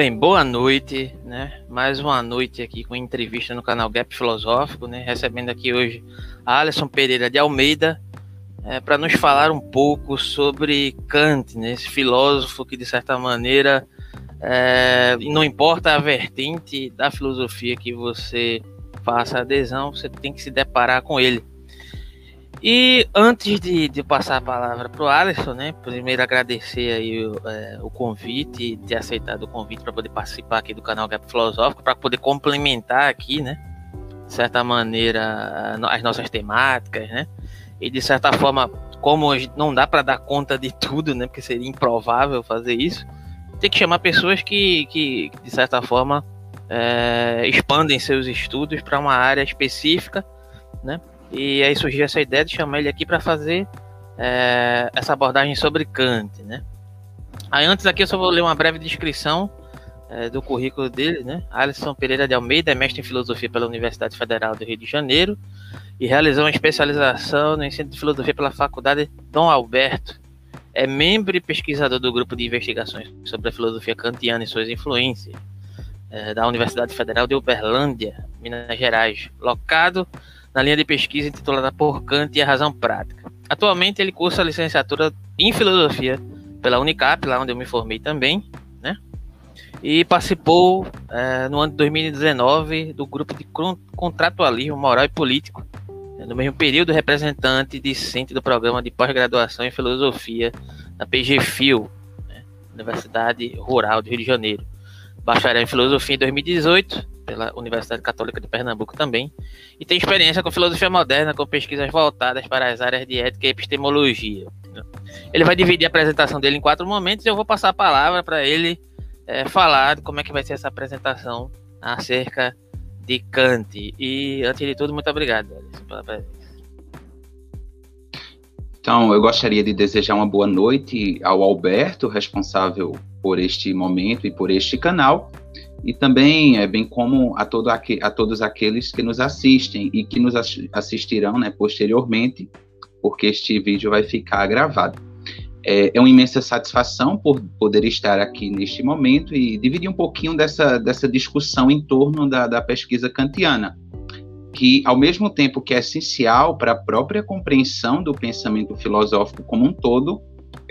Bem, boa noite, né? Mais uma noite aqui com entrevista no canal Gap Filosófico, né? Recebendo aqui hoje a Alisson Pereira de Almeida é, para nos falar um pouco sobre Kant, né? Esse filósofo que de certa maneira é, não importa a vertente da filosofia que você faça adesão, você tem que se deparar com ele. E antes de, de passar a palavra para o Alisson, né? Primeiro agradecer aí o, é, o convite, ter aceitado o convite para poder participar aqui do canal Gap Filosófico, para poder complementar aqui, né? De certa maneira, as nossas temáticas, né? E de certa forma, como não dá para dar conta de tudo, né? Porque seria improvável fazer isso, tem que chamar pessoas que, que de certa forma, é, expandem seus estudos para uma área específica, né? E aí surgiu essa ideia de chamar ele aqui para fazer é, essa abordagem sobre Kant, né? Aí antes aqui eu só vou ler uma breve descrição é, do currículo dele, né? Alisson Pereira de Almeida é mestre em filosofia pela Universidade Federal do Rio de Janeiro e realizou uma especialização no ensino de filosofia pela Faculdade Dom Alberto. É membro e pesquisador do grupo de investigações sobre a filosofia kantiana e suas influências é, da Universidade Federal de Uberlândia, Minas Gerais, locado na linha de pesquisa intitulada Por Kant e a Razão Prática. Atualmente ele cursa a licenciatura em Filosofia pela Unicap, lá onde eu me formei também, né? E participou é, no ano de 2019 do grupo de contratualismo moral e político, né? no mesmo período representante discente do programa de pós-graduação em Filosofia da PGFIL, né? Universidade Rural do Rio de Janeiro. Bacharel em Filosofia em 2018 pela Universidade Católica de Pernambuco também, e tem experiência com filosofia moderna, com pesquisas voltadas para as áreas de ética e epistemologia. Ele vai dividir a apresentação dele em quatro momentos e eu vou passar a palavra para ele é, falar como é que vai ser essa apresentação acerca de Kant. E, antes de tudo, muito obrigado, Alisson, pela presença. Então, eu gostaria de desejar uma boa noite ao Alberto, responsável por este momento e por este canal, e também é bem como a, todo a todos aqueles que nos assistem e que nos assistirão né, posteriormente, porque este vídeo vai ficar gravado. É, é, uma imensa satisfação por poder estar aqui neste momento e dividir um pouquinho dessa, dessa discussão em torno da, da pesquisa kantiana, que, ao mesmo tempo que é essencial para a própria compreensão do pensamento filosófico como um todo,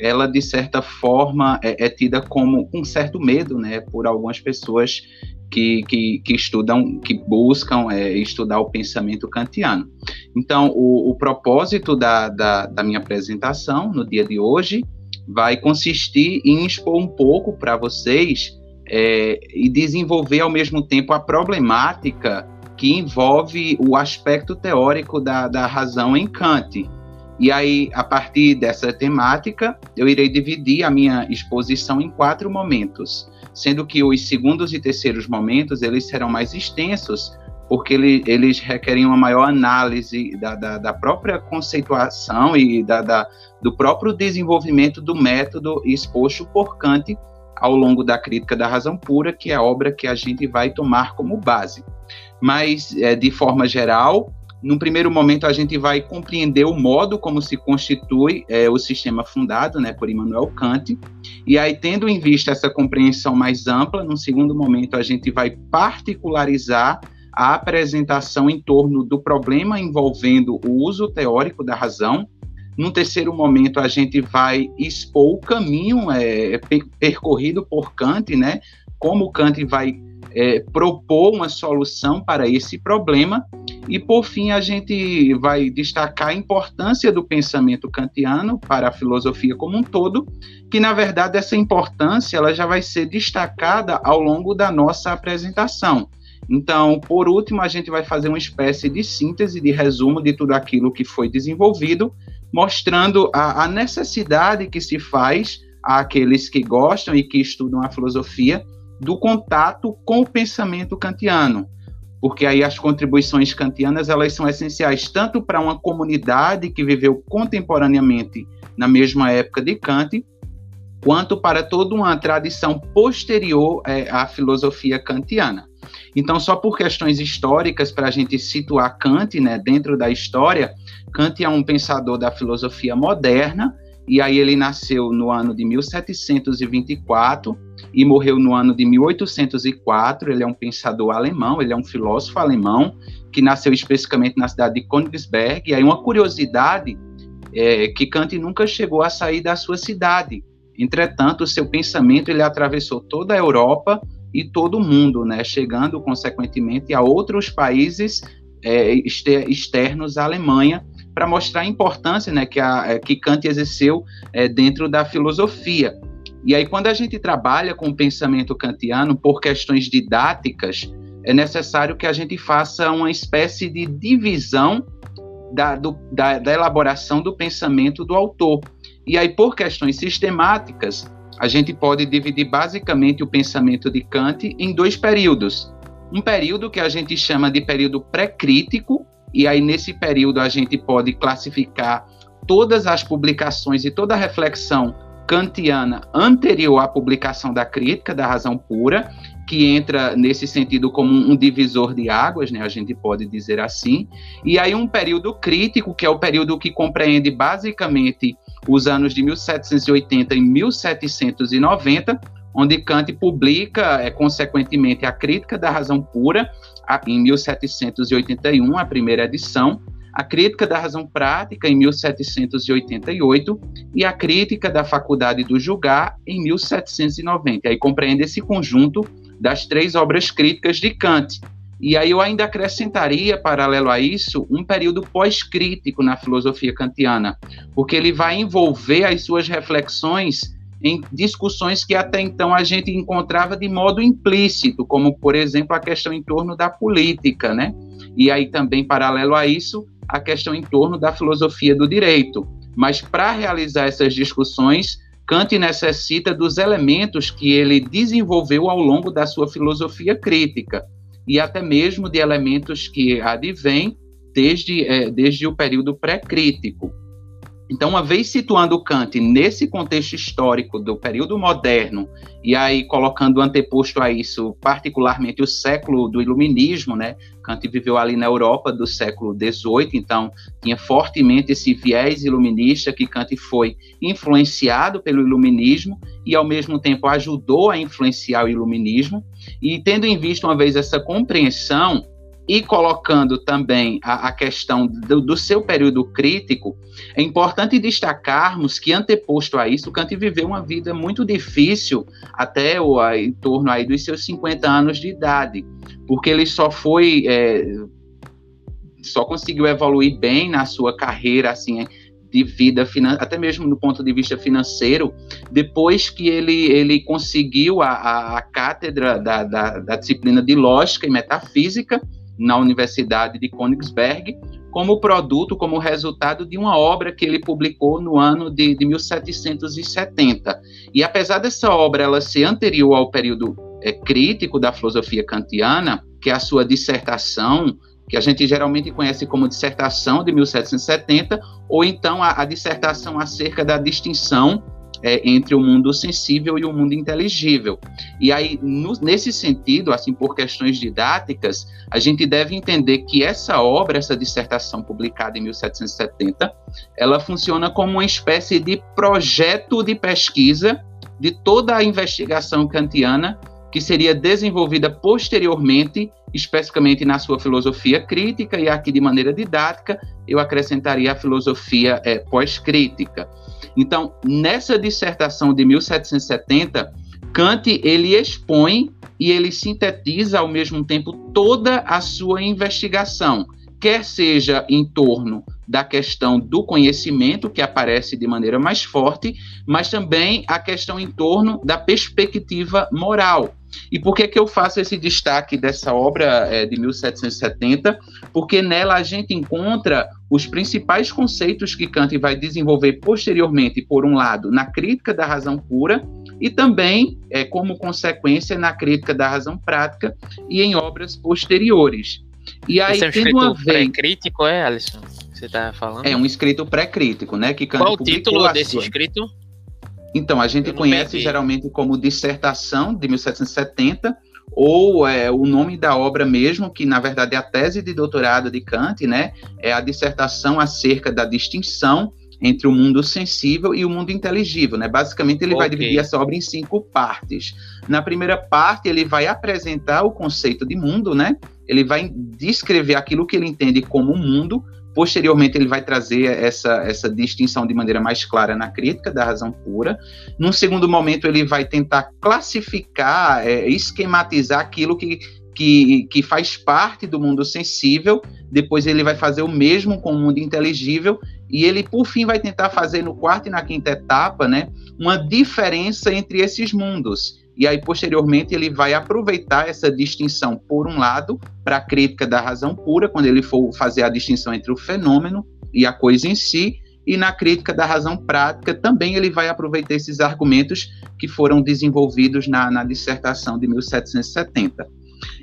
ela de certa forma é, é, tida como um certo medo, né, por algumas pessoas que, que, que estudam, que buscam é, estudar o pensamento kantiano. Então, o, o propósito da, da, da, minha apresentação no dia de hoje vai consistir em expor um pouco para vocês é, e desenvolver ao mesmo tempo a problemática que envolve o aspecto teórico da, da razão em Kant. E aí, a partir dessa temática, eu irei dividir a minha exposição em quatro momentos, sendo que os segundos e terceiros momentos eles serão mais extensos, porque ele, eles requerem uma maior análise da, da, da própria conceituação e da, da, do próprio desenvolvimento do método exposto por Kant ao longo da Crítica da Razão Pura, que é a obra que a gente vai tomar como base. Mas, é, de forma geral, num primeiro momento, a gente vai compreender o modo como se constitui é, o sistema fundado né, por Immanuel Kant, e aí, tendo em vista essa compreensão mais ampla, num segundo momento, a gente vai particularizar a apresentação em torno do problema envolvendo o uso teórico da razão. Num terceiro momento, a gente vai expor o caminho é, percorrido por Kant, né, como Kant vai é, propor uma solução para esse problema. E, por fim, a gente vai destacar a importância do pensamento kantiano para a filosofia como um todo, que, na verdade, essa importância ela já vai ser destacada ao longo da nossa apresentação. Então, por último, a gente vai fazer uma espécie de síntese, de resumo de tudo aquilo que foi desenvolvido, mostrando a, a necessidade que se faz àqueles que gostam e que estudam a filosofia do contato com o pensamento kantiano, porque aí as contribuições kantianas elas são essenciais tanto para uma comunidade que viveu contemporaneamente na mesma época de Kant, quanto para toda uma tradição posterior é, à filosofia kantiana. Então, só por questões históricas, para a gente situar Kant né, dentro da história, Kant é um pensador da filosofia moderna, e aí ele nasceu no ano de 1724, e morreu no ano de 1804. Ele é um pensador alemão, ele é um filósofo alemão que nasceu especificamente na cidade de Königsberg. E aí uma curiosidade é que Kant nunca chegou a sair da sua cidade. Entretanto, o seu pensamento ele atravessou toda a Europa e todo o mundo, né, chegando consequentemente a outros países é, externos à Alemanha, para mostrar a importância né, que, a, que Kant exerceu é, dentro da filosofia. E aí, quando a gente trabalha com o pensamento kantiano por questões didáticas, é necessário que a gente faça uma espécie de divisão da, do, da, da elaboração do pensamento do autor. E aí, por questões sistemáticas, a gente pode dividir basicamente o pensamento de Kant em dois períodos. Um período que a gente chama de período pré-crítico, e aí nesse período a gente pode classificar todas as publicações e toda a reflexão kantiana anterior à publicação da crítica da razão pura, que entra nesse sentido como um divisor de águas, né, a gente pode dizer assim, e aí um período crítico, que é o período que compreende basicamente os anos de 1780 e 1790, onde Kant publica, é, consequentemente, a Crítica da Razão Pura, em 1781, a primeira edição, a Crítica da Razão Prática, em 1788, e a Crítica da Faculdade do Julgar, em 1790. Aí compreende esse conjunto das três obras críticas de Kant. E aí eu ainda acrescentaria, paralelo a isso, um período pós-crítico na filosofia kantiana, porque ele vai envolver as suas reflexões em discussões que até então a gente encontrava de modo implícito, como, por exemplo, a questão em torno da política, né? E aí também, paralelo a isso, a questão em torno da filosofia do direito. Mas para realizar essas discussões, Kant necessita dos elementos que ele desenvolveu ao longo da sua filosofia crítica, e até mesmo de elementos que advêm desde, é, desde o período pré-crítico. Então, uma vez situando Kant nesse contexto histórico do período moderno, e aí colocando anteposto a isso, particularmente o século do Iluminismo, né? Kant viveu ali na Europa do século XVIII, então tinha fortemente esse viés iluminista que Kant foi influenciado pelo Iluminismo e, ao mesmo tempo, ajudou a influenciar o Iluminismo. E tendo em vista, uma vez, essa compreensão, e colocando também a, a questão do, do, seu período crítico, é importante destacarmos que, anteposto a isso, Kant viveu uma vida muito difícil até o, em torno aí dos seus 50 anos de idade, porque ele só foi. É, só conseguiu evoluir bem na sua carreira, assim, de vida, até mesmo do ponto de vista financeiro, depois que ele, ele conseguiu a, a, a cátedra da, da, da disciplina de lógica e metafísica, na Universidade de Königsberg, como produto, como resultado de uma obra que ele publicou no ano de, de 1770. E apesar dessa obra ela ser anterior ao período é, crítico da filosofia kantiana, que é a sua dissertação, que a gente geralmente conhece como dissertação de 1770, ou então a, a dissertação acerca da distinção é, entre o mundo sensível e o mundo inteligível. E aí, no, nesse sentido, assim, por questões didáticas, a gente deve entender que essa obra, essa dissertação publicada em 1770, ela funciona como uma espécie de projeto de pesquisa de toda a investigação kantiana que seria desenvolvida posteriormente, especificamente na sua filosofia crítica, e aqui de maneira didática, eu acrescentaria a filosofia é, pós-crítica. Então, nessa dissertação de 1770, Kant ele expõe e ele sintetiza ao mesmo tempo toda a sua investigação, quer seja em torno da questão do conhecimento, que aparece de maneira mais forte, mas também a questão em torno da perspectiva moral, e por que, que eu faço esse destaque dessa obra é, de 1770? Porque nela a gente encontra os principais conceitos que Kant vai desenvolver posteriormente, por um lado, na crítica da razão pura, e também, é, como consequência, na crítica da razão prática e em obras posteriores. E aí, Esse é um tendo uma vez... crítico é, Alisson? Você está falando? É um escrito pré-crítico, né? Que Kant Qual o título desse sua... escrito? Então, a gente conhece geralmente como dissertação de 1770, ou é, o nome da obra mesmo, que na verdade é a tese de doutorado de Kant, né? É a dissertação acerca da distinção entre o mundo sensível e o mundo inteligível, né? Basicamente, ele okay. vai dividir essa obra em cinco partes. Na primeira parte, ele vai apresentar o conceito de mundo, né? Ele vai descrever aquilo que ele entende como mundo. Posteriormente, ele vai trazer essa, essa distinção de maneira mais clara na crítica da razão pura. Num segundo momento, ele vai tentar classificar, é, esquematizar aquilo que que, que faz parte do mundo sensível, depois ele vai fazer o mesmo com o mundo inteligível, e ele, por fim, vai tentar fazer no quarto e na quinta etapa, né, uma diferença entre esses mundos. E aí, posteriormente, ele vai aproveitar essa distinção, por um lado, para a crítica da razão pura, quando ele for fazer a distinção entre o fenômeno e a coisa em si, e na crítica da razão prática, também ele vai aproveitar esses argumentos que foram desenvolvidos na, na dissertação de 1770.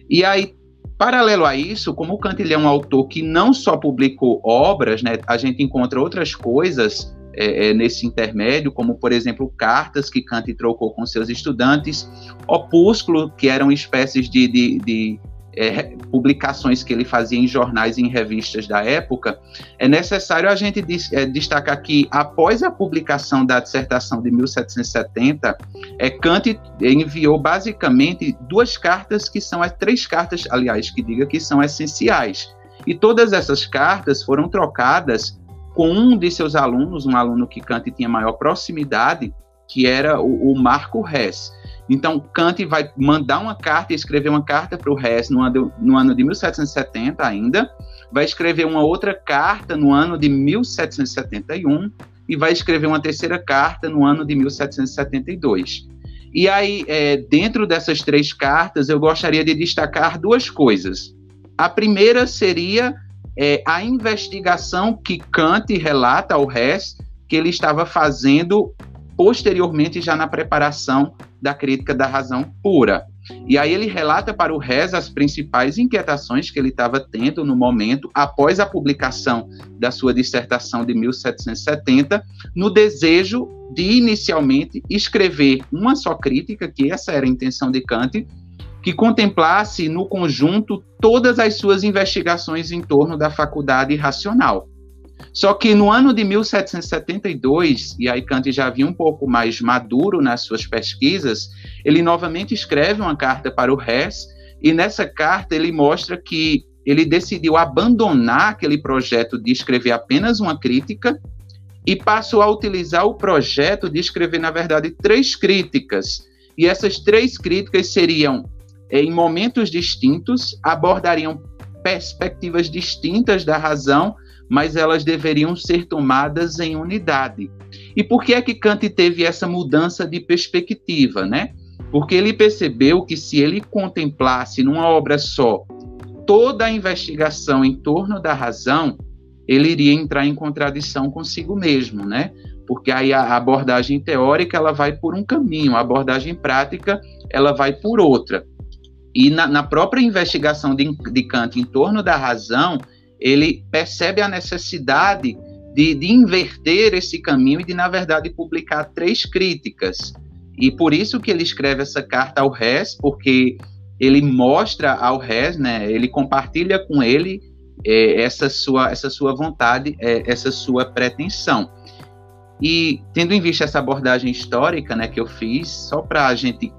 E aí, paralelo a isso, como o Kant é um autor que não só publicou obras, né, a gente encontra outras coisas é, é, nesse intermédio, como, por exemplo, cartas que Kant trocou com seus estudantes, opúsculo, que eram espécies de, de, de é, publicações que ele fazia em jornais e em revistas da época, é necessário a gente é, destacar que, após a publicação da dissertação de 1770, é, Kant enviou basicamente duas cartas que são as três cartas, aliás, que diga que são essenciais. E todas essas cartas foram trocadas com um de seus alunos, um aluno que Kant tinha maior proximidade, que era o, o Marco Hess. Então, Kant vai mandar uma carta, escrever uma carta para o Hess no ano, no ano de 1770 ainda, vai escrever uma outra carta no ano de 1771 e vai escrever uma terceira carta no ano de 1772. E aí, é, dentro dessas três cartas, eu gostaria de destacar duas coisas. A primeira seria é, a investigação que Kant relata ao Hess que ele estava fazendo posteriormente já na preparação da crítica da razão pura. E aí ele relata para o Rez as principais inquietações que ele estava tendo no momento após a publicação da sua dissertação de 1770, no desejo de inicialmente escrever uma só crítica, que essa era a intenção de Kant, que contemplasse no conjunto todas as suas investigações em torno da faculdade racional. Só que no ano de 1772, e aí Kant já havia um pouco mais maduro nas suas pesquisas, ele novamente escreve uma carta para o Hess, e nessa carta ele mostra que ele decidiu abandonar aquele projeto de escrever apenas uma crítica e passou a utilizar o projeto de escrever, na verdade, três críticas. E essas três críticas seriam, em momentos distintos, abordariam perspectivas distintas da razão mas elas deveriam ser tomadas em unidade. E por que é que Kant teve essa mudança de perspectiva, né? Porque ele percebeu que se ele contemplasse numa obra só toda a investigação em torno da razão, ele iria entrar em contradição consigo mesmo, né? Porque aí a abordagem teórica ela vai por um caminho, a abordagem prática ela vai por outra. E na, na própria investigação de, de Kant em torno da razão, ele percebe a necessidade de, de, inverter esse caminho e de, na verdade, publicar três críticas. E por isso que ele escreve essa carta ao Hess, porque ele mostra ao Hess, né, ele compartilha com ele é, essa, sua, essa sua vontade, é, essa sua pretensão. E tendo em vista essa abordagem histórica né, que eu fiz, só para a gente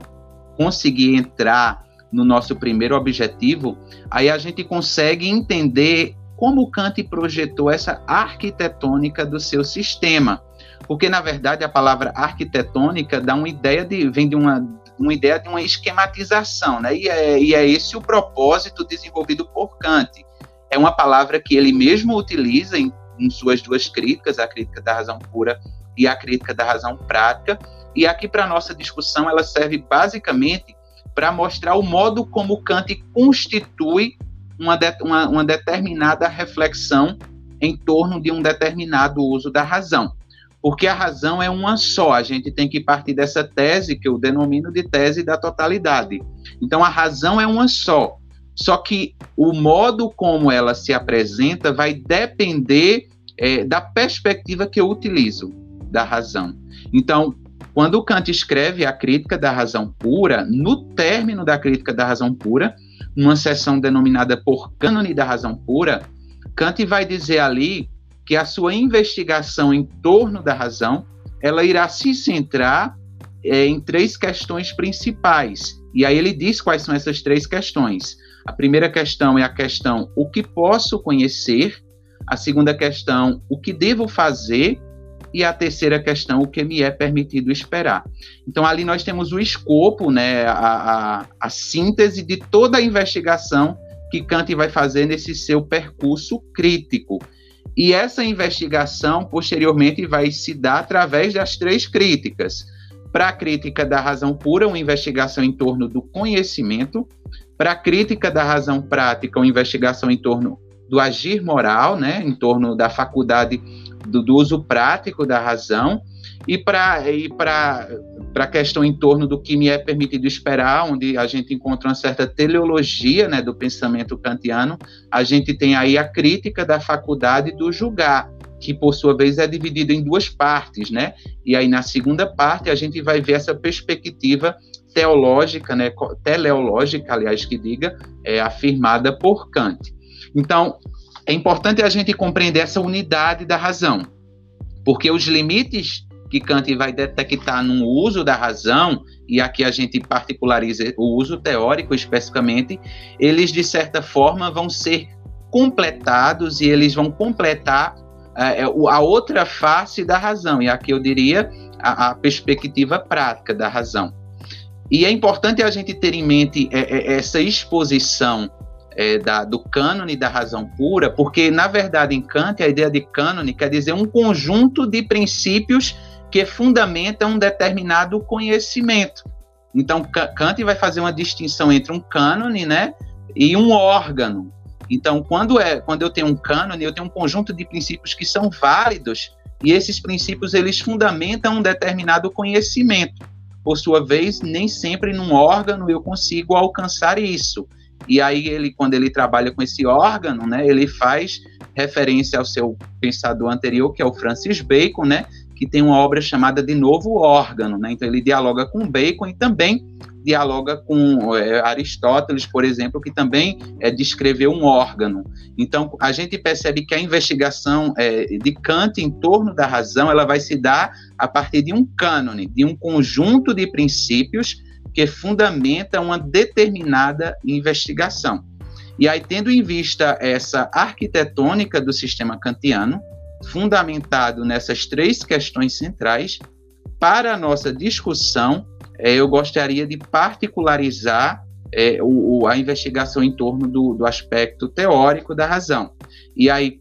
conseguir entrar no nosso primeiro objetivo, aí a gente consegue entender como Kant projetou essa arquitetônica do seu sistema. Porque, na verdade, a palavra arquitetônica dá uma ideia de, vem de uma, uma ideia de uma esquematização, né? E é, e é esse o propósito desenvolvido por Kant. É uma palavra que ele mesmo utiliza em, em suas duas críticas, a crítica da razão pura e a crítica da razão prática. E aqui, para nossa discussão, ela serve basicamente para mostrar o modo como Kant constitui uma, de, uma, uma determinada reflexão em torno de um determinado uso da razão. Porque a razão é uma só, a gente tem que partir dessa tese que eu denomino de tese da totalidade. Então, a razão é uma só, só que o modo como ela se apresenta vai depender é, da perspectiva que eu utilizo da razão. Então, quando Kant escreve a crítica da razão pura, no término da crítica da razão pura, uma seção denominada por cânone da razão pura, Kant vai dizer ali que a sua investigação em torno da razão ela irá se centrar é, em três questões principais. E aí ele diz quais são essas três questões. A primeira questão é a questão o que posso conhecer, a segunda questão o que devo fazer e a terceira questão o que me é permitido esperar. Então ali nós temos o escopo, né, a, a, a síntese de toda a investigação que Kant vai fazer nesse seu percurso crítico. E essa investigação, posteriormente, vai se dar através das três críticas. Para a crítica da razão pura, uma investigação em torno do conhecimento. Para a crítica da razão prática, uma investigação em torno do agir moral, né, em torno da faculdade do, do uso prático da razão e para a questão em torno do que me é permitido esperar, onde a gente encontra uma certa teleologia né, do pensamento kantiano, a gente tem aí a crítica da faculdade do julgar, que por sua vez é dividido em duas partes, né? E aí na segunda parte a gente vai ver essa perspectiva teológica, né, teleológica, aliás, que diga, é afirmada por Kant. Então, é importante a gente compreender essa unidade da razão, porque os limites que Kant vai detectar no uso da razão, e aqui a gente particulariza o uso teórico especificamente, eles de certa forma vão ser completados e eles vão completar uh, a outra face da razão, e aqui eu diria a, a perspectiva prática da razão. E é importante a gente ter em mente é, é, essa exposição é, da, do cânone da razão pura, porque, na verdade, em Kant, a ideia de cânone quer dizer um conjunto de princípios que fundamentam um determinado conhecimento. Então, Kant vai fazer uma distinção entre um cânone né, e um órgão. Então, quando, é, quando eu tenho um cânone, eu tenho um conjunto de princípios que são válidos, e esses princípios eles fundamentam um determinado conhecimento. Por sua vez, nem sempre num órgão eu consigo alcançar isso. E aí ele, quando ele trabalha com esse órgão, né, ele faz referência ao seu pensador anterior, que é o Francis Bacon, né, que tem uma obra chamada de Novo Órgano, né? Então ele dialoga com Bacon e também dialoga com é, Aristóteles, por exemplo, que também é, descreveu um órgano. Então a gente percebe que a investigação é, de Kant em torno da razão ela vai se dar a partir de um cânone, de um conjunto de princípios que fundamenta uma determinada investigação. E aí, tendo em vista essa arquitetônica do sistema kantiano, fundamentado nessas três questões centrais, para a nossa discussão, é, eu gostaria de particularizar é, o, a investigação em torno do, do aspecto teórico da razão. E aí,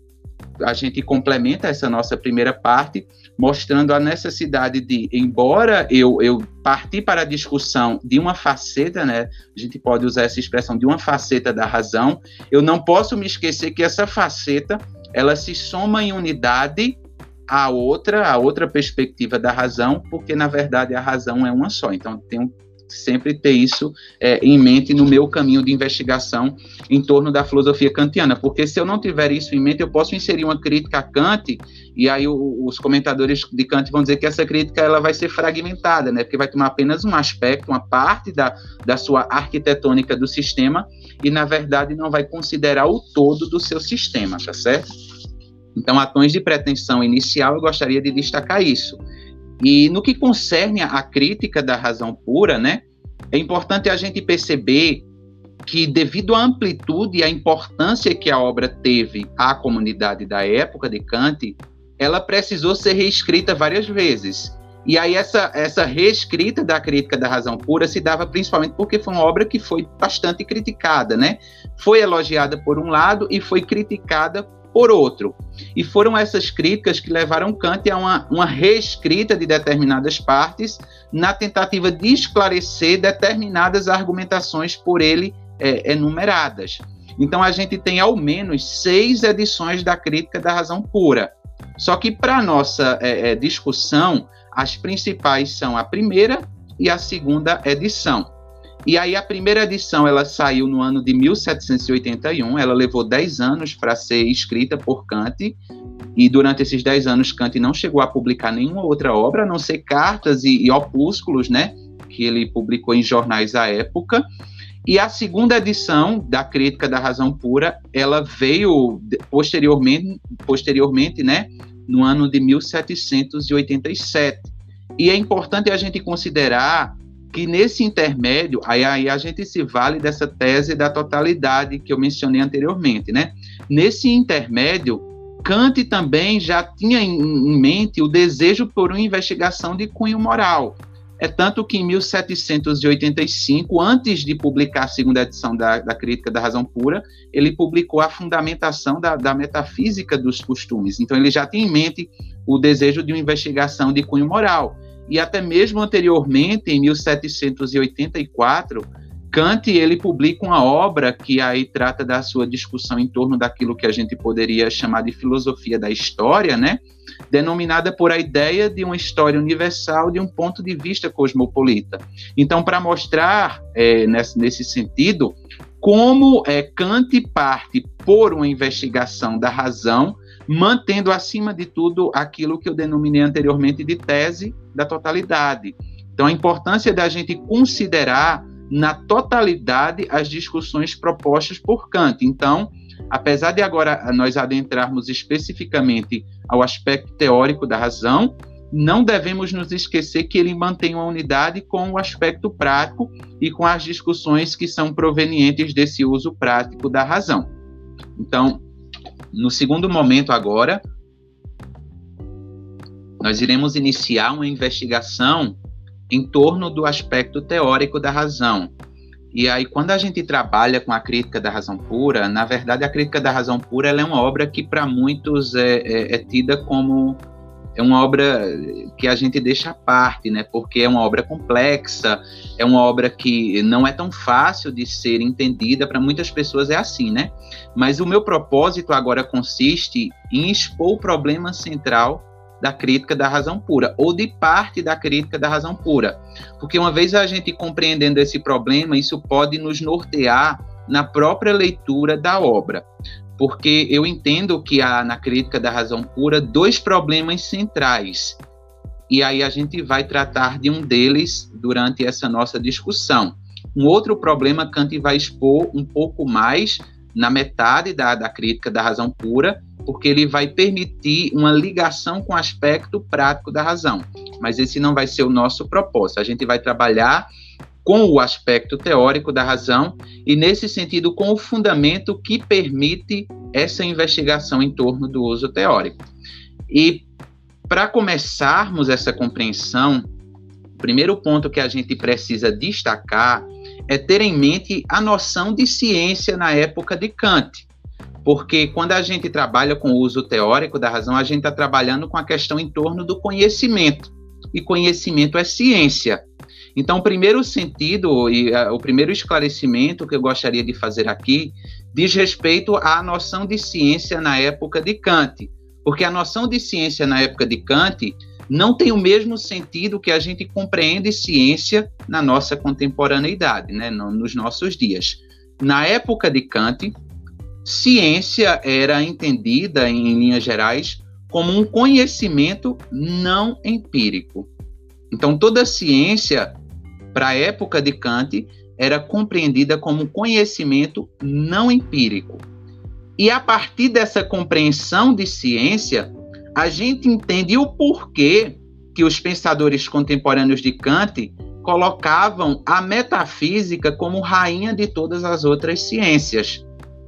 a gente complementa essa nossa primeira parte mostrando a necessidade de, embora eu, eu partir para a discussão de uma faceta, né, a gente pode usar essa expressão de uma faceta da razão, eu não posso me esquecer que essa faceta ela se soma em unidade à outra, a outra perspectiva da razão, porque na verdade a razão é uma só. Então tem um sempre ter isso é, em mente no meu caminho de investigação em torno da filosofia kantiana, porque se eu não tiver isso em mente, eu posso inserir uma crítica a Kant, e aí o, os comentadores de Kant vão dizer que essa crítica ela vai ser fragmentada, né, porque vai tomar apenas um aspecto, uma parte da, da sua arquitetônica do sistema, e na verdade não vai considerar o todo do seu sistema, tá certo? Então, a tons de pretensão inicial, eu gostaria de destacar isso. E no que concerne a crítica da razão pura, né, é importante a gente perceber que, devido à amplitude e à importância que a obra teve à comunidade da época de Kant, ela precisou ser reescrita várias vezes. E aí essa, essa reescrita da crítica da razão pura se dava principalmente porque foi uma obra que foi bastante criticada, né? Foi elogiada por um lado e foi criticada por outro. E foram essas críticas que levaram Kant a uma, uma reescrita de determinadas partes na tentativa de esclarecer determinadas argumentações por ele é, enumeradas. Então a gente tem ao menos seis edições da crítica da razão pura. Só que para nossa é, é, discussão, as principais são a primeira e a segunda edição. E aí a primeira edição ela saiu no ano de 1781, ela levou 10 anos para ser escrita por Kant, e durante esses 10 anos Kant não chegou a publicar nenhuma outra obra, a não ser cartas e, e opúsculos, né, que ele publicou em jornais à época. E a segunda edição da Crítica da Razão Pura, ela veio posteriormente, posteriormente, né, no ano de 1787. E é importante a gente considerar que nesse intermédio, aí, aí a gente se vale dessa tese da totalidade que eu mencionei anteriormente, né? Nesse intermédio, Kant também já tinha em, mente o desejo por uma investigação de cunho moral. É tanto que em 1785, antes de publicar a segunda edição da, da Crítica da Razão Pura, ele publicou a fundamentação da, da, metafísica dos costumes. Então, ele já tinha em mente o desejo de uma investigação de cunho moral. E até mesmo anteriormente, em 1784, Kant ele publica uma obra que aí trata da sua discussão em torno daquilo que a gente poderia chamar de filosofia da história, né? Denominada por a ideia de uma história universal de um ponto de vista cosmopolita. Então, para mostrar é, nesse, nesse sentido como é, Kant parte por uma investigação da razão, mantendo acima de tudo aquilo que eu denominei anteriormente de tese da totalidade. Então, a importância da gente considerar na totalidade as discussões propostas por Kant. Então, apesar de agora nós adentrarmos especificamente ao aspecto teórico da razão, não devemos nos esquecer que ele mantém uma unidade com o aspecto prático e com as discussões que são provenientes desse uso prático da razão. Então, no segundo momento agora, nós iremos iniciar uma investigação em torno do aspecto teórico da razão. E aí, quando a gente trabalha com a crítica da razão pura, na verdade, a crítica da razão pura é uma obra que, para muitos, é, é, é, tida como é uma obra que a gente deixa à parte, né? Porque é uma obra complexa, é uma obra que não é tão fácil de ser entendida. Para muitas pessoas é assim, né? Mas o meu propósito agora consiste em expor o problema central da crítica da razão pura, ou de parte da crítica da razão pura. Porque uma vez a gente compreendendo esse problema, isso pode nos nortear na própria leitura da obra. Porque eu entendo que há na crítica da razão pura dois problemas centrais. E aí a gente vai tratar de um deles durante essa nossa discussão. Um outro problema Kant vai expor um pouco mais na metade da, da crítica da razão pura, porque ele vai permitir uma ligação com o aspecto prático da razão. Mas esse não vai ser o nosso propósito. A gente vai trabalhar com o aspecto teórico da razão e, nesse sentido, com o fundamento que permite essa investigação em torno do uso teórico. E para começarmos essa compreensão, o primeiro ponto que a gente precisa destacar é ter em mente a noção de ciência na época de Kant porque quando a gente trabalha com o uso teórico da razão, a gente está trabalhando com a questão em torno do conhecimento. E conhecimento é ciência. Então, o primeiro sentido e uh, o primeiro esclarecimento que eu gostaria de fazer aqui diz respeito à noção de ciência na época de Kant. Porque a noção de ciência na época de Kant não tem o mesmo sentido que a gente compreende ciência na nossa contemporaneidade, né, nos nossos dias. Na época de Kant, ciência era entendida, em linhas gerais, como um conhecimento não empírico. Então, toda ciência, para a época de Kant, era compreendida como conhecimento não empírico. E a partir dessa compreensão de ciência, a gente entende o porquê que os pensadores contemporâneos de Kant colocavam a metafísica como rainha de todas as outras ciências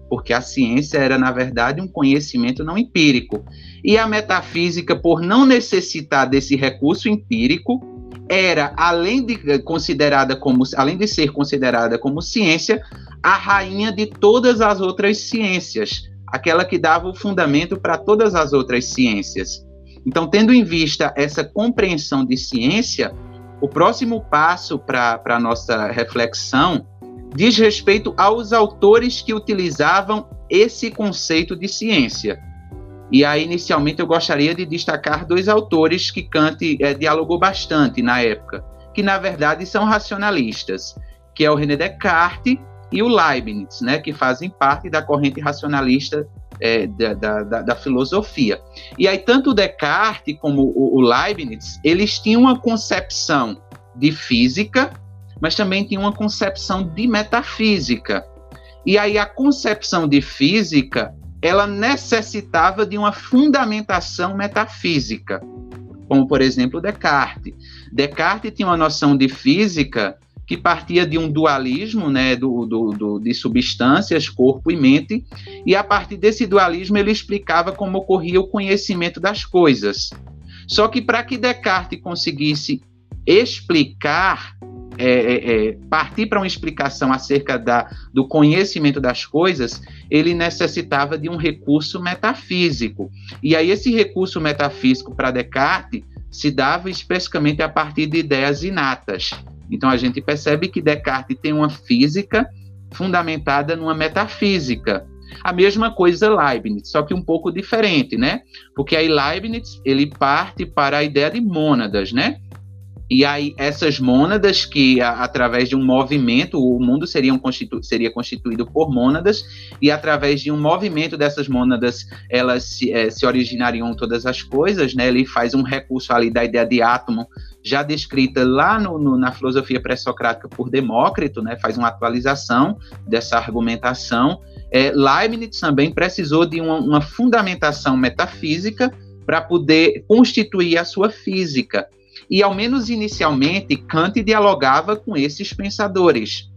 porque a ciência era, na verdade, um conhecimento não empírico. E a metafísica, por não necessitar desse recurso empírico, era, além de considerada como, além de ser considerada como ciência, a rainha de todas as outras ciências, aquela que dava o fundamento para todas as outras ciências. Então, tendo em vista essa compreensão de ciência, o próximo passo para a nossa reflexão diz respeito aos autores que utilizavam esse conceito de ciência. E aí, inicialmente, eu gostaria de destacar dois autores que Kant é, dialogou bastante na época, que na verdade são racionalistas, que é o René Descartes e o Leibniz, né, que fazem parte da corrente racionalista é, da, da, da, filosofia. E aí, tanto Descartes como o, o Leibniz, eles tinham uma concepção de física mas também tinha uma concepção de metafísica. E aí a concepção de física, ela necessitava de uma fundamentação metafísica, como por exemplo Descartes. Descartes tinha uma noção de física que partia de um dualismo né, do, do, do, de substâncias, corpo e mente, e a partir desse dualismo ele explicava como ocorria o conhecimento das coisas. Só que para que Descartes conseguisse explicar, é, é, é, partir para uma explicação acerca da, do conhecimento das coisas, ele necessitava de um recurso metafísico. E aí esse recurso metafísico para Descartes se dava especificamente a partir de ideias inatas. Então a gente percebe que Descartes tem uma física fundamentada numa metafísica. A mesma coisa Leibniz, só que um pouco diferente, né? Porque aí Leibniz ele parte para a ideia de mônadas, né? E aí, essas mônadas, que a, através de um movimento, o mundo seria, constitu, seria constituído por mônadas, e através de um movimento dessas mônadas, elas se, é, se originariam todas as coisas, né? Ele faz um recurso ali da ideia de átomo, já descrita lá no, no, na filosofia pré-socrática por Demócrito, né? Faz uma atualização dessa argumentação. É, Leibniz também precisou de uma, uma fundamentação metafísica para poder constituir a sua física. E, ao menos inicialmente, Kant dialogava com esses pensadores.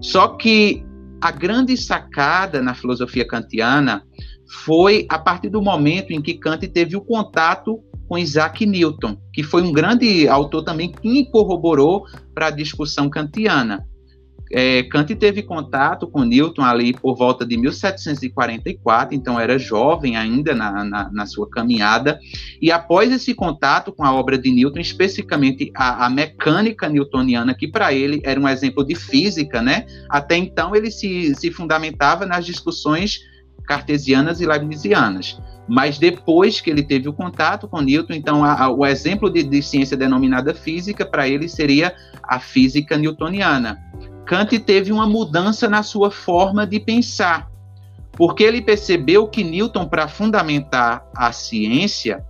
Só que a grande sacada na filosofia kantiana foi a partir do momento em que Kant teve o contato com Isaac Newton, que foi um grande autor também que corroborou para a discussão kantiana é, Kant teve contato com Newton ali por volta de 1744, então era jovem ainda na, na, na, sua caminhada, e após esse contato com a obra de Newton, especificamente a, a mecânica newtoniana, que para ele era um exemplo de física, né? Até então ele se, se fundamentava nas discussões cartesianas e leibnizianas. Mas depois que ele teve o contato com Newton, então a, a, o exemplo de, de ciência denominada física para ele seria a física newtoniana. Kant teve uma mudança na sua forma de pensar, porque ele percebeu que Newton, para fundamentar a ciência,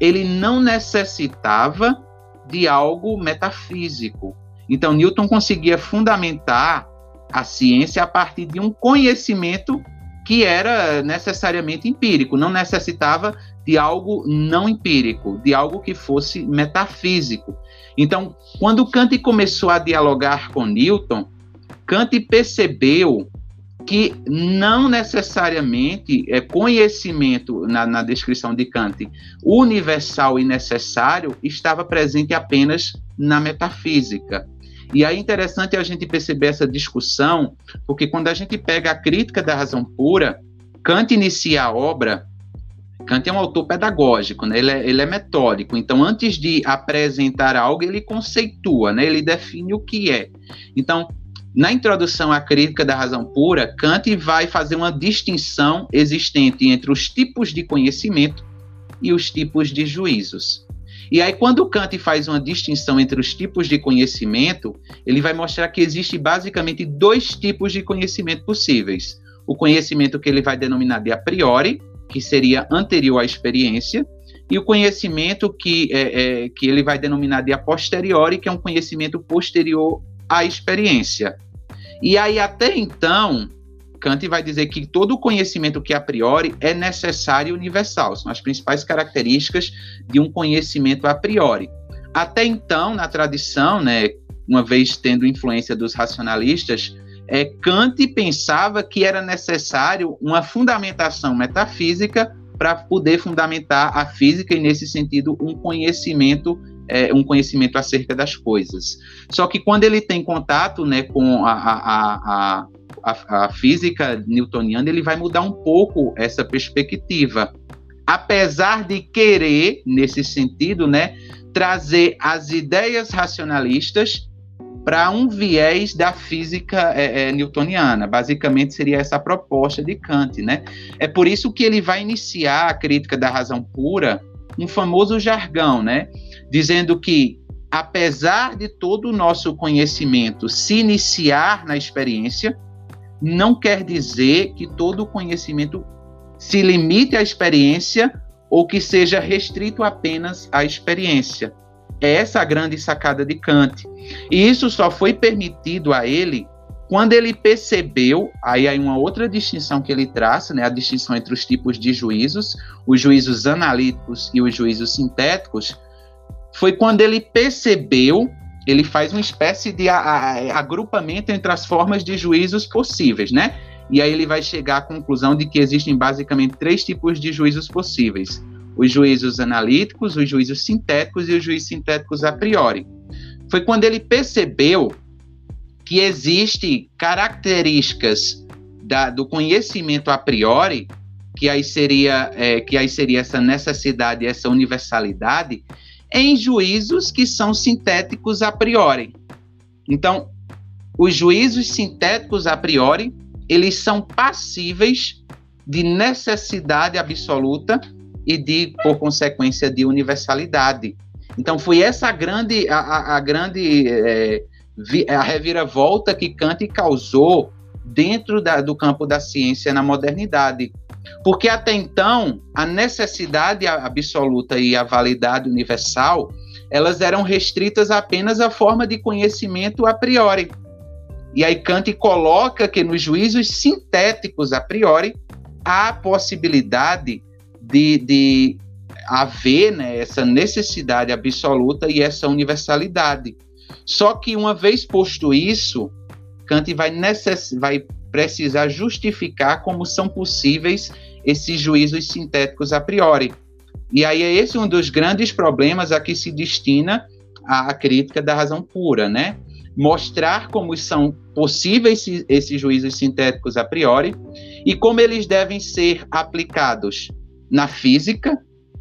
ele não necessitava de algo metafísico. Então, Newton conseguia fundamentar a ciência a partir de um conhecimento que era necessariamente empírico, não necessitava de algo não empírico, de algo que fosse metafísico. Então, quando Kant começou a dialogar com Newton, Kant percebeu que não necessariamente é conhecimento na, na, descrição de Kant universal e necessário estava presente apenas na metafísica. E é interessante a gente perceber essa discussão, porque quando a gente pega a crítica da razão pura, Kant inicia a obra. Kant é um autor pedagógico, né? ele, é, ele é metódico. Então, antes de apresentar algo, ele conceitua, né? ele define o que é. Então, na introdução à crítica da razão pura, Kant vai fazer uma distinção existente entre os tipos de conhecimento e os tipos de juízos. E aí, quando Kant faz uma distinção entre os tipos de conhecimento, ele vai mostrar que existe basicamente dois tipos de conhecimento possíveis: o conhecimento que ele vai denominar de a priori, que seria anterior à experiência, e o conhecimento que, é, é, que ele vai denominar de a posteriori, que é um conhecimento posterior à experiência. E aí, até então, Kant vai dizer que todo conhecimento que a priori é necessário e universal. São as principais características de um conhecimento a priori. Até então, na tradição, né, uma vez tendo influência dos racionalistas, é, Kant pensava que era necessário uma fundamentação metafísica para poder fundamentar a física e, nesse sentido, um conhecimento é, um conhecimento acerca das coisas. Só que quando ele tem contato né, com a, a, a, a, física newtoniana, ele vai mudar um pouco essa perspectiva. Apesar de querer, nesse sentido, né, trazer as ideias racionalistas para um viés da física é, é, newtoniana. Basicamente seria essa proposta de Kant, né? É por isso que ele vai iniciar a crítica da razão pura, um famoso jargão, né? Dizendo que, apesar de todo o nosso conhecimento se iniciar na experiência, não quer dizer que todo o conhecimento se limite à experiência ou que seja restrito apenas à experiência. É essa a grande sacada de Kant. E isso só foi permitido a ele quando ele percebeu, aí aí uma outra distinção que ele traça, né, a distinção entre os tipos de juízos, os juízos analíticos e os juízos sintéticos, foi quando ele percebeu, ele faz uma espécie de a, a, agrupamento entre as formas de juízos possíveis, né? E aí ele vai chegar à conclusão de que existem basicamente três tipos de juízos possíveis: os juízos analíticos, os juízos sintéticos e os juízos sintéticos a priori. Foi quando ele percebeu que existem características da, do conhecimento a priori, que aí seria é, que aí seria essa necessidade, essa universalidade, em juízos que são sintéticos a priori. Então, os juízos sintéticos a priori, eles são passíveis de necessidade absoluta e de, por consequência, de universalidade. Então, foi essa grande, a, a grande é, a reviravolta que Kant causou dentro da, do campo da ciência na modernidade. Porque até então, a necessidade absoluta e a validade universal, elas eram restritas apenas à forma de conhecimento a priori. E aí Kant coloca que nos juízos sintéticos a priori, há a possibilidade de, de haver né, essa necessidade absoluta e essa universalidade. Só que uma vez posto isso, Kant vai, necess... vai precisar justificar como são possíveis esses juízos sintéticos a priori. E aí é esse um dos grandes problemas a que se destina a, crítica da razão pura, né? Mostrar como são possíveis esses juízos sintéticos a priori e como eles devem ser aplicados na física,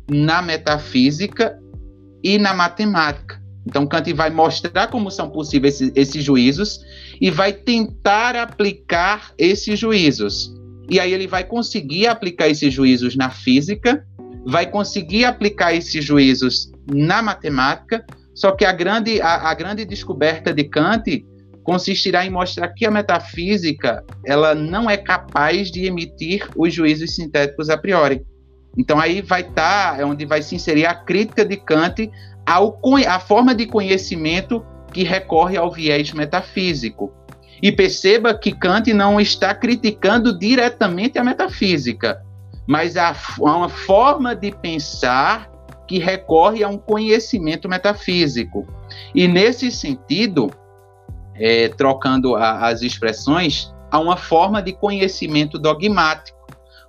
na metafísica e na matemática. Então, Kant vai mostrar como são possíveis esses, esses juízos e vai tentar aplicar esses juízos. E aí ele vai conseguir aplicar esses juízos na física, vai conseguir aplicar esses juízos na matemática, só que a grande, a, a grande descoberta de Kant consistirá em mostrar que a metafísica ela não é capaz de emitir os juízos sintéticos a priori. Então aí vai estar, tá, é onde vai se inserir a crítica de Kant ao, a forma de conhecimento que recorre ao viés metafísico. E perceba que Kant não está criticando diretamente a metafísica, mas a, uma forma de pensar que recorre a um conhecimento metafísico. E nesse sentido, é, trocando a, as expressões, há uma forma de conhecimento dogmático,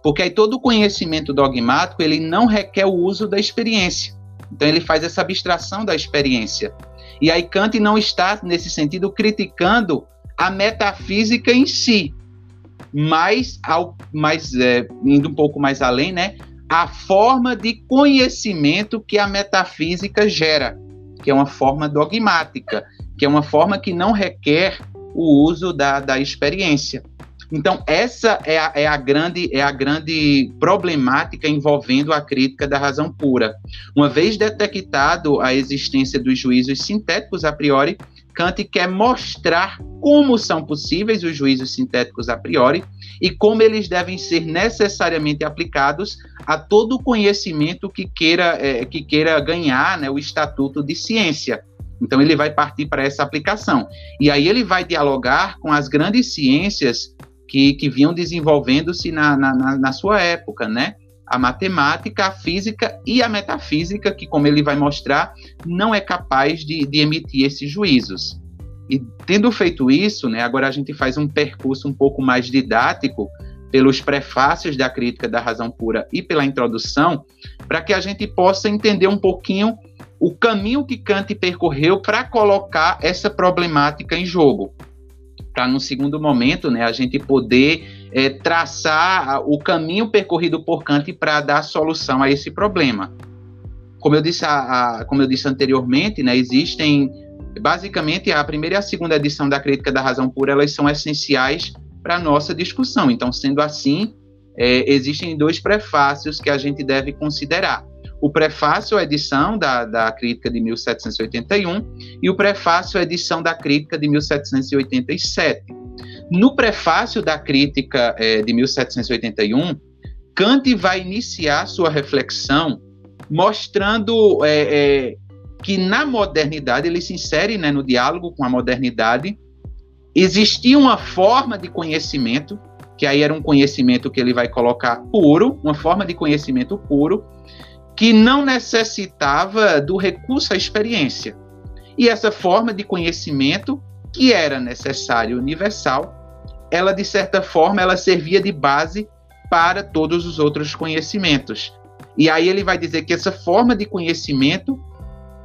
porque aí todo conhecimento dogmático ele não requer o uso da experiência. Então ele faz essa abstração da experiência. E aí Kant não está, nesse sentido, criticando a metafísica em si, mas, ao, é, indo um pouco mais além, né, a forma de conhecimento que a metafísica gera, que é uma forma dogmática, que é uma forma que não requer o uso da, da experiência. Então, essa é a, é a, grande, é a grande problemática envolvendo a crítica da razão pura. Uma vez detectado a existência dos juízos sintéticos a priori, Kant quer mostrar como são possíveis os juízos sintéticos a priori e como eles devem ser necessariamente aplicados a todo conhecimento que queira, é, que queira ganhar né, o estatuto de ciência. Então ele vai partir para essa aplicação. E aí ele vai dialogar com as grandes ciências que, que vinham desenvolvendo-se na, na, na sua época, né? a matemática, a física e a metafísica, que, como ele vai mostrar, não é capaz de, de, emitir esses juízos. E tendo feito isso, né, agora a gente faz um percurso um pouco mais didático pelos prefácios da crítica da razão pura e pela introdução, para que a gente possa entender um pouquinho o caminho que Kant percorreu para colocar essa problemática em jogo para no segundo momento, né, a gente poder é, traçar o caminho percorrido por Kant para dar solução a esse problema. Como eu disse, a, a, como eu disse anteriormente, né, existem basicamente a primeira e a segunda edição da Crítica da Razão Pura, elas são essenciais para a nossa discussão. Então, sendo assim, é, existem dois prefácios que a gente deve considerar o prefácio à edição da, da crítica de 1781 e o prefácio à edição da crítica de 1787. No prefácio da crítica é, de 1781, Kant vai iniciar sua reflexão mostrando é, é, que na modernidade, ele se insere né, no diálogo com a modernidade, existia uma forma de conhecimento, que aí era um conhecimento que ele vai colocar puro, uma forma de conhecimento puro, que não necessitava do recurso à experiência. E essa forma de conhecimento, que era necessária e universal, ela de certa forma ela servia de base para todos os outros conhecimentos. E aí ele vai dizer que essa forma de conhecimento,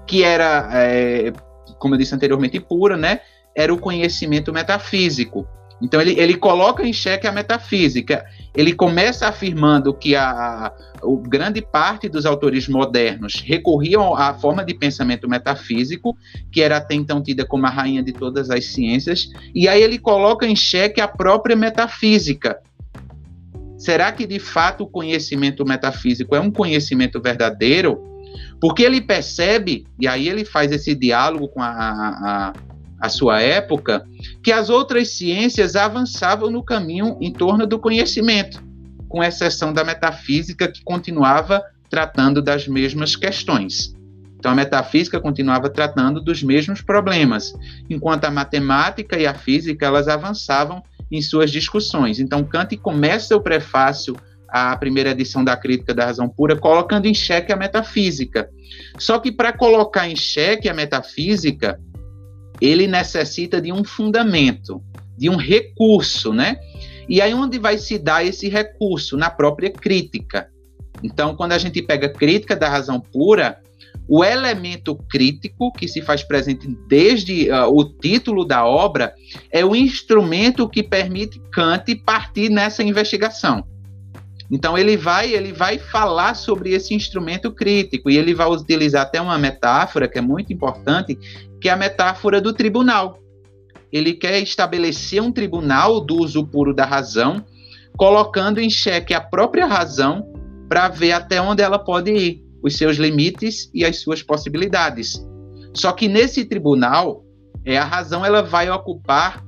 que era, é, como eu disse anteriormente, pura, né, era o conhecimento metafísico. Então ele, ele coloca em xeque a metafísica. Ele começa afirmando que a, a, grande parte dos autores modernos recorriam à forma de pensamento metafísico, que era até então tida como a rainha de todas as ciências, e aí ele coloca em xeque a própria metafísica. Será que de fato o conhecimento metafísico é um conhecimento verdadeiro? Porque ele percebe, e aí ele faz esse diálogo com a, a, a sua época, que as outras ciências avançavam no caminho em torno do conhecimento, com exceção da metafísica, que continuava tratando das mesmas questões. Então, a metafísica continuava tratando dos mesmos problemas, enquanto a matemática e a física elas avançavam em suas discussões. Então, Kant começa o prefácio à primeira edição da Crítica da Razão Pura colocando em xeque a metafísica. Só que para colocar em xeque a metafísica, ele necessita de um fundamento, de um recurso, né? E aí onde vai se dar esse recurso? Na própria crítica. Então, quando a gente pega crítica da razão pura, o elemento crítico que se faz presente desde uh, o título da obra é o instrumento que permite Kant partir nessa investigação. Então ele vai, ele vai falar sobre esse instrumento crítico e ele vai utilizar até uma metáfora que é muito importante, que é a metáfora do tribunal. Ele quer estabelecer um tribunal do uso puro da razão, colocando em xeque a própria razão para ver até onde ela pode ir os seus limites e as suas possibilidades. Só que nesse tribunal, é a razão ela vai ocupar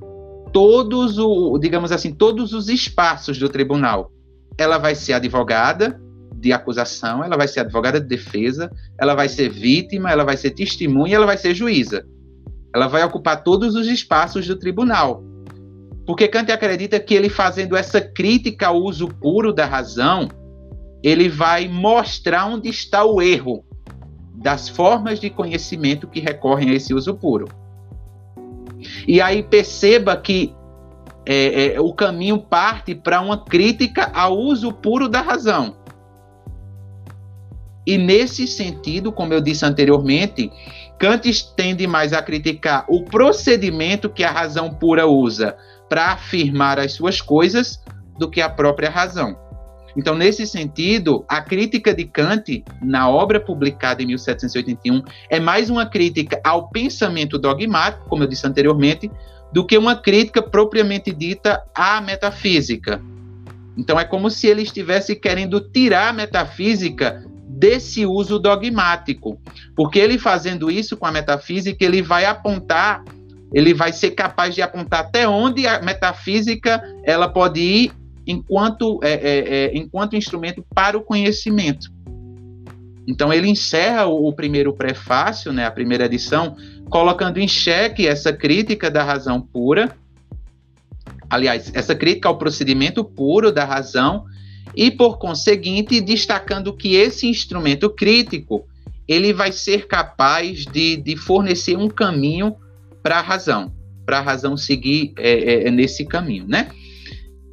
todos o, digamos assim, todos os espaços do tribunal. Ela vai ser advogada de acusação, ela vai ser advogada de defesa, ela vai ser vítima, ela vai ser testemunha, ela vai ser juíza. Ela vai ocupar todos os espaços do tribunal. Porque Kant acredita que ele fazendo essa crítica ao uso puro da razão, ele vai mostrar onde está o erro das formas de conhecimento que recorrem a esse uso puro. E aí perceba que é, é, o caminho parte para uma crítica ao uso puro da razão. E nesse sentido, como eu disse anteriormente, Kant tende mais a criticar o procedimento que a razão pura usa para afirmar as suas coisas do que a própria razão. Então, nesse sentido, a crítica de Kant, na obra publicada em 1781, é mais uma crítica ao pensamento dogmático, como eu disse anteriormente, do que uma crítica propriamente dita à metafísica. Então, é como se ele estivesse querendo tirar a metafísica desse uso dogmático, porque ele fazendo isso com a metafísica, ele vai apontar, ele vai ser capaz de apontar até onde a metafísica ela pode ir enquanto, é, é, é, enquanto instrumento para o conhecimento. Então ele encerra o, o, primeiro prefácio, né, a primeira edição, colocando em xeque essa crítica da razão pura, aliás, essa crítica ao procedimento puro da razão e por conseguinte destacando que esse instrumento crítico ele vai ser capaz de, de fornecer um caminho para a razão, para a razão seguir é, é, nesse caminho, né?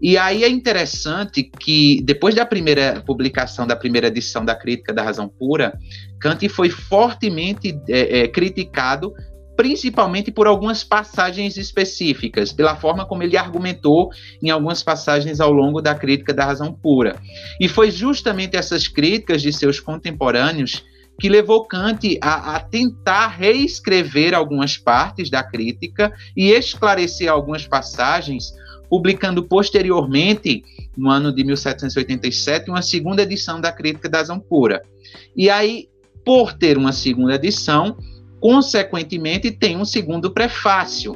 E aí é interessante que, depois da primeira publicação da primeira edição da Crítica da Razão Pura, Kant foi fortemente é, é, criticado, principalmente por algumas passagens específicas, pela forma como ele argumentou em algumas passagens ao longo da Crítica da Razão Pura. E foi justamente essas críticas de seus contemporâneos que levou Kant a, a, tentar reescrever algumas partes da crítica e esclarecer algumas passagens publicando posteriormente, no ano de 1787, uma segunda edição da Crítica da Razão Pura. E aí, por ter uma segunda edição, consequentemente tem um segundo prefácio.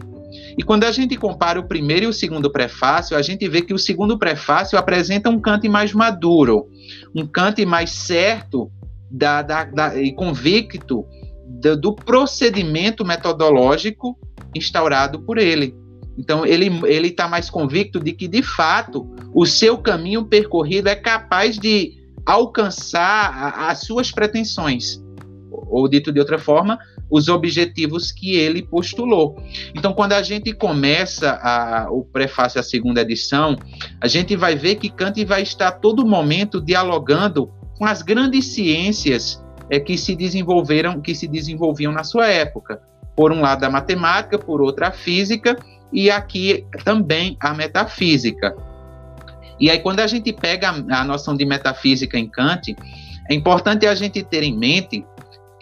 E quando a gente compara o primeiro e o segundo prefácio, a gente vê que o segundo prefácio apresenta um Kant mais maduro, um Kant mais certo da, da, da, e convicto do, do procedimento metodológico instaurado por ele. Então, ele está mais convicto de que, de fato, o seu caminho percorrido é capaz de alcançar a, as suas pretensões. Ou, dito de outra forma, os objetivos que ele postulou. Então, quando a gente começa a, o prefácio à segunda edição, a gente vai ver que Kant vai estar todo momento dialogando com as grandes ciências é, que se desenvolveram, que se desenvolviam na sua época. Por um lado a matemática, por outro a física e aqui também a metafísica. E aí quando a gente pega a, a noção de metafísica em Kant, é importante a gente ter em mente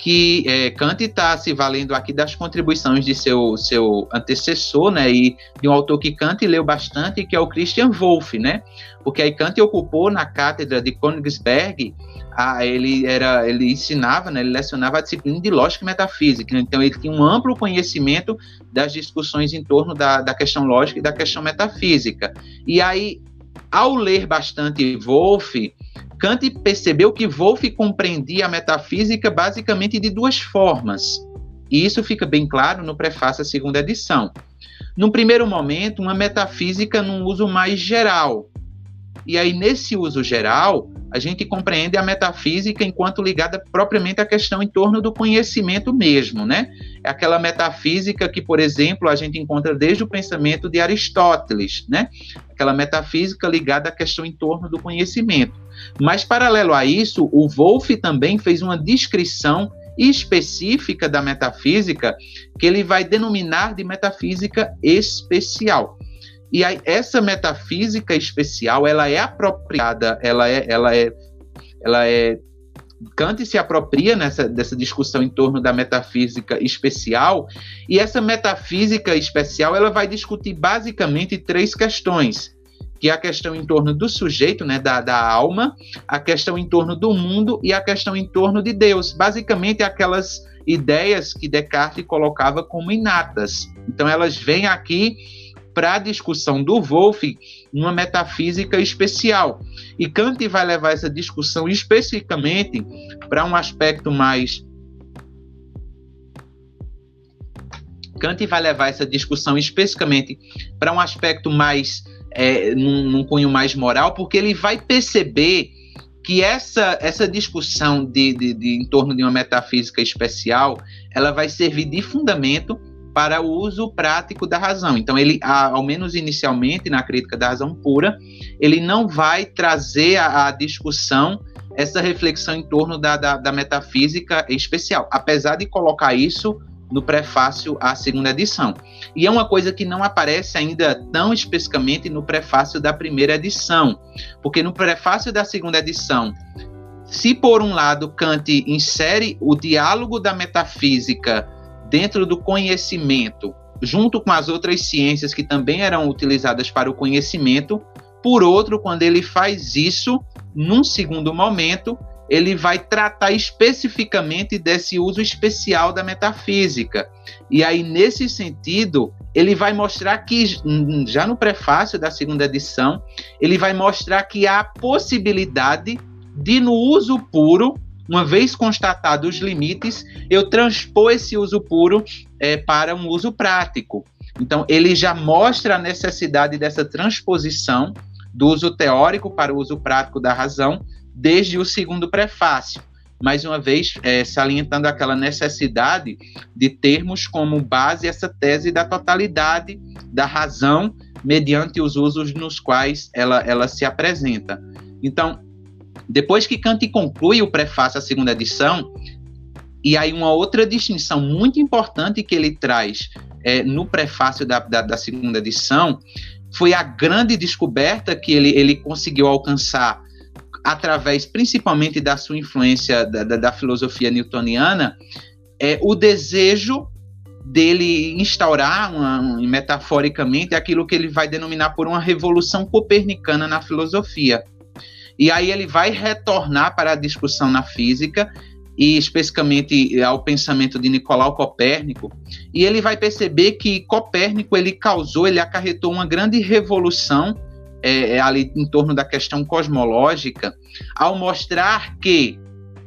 que é, Kant está se valendo aqui das contribuições de seu, seu antecessor, né, e de um autor que Kant leu bastante, que é o Christian Wolff, né, porque aí Kant ocupou na cátedra de Königsberg, a, ele era, ele ensinava, né, ele lecionava a disciplina de lógica e metafísica, então ele tinha um amplo conhecimento das discussões em torno da, da questão lógica e da questão metafísica, e aí, ao ler bastante Wolff, Kant percebeu que Wolff compreendia a metafísica basicamente de duas formas. E isso fica bem claro no prefácio à segunda edição. Num primeiro momento, uma metafísica num uso mais geral. E aí, nesse uso geral, a gente compreende a metafísica enquanto ligada propriamente à questão em torno do conhecimento mesmo, né? É aquela metafísica que, por exemplo, a gente encontra desde o pensamento de Aristóteles, né? Aquela metafísica ligada à questão em torno do conhecimento. Mas, paralelo a isso, o Wolff também fez uma descrição específica da metafísica que ele vai denominar de metafísica especial. E aí, essa metafísica especial, ela é apropriada, ela é, ela é, ela é Kant se apropria nessa, dessa discussão em torno da metafísica especial, e essa metafísica especial ela vai discutir basicamente três questões que é a questão em torno do sujeito, né, da, da alma, a questão em torno do mundo e a questão em torno de Deus. Basicamente, aquelas ideias que Descartes colocava como inatas. Então, elas vêm aqui para a discussão do Wolff numa metafísica especial. E Kant vai levar essa discussão especificamente para um aspecto mais. Kant vai levar essa discussão especificamente para um aspecto mais é, num, num cunho mais moral, porque ele vai perceber que essa, essa discussão de, de, de, em torno de uma metafísica especial, ela vai servir de fundamento para o uso prático da razão. Então, ele, ao menos inicialmente, na crítica da razão pura, ele não vai trazer a discussão essa reflexão em torno da, da, da metafísica especial, apesar de colocar isso no prefácio à segunda edição. E é uma coisa que não aparece ainda tão especificamente no prefácio da primeira edição, porque no prefácio da segunda edição, se por um lado Kant insere o diálogo da metafísica dentro do conhecimento, junto com as outras ciências que também eram utilizadas para o conhecimento, por outro, quando ele faz isso, num segundo momento, ele vai tratar especificamente desse uso especial da metafísica. E aí, nesse sentido, ele vai mostrar que, já no prefácio da segunda edição, ele vai mostrar que há a possibilidade de, no uso puro, uma vez constatados os limites, eu transpor esse uso puro é, para um uso prático. Então, ele já mostra a necessidade dessa transposição do uso teórico para o uso prático da razão, desde o segundo prefácio. Mais uma vez, é, salientando aquela necessidade de termos como base essa tese da totalidade da razão mediante os usos nos quais ela, ela se apresenta. Então, depois que Kant conclui o prefácio à segunda edição, e aí uma outra distinção muito importante que ele traz é, no prefácio da, da, da, segunda edição foi a grande descoberta que ele, ele conseguiu alcançar através principalmente da sua influência da, da, da filosofia newtoniana, é o desejo dele instaurar, uma, metaforicamente, aquilo que ele vai denominar por uma revolução copernicana na filosofia. E aí ele vai retornar para a discussão na física e especificamente ao pensamento de Nicolau Copérnico, e ele vai perceber que Copérnico ele causou, ele acarretou uma grande revolução é, é, ali em torno da questão cosmológica, ao mostrar que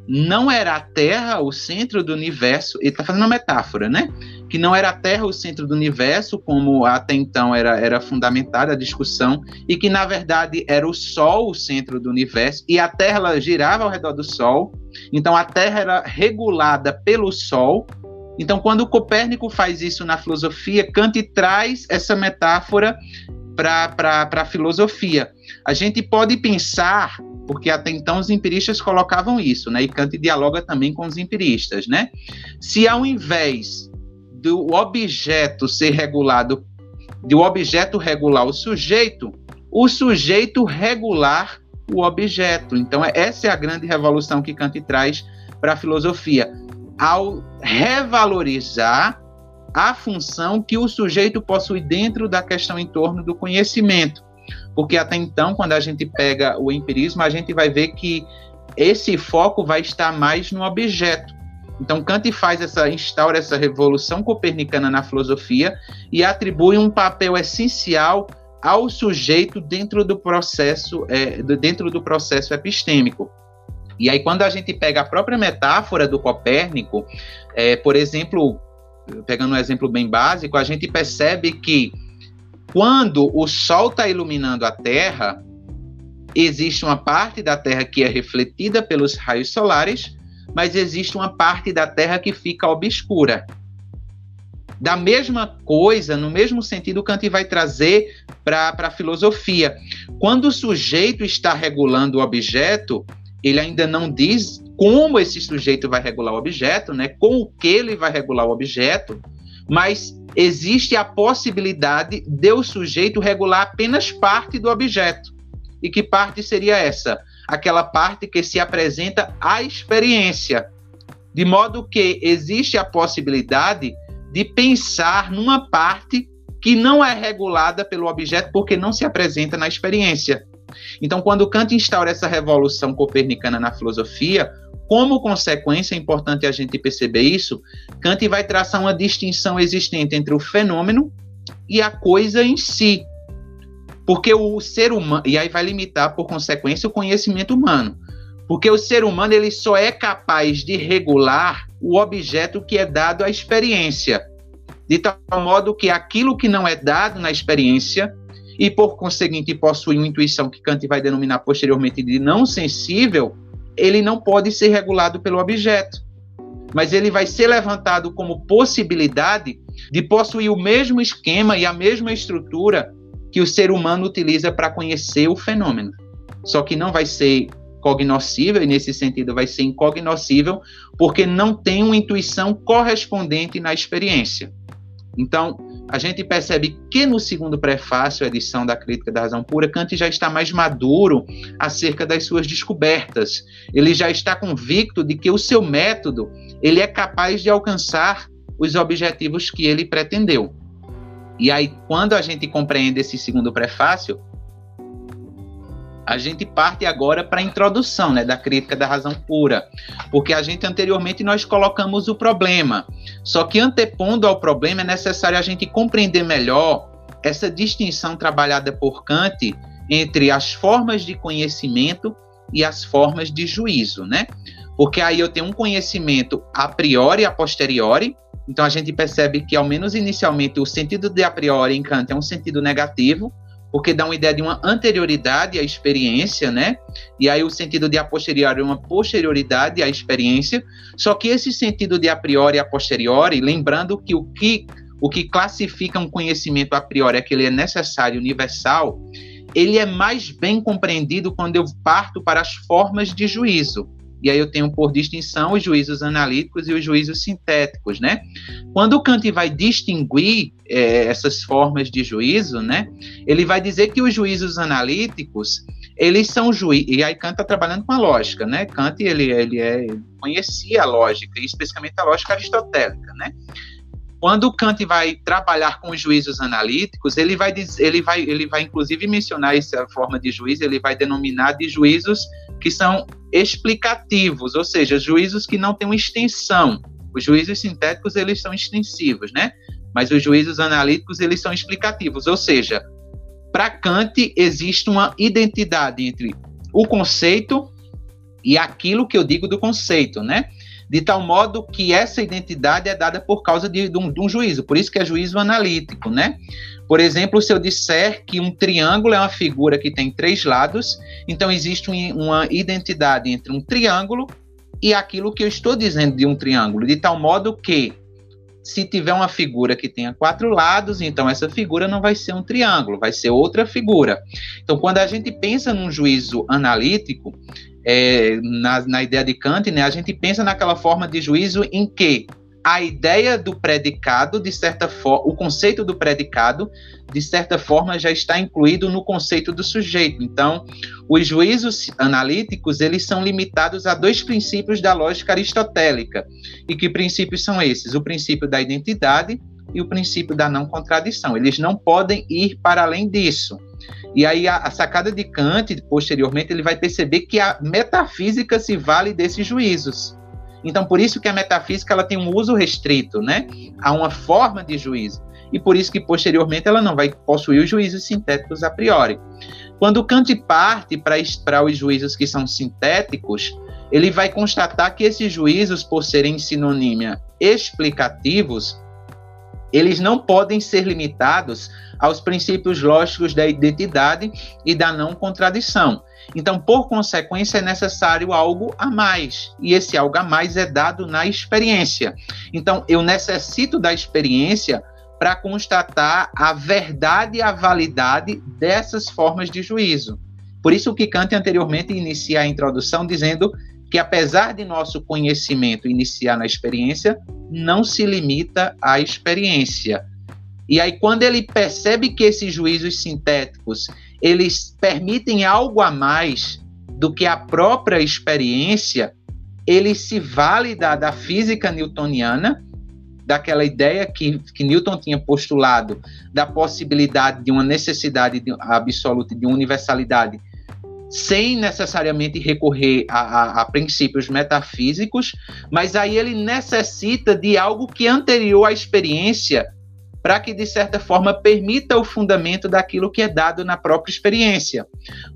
não era a Terra o centro do universo, ele está fazendo uma metáfora, né? Que não era a Terra o centro do universo, como até então era, era fundamentada a discussão, e que na verdade era o Sol o centro do universo, e a Terra girava ao redor do Sol, então a Terra era regulada pelo Sol. Então, quando Copérnico faz isso na filosofia, Kant traz essa metáfora para a filosofia. A gente pode pensar, porque até então os empiristas colocavam isso, né? E Kant dialoga também com os empiristas, né? Se ao invés do objeto ser regulado, do objeto regular o sujeito, o sujeito regular o objeto. Então, é, essa é a grande revolução que Kant traz para a filosofia. Ao revalorizar a função que o sujeito possui dentro da questão em torno do conhecimento. Porque até então, quando a gente pega o empirismo, a gente vai ver que esse foco vai estar mais no objeto. Então Kant faz essa instaura essa revolução copernicana na filosofia e atribui um papel essencial ao sujeito dentro do processo é, dentro do processo epistêmico. E aí quando a gente pega a própria metáfora do Copérnico, é, por exemplo, pegando um exemplo bem básico, a gente percebe que quando o Sol está iluminando a Terra, existe uma parte da Terra que é refletida pelos raios solares, mas existe uma parte da Terra que fica obscura. Da mesma coisa, no mesmo sentido, Kant vai trazer para a filosofia. Quando o sujeito está regulando o objeto, ele ainda não diz como esse sujeito vai regular o objeto, né? Com o que ele vai regular o objeto, mas existe a possibilidade de o sujeito regular apenas parte do objeto. E que parte seria essa? Aquela parte que se apresenta à experiência. De modo que existe a possibilidade de pensar numa parte que não é regulada pelo objeto porque não se apresenta na experiência. Então, quando Kant instaura essa revolução copernicana na filosofia, como consequência, é importante a gente perceber isso, Kant vai traçar uma distinção existente entre o fenômeno e a coisa em si. Porque o ser humano, e aí vai limitar, por consequência, o conhecimento humano. Porque o ser humano ele só é capaz de regular o objeto que é dado à experiência. De tal modo que aquilo que não é dado na experiência, e por conseguinte possui uma intuição que Kant vai denominar posteriormente de não sensível, ele não pode ser regulado pelo objeto, mas ele vai ser levantado como possibilidade de possuir o mesmo esquema e a mesma estrutura que o ser humano utiliza para conhecer o fenômeno. Só que não vai ser cognoscível, e nesse sentido vai ser incognoscível, porque não tem uma intuição correspondente na experiência. Então, a gente percebe que no segundo prefácio, a edição da Crítica da Razão Pura, Kant já está mais maduro acerca das suas descobertas. Ele já está convicto de que o seu método ele é capaz de alcançar os objetivos que ele pretendeu. E aí, quando a gente compreende esse segundo prefácio, a gente parte agora para a introdução né, da crítica da razão pura, porque a gente anteriormente nós colocamos o problema. Só que antepondo ao problema é necessário a gente compreender melhor essa distinção trabalhada por Kant entre as formas de conhecimento e as formas de juízo, né? Porque aí eu tenho um conhecimento a priori a posteriori, então a gente percebe que, ao menos inicialmente, o sentido de a priori em Kant é um sentido negativo, porque dá uma ideia de uma anterioridade à experiência, né? E aí o sentido de a posteriori é uma posterioridade à experiência. Só que esse sentido de a priori e a posteriori, lembrando que o que o que classifica um conhecimento a priori é que ele é necessário, universal, ele é mais bem compreendido quando eu parto para as formas de juízo. E aí eu tenho por distinção os juízos analíticos e os juízos sintéticos, né? Quando Kant vai distinguir é, essas formas de juízo, né? Ele vai dizer que os juízos analíticos, eles são juízos, e aí Kant está trabalhando com a lógica, né? Kant, ele, ele, é, conhecia a lógica, especificamente a lógica aristotélica, né? Quando Kant vai trabalhar com os juízos analíticos, ele vai, ele vai, ele vai inclusive mencionar essa forma de juízo, ele vai denominar de juízos que são explicativos, ou seja, juízos que não têm uma extensão. Os juízos sintéticos, eles são extensivos, né? Mas os juízos analíticos, eles são explicativos, ou seja, para Kant existe uma identidade entre o conceito e aquilo que eu digo do conceito, né? De tal modo que essa identidade é dada por causa de, de, um, de um juízo, por isso que é juízo analítico, né? Por exemplo, se eu disser que um triângulo é uma figura que tem três lados, então existe uma identidade entre um triângulo e aquilo que eu estou dizendo de um triângulo, de tal modo que se tiver uma figura que tenha quatro lados, então essa figura não vai ser um triângulo, vai ser outra figura. Então, quando a gente pensa num juízo analítico, é, na, na ideia de Kant, né, a gente pensa naquela forma de juízo em que a ideia do predicado, de certa forma, o conceito do predicado, de certa forma, já está incluído no conceito do sujeito. Então, os juízos analíticos, eles são limitados a dois princípios da lógica aristotélica. E que princípios são esses? O princípio da identidade e o princípio da não contradição. Eles não podem ir para além disso. E aí a, a, sacada de Kant, posteriormente, ele vai perceber que a metafísica se vale desses juízos. Então, por isso que a metafísica ela tem um uso restrito, né? A uma forma de juízo. E por isso que, posteriormente, ela não vai possuir os juízos sintéticos a priori. Quando Kant parte para os juízos que são sintéticos, ele vai constatar que esses juízos, por serem sinonímia explicativos, eles não podem ser limitados aos princípios lógicos da identidade e da não contradição. Então, por consequência, é necessário algo a mais. E esse algo a mais é dado na experiência. Então, eu necessito da experiência para constatar a verdade e a validade dessas formas de juízo. Por isso que Kant anteriormente inicia a introdução dizendo que apesar de nosso conhecimento iniciar na experiência, não se limita à experiência. E aí quando ele percebe que esses juízos sintéticos, eles permitem algo a mais do que a própria experiência, ele se vale da, física newtoniana, daquela ideia que, que Newton tinha postulado da possibilidade de uma necessidade de, absoluta, de universalidade, sem necessariamente recorrer a, a, a, princípios metafísicos, mas aí ele necessita de algo que é anterior à experiência para que, de certa forma, permita o fundamento daquilo que é dado na própria experiência.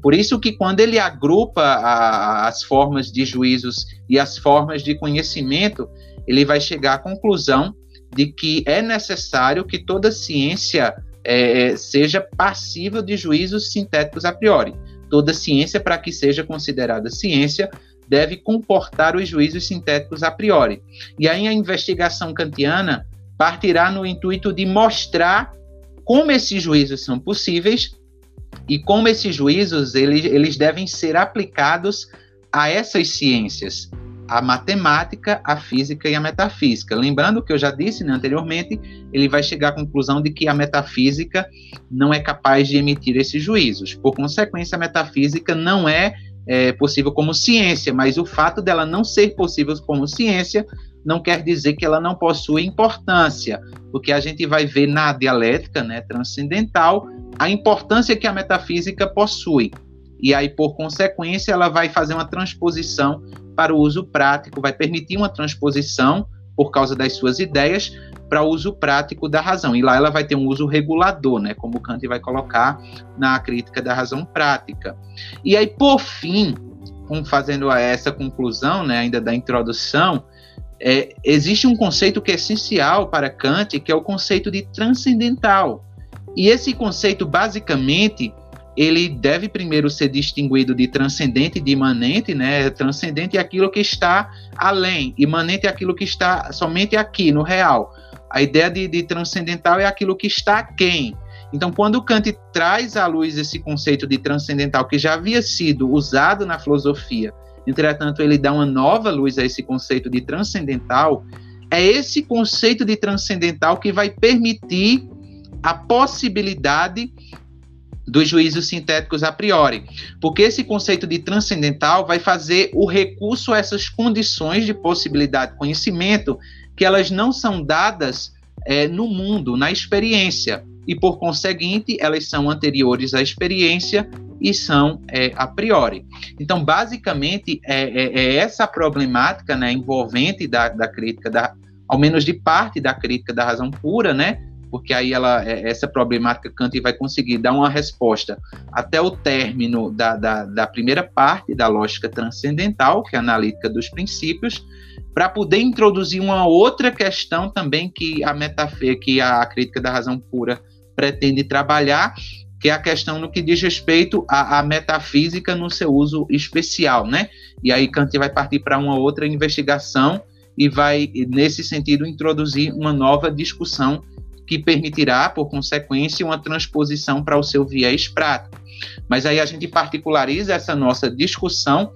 Por isso que, quando ele agrupa a, as formas de juízos e as formas de conhecimento, ele vai chegar à conclusão de que é necessário que toda ciência é, seja passível de juízos sintéticos a priori. Toda ciência, para que seja considerada ciência, deve comportar os juízos sintéticos a priori. E aí a investigação kantiana partirá no intuito de mostrar como esses juízos são possíveis e como esses juízos eles, eles devem ser aplicados a essas ciências, a matemática, a física e a metafísica. Lembrando que eu já disse né, anteriormente, ele vai chegar à conclusão de que a metafísica não é capaz de emitir esses juízos. Por consequência, a metafísica não é, é possível como ciência, mas o fato dela não ser possível como ciência não quer dizer que ela não possui importância, porque a gente vai ver na dialética né, transcendental a importância que a metafísica possui. E aí, por consequência, ela vai fazer uma transposição para o uso prático, vai permitir uma transposição, por causa das suas ideias, para o uso prático da razão. E lá ela vai ter um uso regulador, né, como Kant vai colocar na crítica da razão prática. E aí, por fim, fazendo essa conclusão, né, ainda da introdução, é, existe um conceito que é essencial para Kant, que é o conceito de transcendental. E esse conceito, basicamente, ele deve primeiro ser distinguido de transcendente e de imanente, né? Transcendente é aquilo que está além, imanente é aquilo que está somente aqui, no real. A ideia de, de transcendental é aquilo que está quem. Então, quando Kant traz à luz esse conceito de transcendental que já havia sido usado na filosofia Entretanto, ele dá uma nova luz a esse conceito de transcendental. É esse conceito de transcendental que vai permitir a possibilidade dos juízos sintéticos a priori, porque esse conceito de transcendental vai fazer o recurso a essas condições de possibilidade de conhecimento que elas não são dadas é, no mundo, na experiência, e por conseguinte elas são anteriores à experiência e são é, a priori. Então, basicamente, é, é, é essa problemática né, envolvente da, da crítica, da, ao menos de parte da crítica da razão pura, né, porque aí ela, é, essa problemática Kant vai conseguir dar uma resposta até o término da, da, da primeira parte da lógica transcendental, que é a analítica dos princípios, para poder introduzir uma outra questão também que a metafísica, que a crítica da razão pura pretende trabalhar, que é a questão no que diz respeito à, à, metafísica no seu uso especial, né? E aí Kant vai partir para uma outra investigação e vai, nesse sentido, introduzir uma nova discussão que permitirá, por consequência, uma transposição para o seu viés prático. Mas aí a gente particulariza essa nossa discussão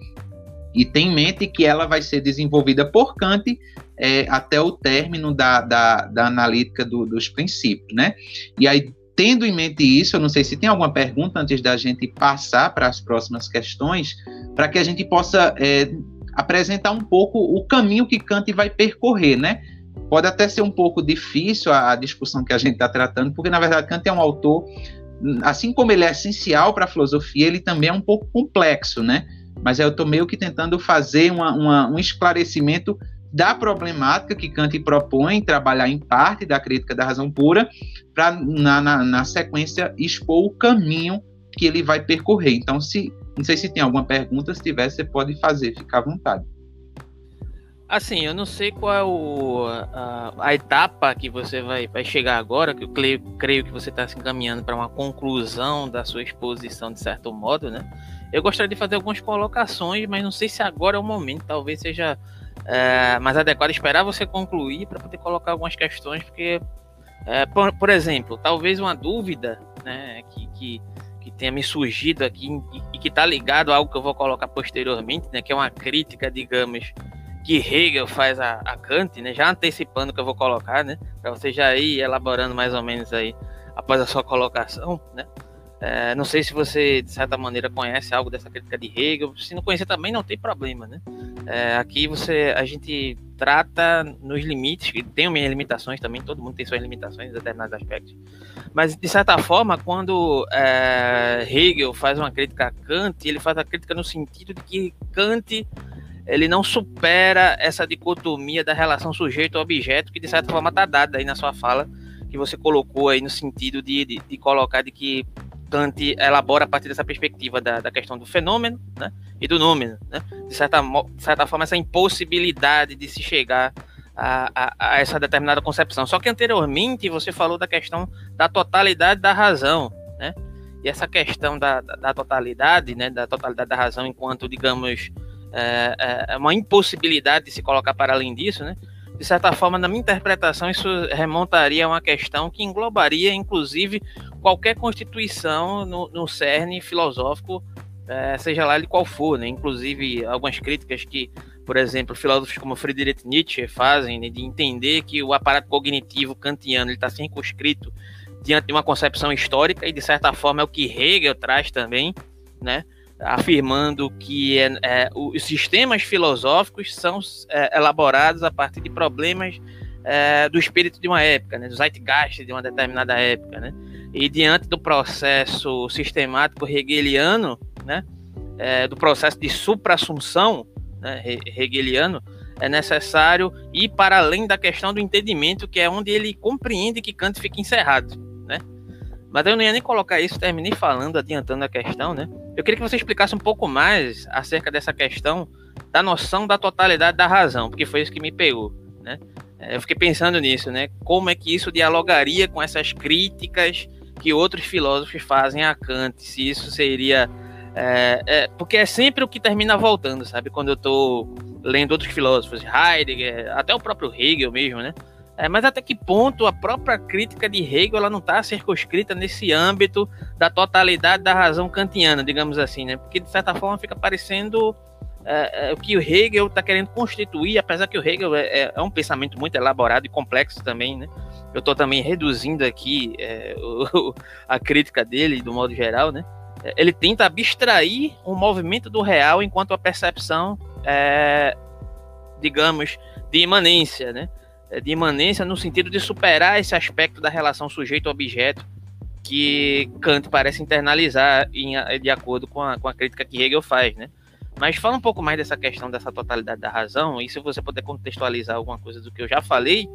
e tem em mente que ela vai ser desenvolvida por Kant é, até o término da, da, da analítica do, dos princípios, né? E aí tendo em mente isso, eu não sei se tem alguma pergunta antes da gente passar para as próximas questões, para que a gente possa é, apresentar um pouco o caminho que Kant vai percorrer, né? Pode até ser um pouco difícil a, a discussão que a gente está tratando, porque na verdade Kant é um autor, assim como ele é essencial para a filosofia, ele também é um pouco complexo, né? Mas eu estou meio que tentando fazer uma, uma, um esclarecimento da problemática que Kant propõe trabalhar em parte da crítica da razão pura, para, na, na, na, sequência, expor o caminho que ele vai percorrer. Então, se não sei se tem alguma pergunta, se tiver, você pode fazer, fica à vontade. Assim, eu não sei qual é o, a, a, etapa que você vai, vai chegar agora, que eu creio, creio que você está se encaminhando para uma conclusão da sua exposição, de certo modo, né? Eu gostaria de fazer algumas colocações, mas não sei se agora é o momento, talvez seja é, mais adequado esperar você concluir para poder colocar algumas questões, porque, é, por, por, exemplo, talvez uma dúvida né, que, que, que tenha me surgido aqui e, e que está ligado a algo que eu vou colocar posteriormente, né, que é uma crítica, digamos, que Hegel faz a, a Kant, né, já antecipando o que eu vou colocar, né, para você já ir elaborando mais ou menos aí após a sua colocação, né. É, não sei se você, de certa maneira, conhece algo dessa crítica de Hegel. Se não conhecer também, não tem problema, né? É, aqui você, a gente trata nos limites, que tem minhas limitações também, todo mundo tem suas limitações em determinados aspectos. Mas, de certa forma, quando é, Hegel faz uma crítica a Kant, ele faz a crítica no sentido de que Kant ele não supera essa dicotomia da relação sujeito-objeto, que de certa forma está dada aí na sua fala, que você colocou aí no sentido de, de, de colocar de que Kant elabora a partir dessa perspectiva da, da questão do fenômeno né, e do número. Né, de, certa, de certa forma, essa impossibilidade de se chegar a, a, a, essa determinada concepção. Só que anteriormente você falou da questão da totalidade da razão. Né, e essa questão da, da, da totalidade, né, da totalidade da razão, enquanto, digamos, é, é, é uma impossibilidade de se colocar para além disso, né? de certa forma, na minha interpretação, isso remontaria a uma questão que englobaria, inclusive, qualquer constituição no, no cerne filosófico, é, seja lá de qual for, né? Inclusive, algumas críticas que, por exemplo, filósofos como Friedrich Nietzsche fazem, né, de entender que o aparato cognitivo kantiano está circunscrito diante de uma concepção histórica, e de certa forma é o que Hegel traz também, né? Afirmando que é, é, os sistemas filosóficos são é, elaborados a partir de problemas é, do espírito de uma época, né, do zeitgeist de uma determinada época, né, e diante do processo sistemático hegeliano, né, é, do processo de supra-assunção né, hegeliano, é necessário ir para além da questão do entendimento, que é onde ele compreende que Kant fica encerrado? Mas eu não ia nem colocar isso, terminei falando, adiantando a questão, né? Eu queria que você explicasse um pouco mais acerca dessa questão da noção da totalidade da razão, porque foi isso que me pegou, né? É, eu fiquei pensando nisso, né? Como é que isso dialogaria com essas críticas que outros filósofos fazem a Kant? Se isso seria. É, é, porque é sempre o que termina voltando, sabe? Quando eu estou lendo outros filósofos, Heidegger, até o próprio Hegel mesmo, né? É, mas até que ponto a própria crítica de Hegel ela não está circunscrita nesse âmbito da totalidade da razão kantiana, digamos assim, né? Porque de certa forma fica parecendo é, é, o que o Hegel está querendo constituir, apesar que o Hegel é, é, é, um pensamento muito elaborado e complexo também, né? Eu estou também reduzindo aqui o, a crítica dele, do modo geral, né? Ele tenta abstrair o movimento do real enquanto a percepção, digamos, de imanência, né? De imanência no sentido de superar esse aspecto da relação sujeito-objeto que Kant parece internalizar em, de acordo com a, com a crítica que Hegel faz, né? Mas fala um pouco mais dessa questão dessa totalidade da razão, e se você puder contextualizar alguma coisa do que eu já falei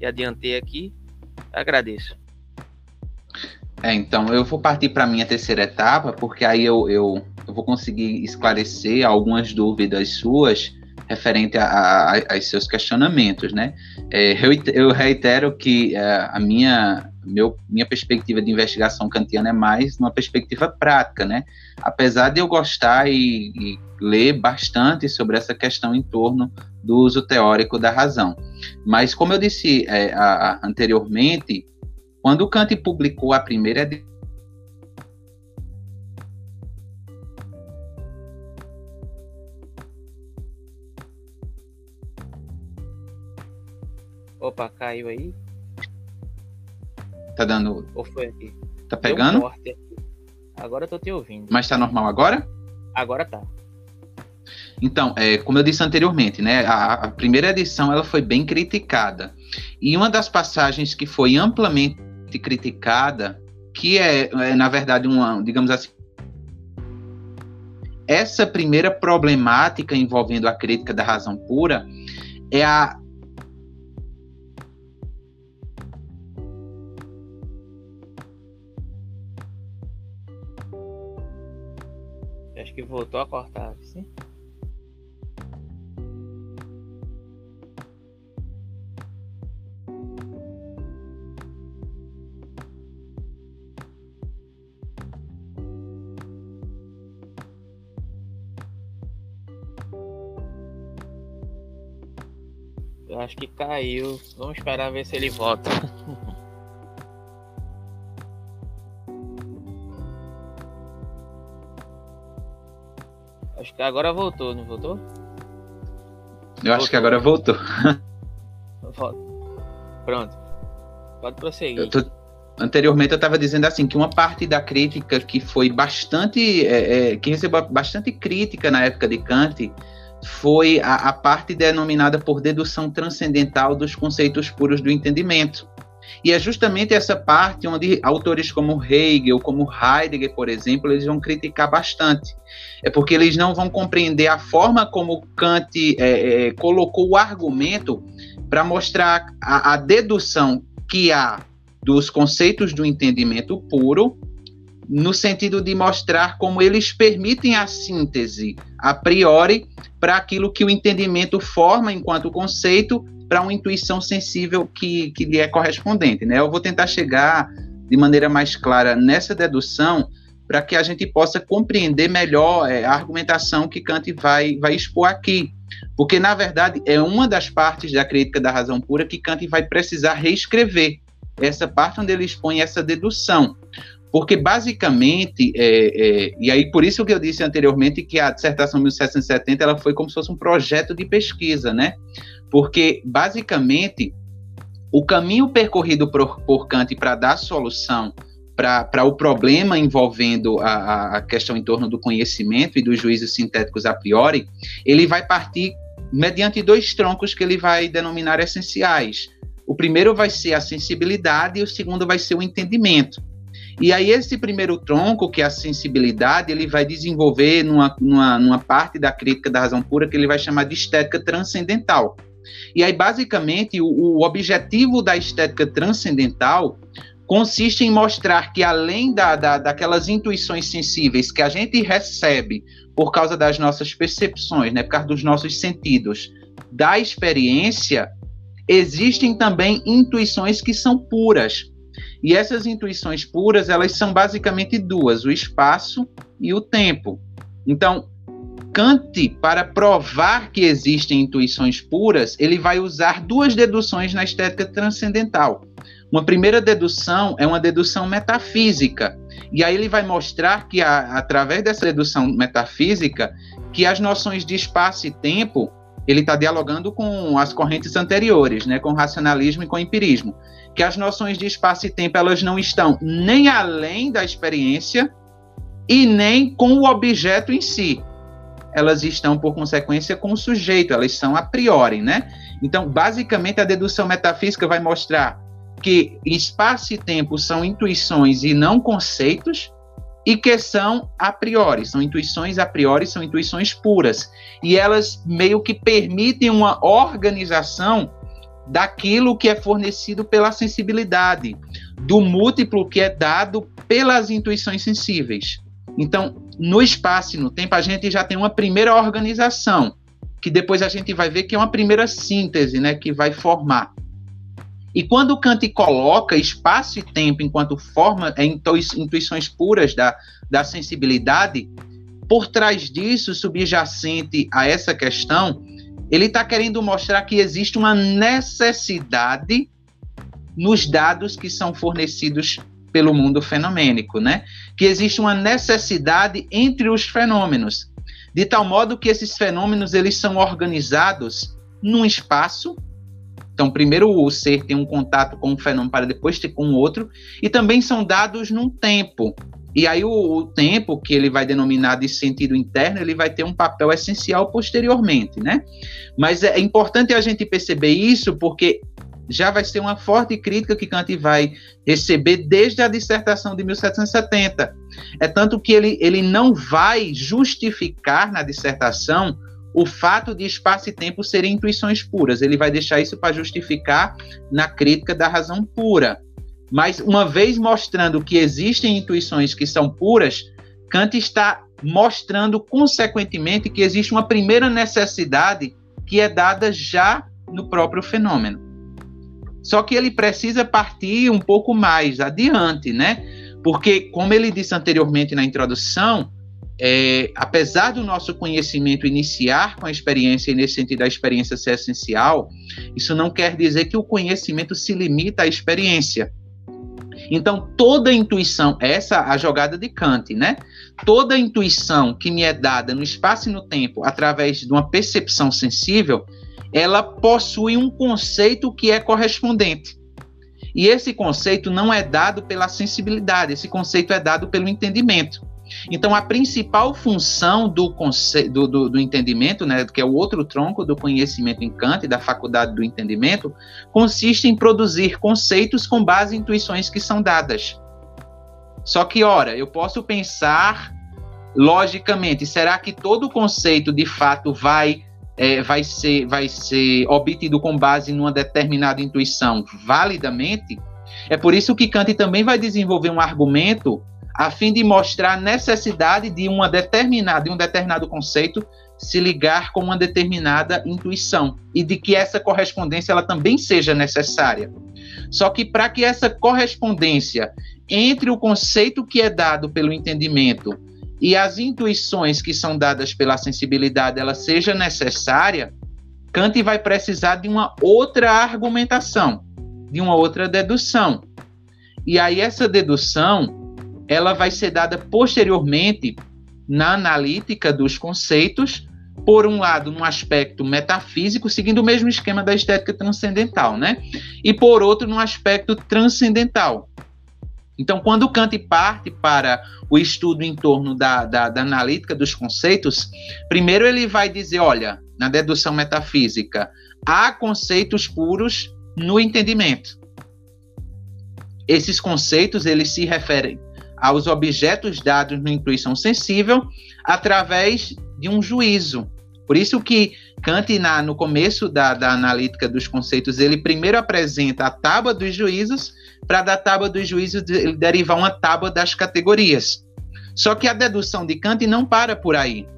e adiantei aqui, agradeço. É, então eu vou partir para a minha terceira etapa, porque aí eu, eu, eu, vou conseguir esclarecer algumas dúvidas suas referente a, a, a seus questionamentos, né? É, eu, eu, reitero que é, a minha, meu, minha perspectiva de investigação kantiana é mais uma perspectiva prática, né? Apesar de eu gostar e, e ler bastante sobre essa questão em torno do uso teórico da razão. Mas, como eu disse é, a, anteriormente, quando Kant publicou a primeira Opa, caiu aí? Tá dando. Ou foi aqui? Tá pegando? Um agora eu tô te ouvindo. Mas tá normal agora? Agora tá. Então, é, como eu disse anteriormente, né, a, a, primeira edição ela foi bem criticada. E uma das passagens que foi amplamente criticada, que é, é na verdade, uma, digamos assim, essa primeira problemática envolvendo a crítica da razão pura é a que voltou a cortar, sim? Eu acho que caiu. Vamos esperar ver se ele volta. acho que agora voltou, não voltou? Eu voltou. acho que agora voltou. Pronto. Pode prosseguir. Eu tô... Anteriormente eu estava dizendo assim que uma parte da crítica que foi bastante, é, é, que recebeu bastante crítica na época de Kant foi a, a parte denominada por dedução transcendental dos conceitos puros do entendimento. E é justamente essa parte onde autores como Hegel, como Heidegger, por exemplo, eles vão criticar bastante. É porque eles não vão compreender a forma como Kant é, é, colocou o argumento para mostrar a, a dedução que há dos conceitos do entendimento puro no sentido de mostrar como eles permitem a síntese a priori para aquilo que o entendimento forma enquanto conceito para uma intuição sensível que, que lhe é correspondente. Né? Eu vou tentar chegar de maneira mais clara nessa dedução para que a gente possa compreender melhor é, a argumentação que Kant vai, vai expor aqui. Porque, na verdade, é uma das partes da crítica da razão pura que Kant vai precisar reescrever. Essa parte onde ele expõe essa dedução. Porque, basicamente, é, é, e aí por isso que eu disse anteriormente que a dissertação 1770 ela foi como se fosse um projeto de pesquisa, né? Porque, basicamente, o caminho percorrido por, por Kant para dar solução para o problema envolvendo a, a questão em torno do conhecimento e dos juízos sintéticos a priori, ele vai partir mediante dois troncos que ele vai denominar essenciais. O primeiro vai ser a sensibilidade e o segundo vai ser o entendimento. E aí esse primeiro tronco, que é a sensibilidade, ele vai desenvolver numa, numa, numa parte da crítica da razão pura que ele vai chamar de estética transcendental. E aí, basicamente, o, o objetivo da estética transcendental consiste em mostrar que, além da, da, daquelas intuições sensíveis que a gente recebe por causa das nossas percepções, né, por causa dos nossos sentidos, da experiência, existem também intuições que são puras, e essas intuições puras, elas são basicamente duas, o espaço e o tempo. Então, Kant, para provar que existem intuições puras, ele vai usar duas deduções na estética transcendental. Uma primeira dedução é uma dedução metafísica, e aí ele vai mostrar que, a, através dessa dedução metafísica, que as noções de espaço e tempo, ele está dialogando com as correntes anteriores, né, com racionalismo e com o empirismo que as noções de espaço e tempo elas não estão nem além da experiência e nem com o objeto em si. Elas estão, por consequência, com o sujeito, elas são a priori, né? Então, basicamente, a dedução metafísica vai mostrar que espaço e tempo são intuições e não conceitos, e que são a priori, são intuições a priori, são intuições puras. E elas meio que permitem uma organização daquilo que é fornecido pela sensibilidade, do múltiplo que é dado pelas intuições sensíveis. Então, no espaço e no tempo, a gente já tem uma primeira organização, que depois a gente vai ver que é uma primeira síntese, né, que vai formar. E quando Kant coloca espaço e tempo enquanto forma é, intuições puras da, da sensibilidade, por trás disso, subjacente a essa questão, ele está querendo mostrar que existe uma necessidade nos dados que são fornecidos pelo mundo fenomênico, né? Que existe uma necessidade entre os fenômenos, de tal modo que esses fenômenos eles são organizados num espaço. Então, primeiro o ser tem um contato com um fenômeno para depois ter com outro, e também são dados num tempo. E aí o, o, tempo que ele vai denominar de sentido interno, ele vai ter um papel essencial posteriormente, né? Mas é importante a gente perceber isso porque já vai ser uma forte crítica que Kant vai receber desde a dissertação de 1770. É tanto que ele, ele não vai justificar na dissertação o fato de espaço e tempo serem intuições puras. Ele vai deixar isso para justificar na crítica da razão pura. Mas uma vez mostrando que existem intuições que são puras, Kant está mostrando consequentemente que existe uma primeira necessidade que é dada já no próprio fenômeno. Só que ele precisa partir um pouco mais adiante, né? Porque, como ele disse anteriormente na introdução, é, apesar do nosso conhecimento iniciar com a experiência, e nesse sentido a experiência ser essencial, isso não quer dizer que o conhecimento se limita à experiência. Então, toda intuição, essa a jogada de Kant, né? Toda intuição que me é dada no espaço e no tempo através de uma percepção sensível, ela possui um conceito que é correspondente. E esse conceito não é dado pela sensibilidade, esse conceito é dado pelo entendimento. Então, a principal função do, do, do, do, entendimento, né, que é o outro tronco do conhecimento em Kant, da faculdade do entendimento, consiste em produzir conceitos com base em intuições que são dadas. Só que, ora, eu posso pensar logicamente, será que todo conceito de fato vai, é, vai, ser, vai ser obtido com base numa determinada intuição validamente? É por isso que Kant também vai desenvolver um argumento a fim de mostrar a necessidade de uma determinada, de um determinado conceito se ligar com uma determinada intuição e de que essa correspondência ela também seja necessária. Só que para que essa correspondência entre o conceito que é dado pelo entendimento e as intuições que são dadas pela sensibilidade ela seja necessária, Kant vai precisar de uma outra argumentação, de uma outra dedução. E aí essa dedução ela vai ser dada posteriormente na analítica dos conceitos, por um lado, no aspecto metafísico, seguindo o mesmo esquema da estética transcendental, né? E por outro, no aspecto transcendental. Então, quando Kant parte para o estudo em torno da, da, da analítica dos conceitos, primeiro ele vai dizer: olha, na dedução metafísica, há conceitos puros no entendimento. Esses conceitos eles se referem aos objetos dados na intuição sensível através de um juízo. Por isso que Kant, na, no começo da, da analítica dos conceitos, ele primeiro apresenta a tábua dos juízos, para da tábua dos juízos ele derivar uma tábua das categorias. Só que a dedução de Kant não para por aí,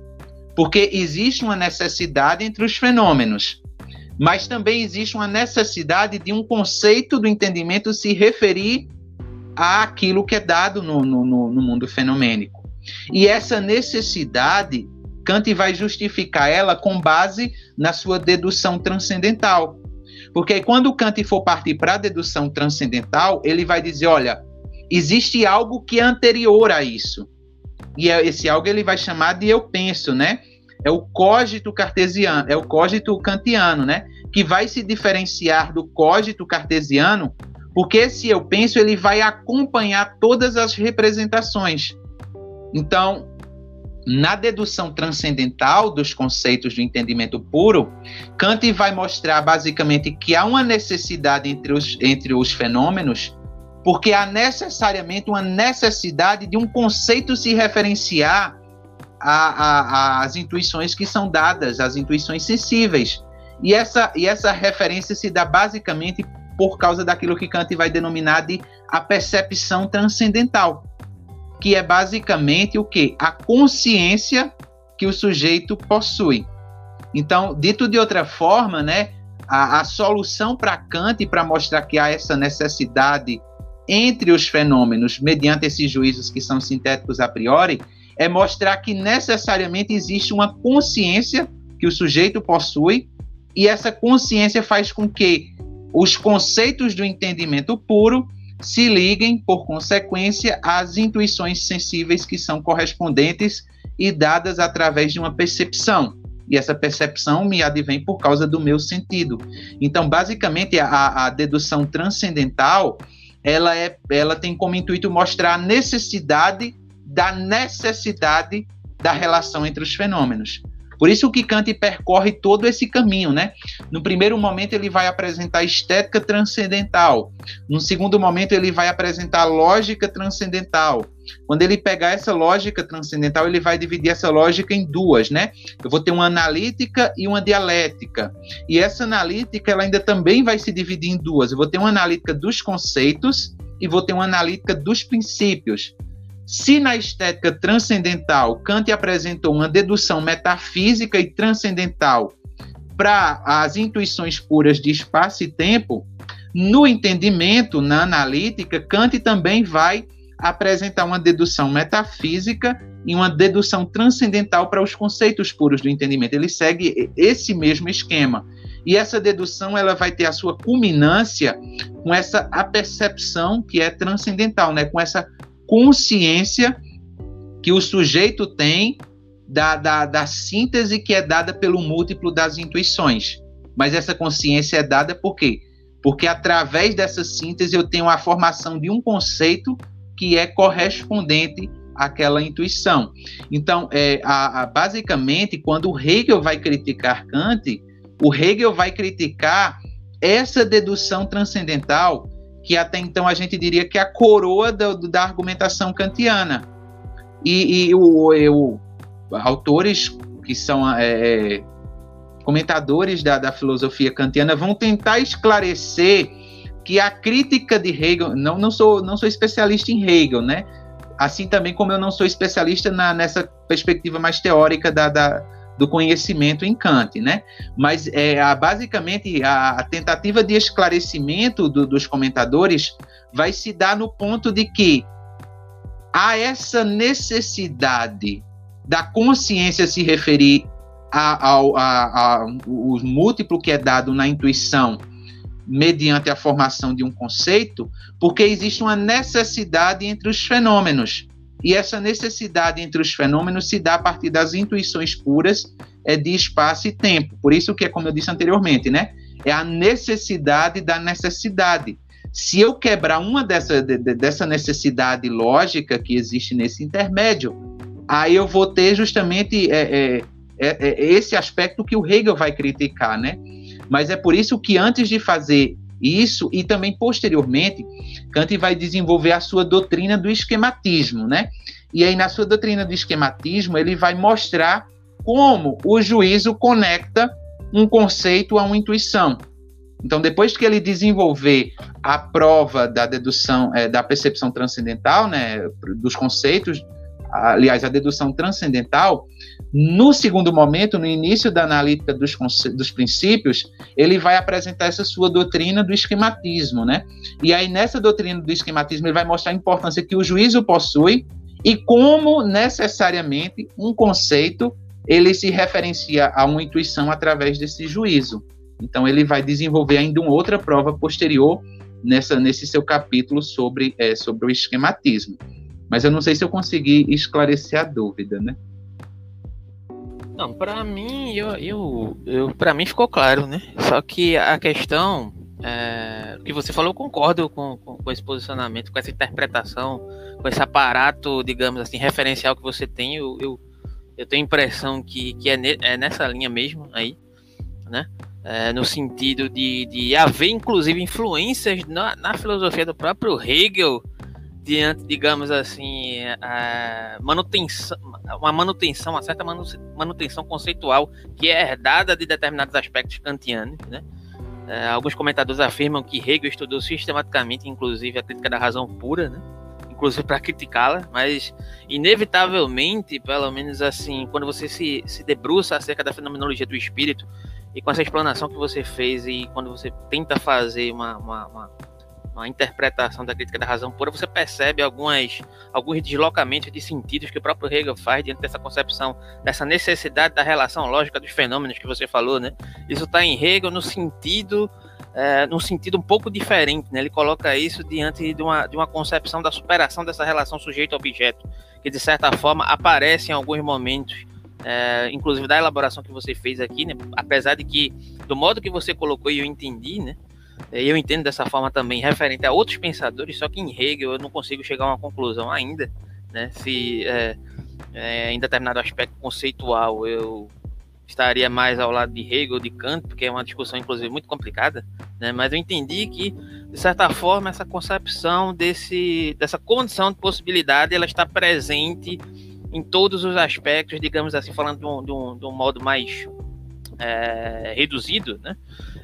porque existe uma necessidade entre os fenômenos, mas também existe uma necessidade de um conceito do entendimento se referir àquilo que é dado no, no, no mundo fenomênico. E essa necessidade, Kant vai justificar ela com base na sua dedução transcendental. Porque quando Kant for partir para a dedução transcendental, ele vai dizer: olha, existe algo que é anterior a isso. E é, esse algo ele vai chamar de eu penso, né? É o cogito cartesiano, é o cogito kantiano, né? Que vai se diferenciar do cogito cartesiano porque esse eu penso, ele vai acompanhar todas as representações. Então, na dedução transcendental dos conceitos do entendimento puro, Kant vai mostrar basicamente que há uma necessidade entre os, entre os fenômenos, porque há necessariamente uma necessidade de um conceito se referenciar às intuições que são dadas, às intuições sensíveis. E essa, e essa referência se dá basicamente por causa daquilo que Kant vai denominar de a percepção transcendental, que é basicamente o que? A consciência que o sujeito possui. Então, dito de outra forma, né, a, a solução para Kant para mostrar que há essa necessidade entre os fenômenos, mediante esses juízos que são sintéticos a priori, é mostrar que necessariamente existe uma consciência que o sujeito possui, e essa consciência faz com que os conceitos do entendimento puro se liguem, por consequência, às intuições sensíveis que são correspondentes e dadas através de uma percepção. E essa percepção me advém por causa do meu sentido. Então, basicamente, a, a dedução transcendental ela, é, ela tem como intuito mostrar a necessidade da necessidade da relação entre os fenômenos. Por isso que Kant percorre todo esse caminho, né? No primeiro momento ele vai apresentar estética transcendental, no segundo momento ele vai apresentar lógica transcendental. Quando ele pegar essa lógica transcendental, ele vai dividir essa lógica em duas, né? Eu vou ter uma analítica e uma dialética. E essa analítica ela ainda também vai se dividir em duas. Eu vou ter uma analítica dos conceitos e vou ter uma analítica dos princípios. Se na estética transcendental Kant apresentou uma dedução metafísica e transcendental para as intuições puras de espaço e tempo, no entendimento, na analítica, Kant também vai apresentar uma dedução metafísica e uma dedução transcendental para os conceitos puros do entendimento. Ele segue esse mesmo esquema. E essa dedução ela vai ter a sua culminância com essa apercepção que é transcendental, né? com essa consciência que o sujeito tem da, da, da síntese que é dada pelo múltiplo das intuições. Mas essa consciência é dada por quê? Porque através dessa síntese eu tenho a formação de um conceito que é correspondente àquela intuição. Então, é, a, a, basicamente, quando o Hegel vai criticar Kant, o Hegel vai criticar essa dedução transcendental que até então a gente diria que é a coroa do, da argumentação kantiana. E, e o, o, autores que são é, é, comentadores da, da filosofia kantiana vão tentar esclarecer que a crítica de Hegel, não, não, sou, não sou especialista em Hegel, né? Assim também como eu não sou especialista na, nessa perspectiva mais teórica da, da do conhecimento em Kant, né? Mas é, a, basicamente a, a, tentativa de esclarecimento do, dos comentadores vai se dar no ponto de que há essa necessidade da consciência se referir ao, ao múltiplo que é dado na intuição mediante a formação de um conceito, porque existe uma necessidade entre os fenômenos. E essa necessidade entre os fenômenos se dá a partir das intuições puras é, de espaço e tempo. Por isso que é como eu disse anteriormente, né? É a necessidade da necessidade. Se eu quebrar uma dessa, de, dessa necessidade lógica que existe nesse intermédio, aí eu vou ter justamente é, é, é, é esse aspecto que o Hegel vai criticar, né? Mas é por isso que antes de fazer isso e também posteriormente Kant vai desenvolver a sua doutrina do esquematismo, né? E aí na sua doutrina do esquematismo ele vai mostrar como o juízo conecta um conceito a uma intuição. Então, depois que ele desenvolver a prova da dedução, é, da percepção transcendental, né, dos conceitos, aliás, a dedução transcendental, no segundo momento, no início da analítica dos, dos princípios, ele vai apresentar essa sua doutrina do esquematismo, né? E aí, nessa doutrina do esquematismo, ele vai mostrar a importância que o juízo possui e como necessariamente um conceito ele se referencia a uma intuição através desse juízo. Então, ele vai desenvolver ainda uma outra prova posterior nessa, nesse seu capítulo sobre, é, sobre o esquematismo. Mas eu não sei se eu consegui esclarecer a dúvida, né? Não, para mim, eu, eu, eu para mim ficou claro, né? Só que a questão é, que você falou, eu concordo com, com, com, esse posicionamento, com essa interpretação, com esse aparato, digamos assim, referencial que você tem. Eu, eu, eu tenho a impressão que, que é, ne, é nessa linha mesmo aí, né? É, no sentido de, de haver, inclusive, influências na, na filosofia do próprio Hegel diante, digamos assim, a manutenção, uma manutenção, uma certa manutenção conceitual que é herdada de determinados aspectos kantianos, né? É, alguns comentadores afirmam que Hegel estudou sistematicamente, inclusive, a crítica da razão pura, né? inclusive para criticá-la, mas inevitavelmente, pelo menos assim, quando você se, se debruça acerca da fenomenologia do espírito e com essa explanação que você fez e quando você tenta fazer uma, uma, uma uma interpretação da crítica da razão pura, você percebe algumas, alguns deslocamentos de sentidos que o próprio Hegel faz diante dessa concepção, dessa necessidade da relação lógica dos fenômenos que você falou, né? Isso está em Hegel no sentido é, num sentido um pouco diferente, né? Ele coloca isso diante de uma, de uma concepção da superação dessa relação sujeito-objeto, que de certa forma aparece em alguns momentos, é, inclusive da elaboração que você fez aqui, né? Apesar de que, do modo que você colocou e eu entendi, né? É, eu entendo dessa forma também, referente a outros pensadores, só que em Hegel eu não consigo chegar a uma conclusão ainda, né? Se é, é, em determinado aspecto conceitual eu estaria mais ao lado de Hegel, de Kant, porque é uma discussão, inclusive, muito complicada, né? mas eu entendi que, de certa forma, essa concepção desse, dessa condição de possibilidade, ela está presente em todos os aspectos, digamos assim, falando de um, de um, de um modo mais é, reduzido, né?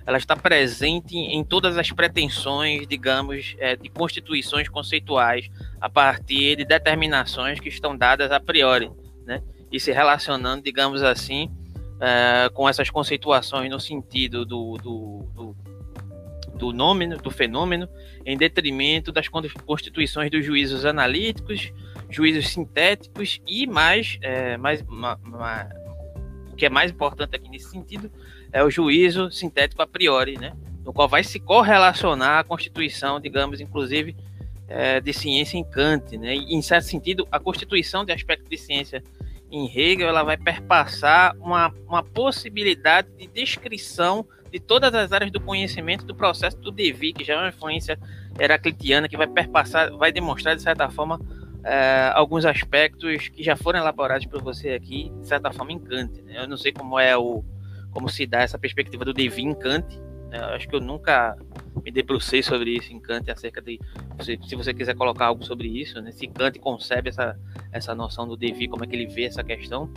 Ela está presente em todas as pretensões, digamos, é, de constituições conceituais a partir de determinações que estão dadas a priori, né? E se relacionando, digamos assim, é, com essas conceituações no sentido do, do, do, do nome, do fenômeno, em detrimento das constituições dos juízos analíticos, juízos sintéticos e mais, é, mais ma, ma, o que é mais importante aqui nesse sentido é o juízo sintético a priori, né? No qual vai se correlacionar a constituição, digamos, inclusive, é, de ciência em Kant, né? E, em certo sentido, a constituição de aspecto de ciência em Hegel, ela vai perpassar uma, uma possibilidade de descrição de todas as áreas do conhecimento do processo do Devi, que já é uma influência heraclitiana, que vai perpassar, vai demonstrar, de certa forma, é, alguns aspectos que já foram elaborados por você aqui, de certa forma, em Kant. Né? Eu não sei como é o, como se dá essa perspectiva do Devi em Kant. Né? Eu acho que eu nunca me debrucei sobre isso em Kant, acerca de se, você quiser colocar algo sobre isso, né? se Kant concebe essa, essa noção do Devi, como é que ele vê essa questão.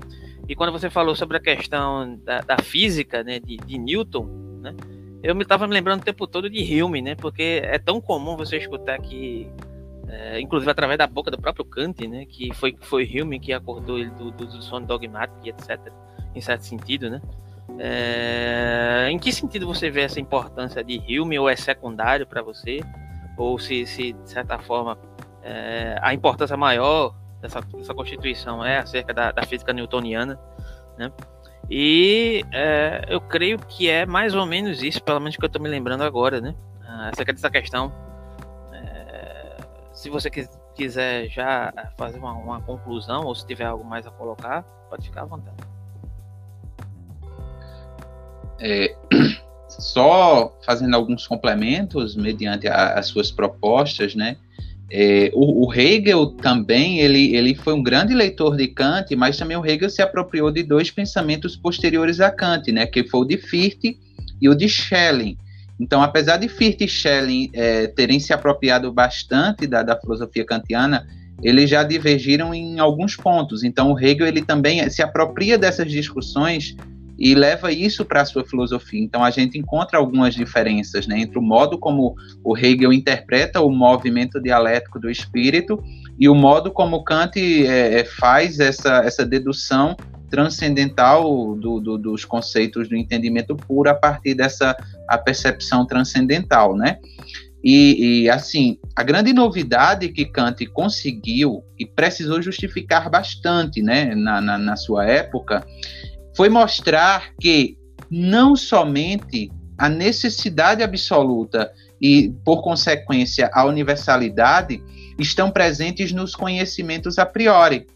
E quando você falou sobre a questão da, da física, né, de, de Newton, né, eu me estava me lembrando o tempo todo de Hume, né, porque é tão comum você escutar que, é, inclusive através da boca do próprio Kant, né, que foi, foi Hume que acordou ele do, do, do sono dogmático etc., em certo sentido, né, é, em que sentido você vê essa importância de Hume ou é secundário para você? Ou se, se, de certa forma, é, a importância maior dessa, dessa constituição é acerca da, da física newtoniana, né? E é, eu creio que é mais ou menos isso, pelo menos que eu estou me lembrando agora, né? Acerca dessa questão. É, se você quiser já fazer uma, uma conclusão ou se tiver algo mais a colocar, pode ficar à vontade. É, só fazendo alguns complementos mediante a, as suas propostas, né? É, o, o, Hegel também ele, ele foi um grande leitor de Kant, mas também o Hegel se apropriou de dois pensamentos posteriores a Kant, né? Que foi o de Fichte e o de Schelling. Então, apesar de Fichte e Schelling é, terem se apropriado bastante da, da filosofia kantiana, eles já divergiram em alguns pontos. Então, o Hegel ele também se apropria dessas discussões e leva isso para a sua filosofia. Então a gente encontra algumas diferenças né, entre o modo como o Hegel interpreta o movimento dialético do espírito e o modo como Kant é, é, faz essa, essa dedução transcendental do, do, dos conceitos do entendimento puro a partir dessa a percepção transcendental, né? E, e, assim, a grande novidade que Kant conseguiu e precisou justificar bastante, né, na, na, na sua época, foi mostrar que não somente a necessidade absoluta e, por consequência, a universalidade estão presentes nos conhecimentos a priori.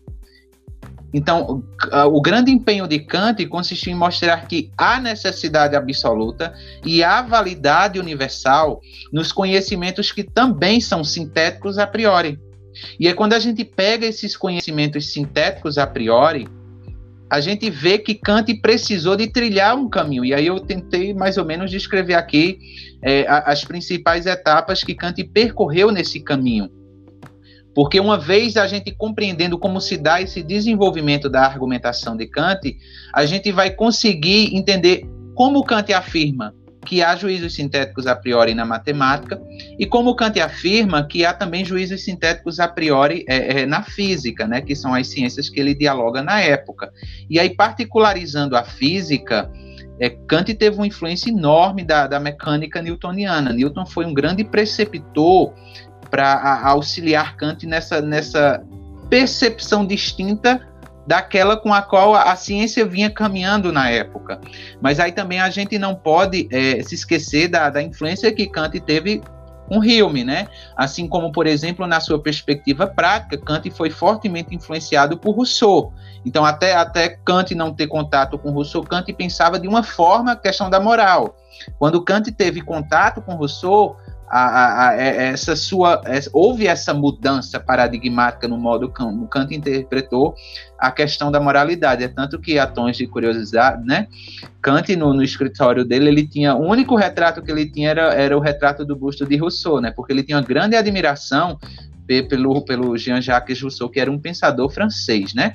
Então, o grande empenho de Kant consistiu em mostrar que há necessidade absoluta e há validade universal nos conhecimentos que também são sintéticos a priori. E é quando a gente pega esses conhecimentos sintéticos a priori a gente vê que Kant precisou de trilhar um caminho. E aí eu tentei mais ou menos descrever aqui é, as principais etapas que Kant percorreu nesse caminho. Porque uma vez a gente compreendendo como se dá esse desenvolvimento da argumentação de Kant, a gente vai conseguir entender como Kant afirma que há juízos sintéticos a priori na matemática, e como Kant afirma que há também juízos sintéticos a priori é, é, na física, né, que são as ciências que ele dialoga na época. E aí, particularizando a física, é, Kant teve uma influência enorme da, da mecânica newtoniana. Newton foi um grande preceptor para auxiliar Kant nessa, nessa percepção distinta daquela com a qual a, ciência vinha caminhando na época. Mas aí também a gente não pode é, se esquecer da, da influência que Kant teve com Hume, né? Assim como, por exemplo, na sua perspectiva prática, Kant foi fortemente influenciado por Rousseau. Então, até, até Kant não ter contato com Rousseau, Kant pensava de uma forma a questão da moral. Quando Kant teve contato com Rousseau, a, a, a, é, essa sua essa, houve essa mudança paradigmática no modo como Kant interpretou a questão da moralidade. É tanto que a tons de curiosidade né? Kant no, no, escritório dele ele tinha o único retrato que ele tinha era, era o retrato do busto de Rousseau né? Porque ele tinha uma grande admiração pelo pelo Jean-Jacques Rousseau que era um pensador francês né?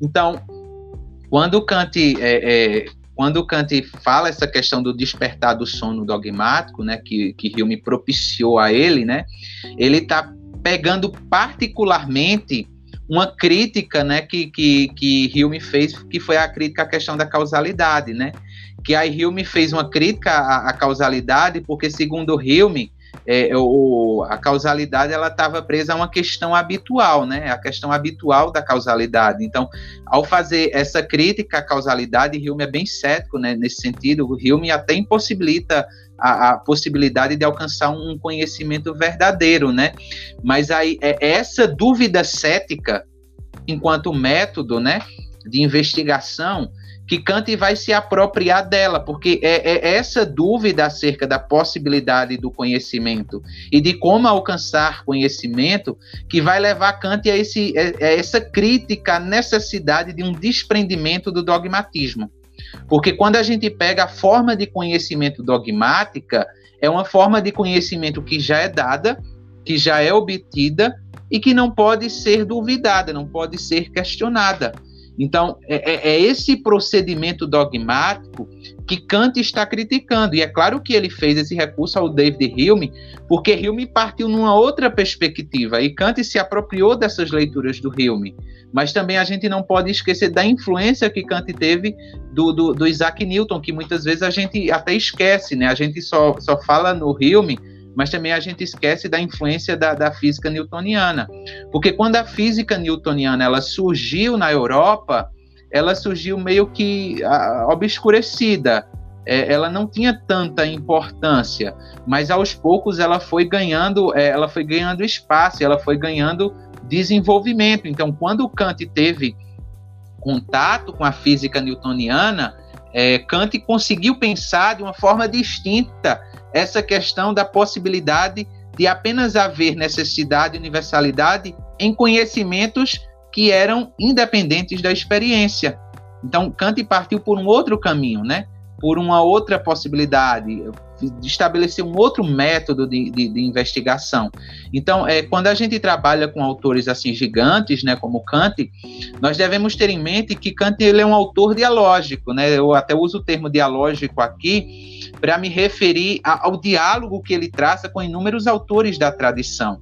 Então quando Kant é, é, quando Kant fala essa questão do despertar do sono dogmático, né, que, que Hume propiciou a ele, né, ele está pegando particularmente uma crítica, né, que, que, que Hume fez, que foi a crítica à questão da causalidade, né, que aí Hume fez uma crítica à, à causalidade, porque segundo Hume, é, o, a causalidade ela estava presa a uma questão habitual, né? A questão habitual da causalidade. Então, ao fazer essa crítica à causalidade, Hume é bem cético né, nesse sentido. Hume até impossibilita a, a, possibilidade de alcançar um conhecimento verdadeiro, né? Mas aí é essa dúvida cética, enquanto método, né, de investigação, que Kant vai se apropriar dela, porque é, é, essa dúvida acerca da possibilidade do conhecimento e de como alcançar conhecimento que vai levar Kant a, esse, a essa crítica à necessidade de um desprendimento do dogmatismo. Porque quando a gente pega a forma de conhecimento dogmática, é uma forma de conhecimento que já é dada, que já é obtida e que não pode ser duvidada, não pode ser questionada. Então, é, é, é, esse procedimento dogmático que Kant está criticando. E é claro que ele fez esse recurso ao David Hume, porque Hume partiu numa outra perspectiva, e Kant se apropriou dessas leituras do Hume. Mas também a gente não pode esquecer da influência que Kant teve do, do, do Isaac Newton, que muitas vezes a gente até esquece, né? A gente só, só fala no Hume mas também a gente esquece da influência da, da, física newtoniana. Porque quando a física newtoniana ela surgiu na Europa, ela surgiu meio que a, obscurecida. É, ela não tinha tanta importância, mas aos poucos ela foi ganhando, é, ela foi ganhando espaço, ela foi ganhando desenvolvimento. Então, quando Kant teve contato com a física newtoniana, é, Kant conseguiu pensar de uma forma distinta essa questão da possibilidade de apenas haver necessidade e universalidade em conhecimentos que eram independentes da experiência. Então, Kant partiu por um outro caminho, né? por uma outra possibilidade, de estabelecer um outro método de, de, de, investigação. Então, é, quando a gente trabalha com autores assim gigantes, né, como Kant, nós devemos ter em mente que Kant ele é um autor dialógico, né? Eu até uso o termo dialógico aqui para me referir a, ao diálogo que ele traça com inúmeros autores da tradição.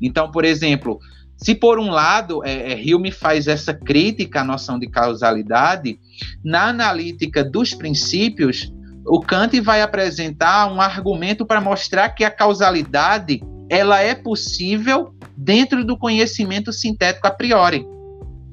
Então, por exemplo, se por um lado é, é, Hume faz essa crítica à noção de causalidade, na analítica dos princípios, o Kant vai apresentar um argumento para mostrar que a causalidade ela é possível dentro do conhecimento sintético a priori.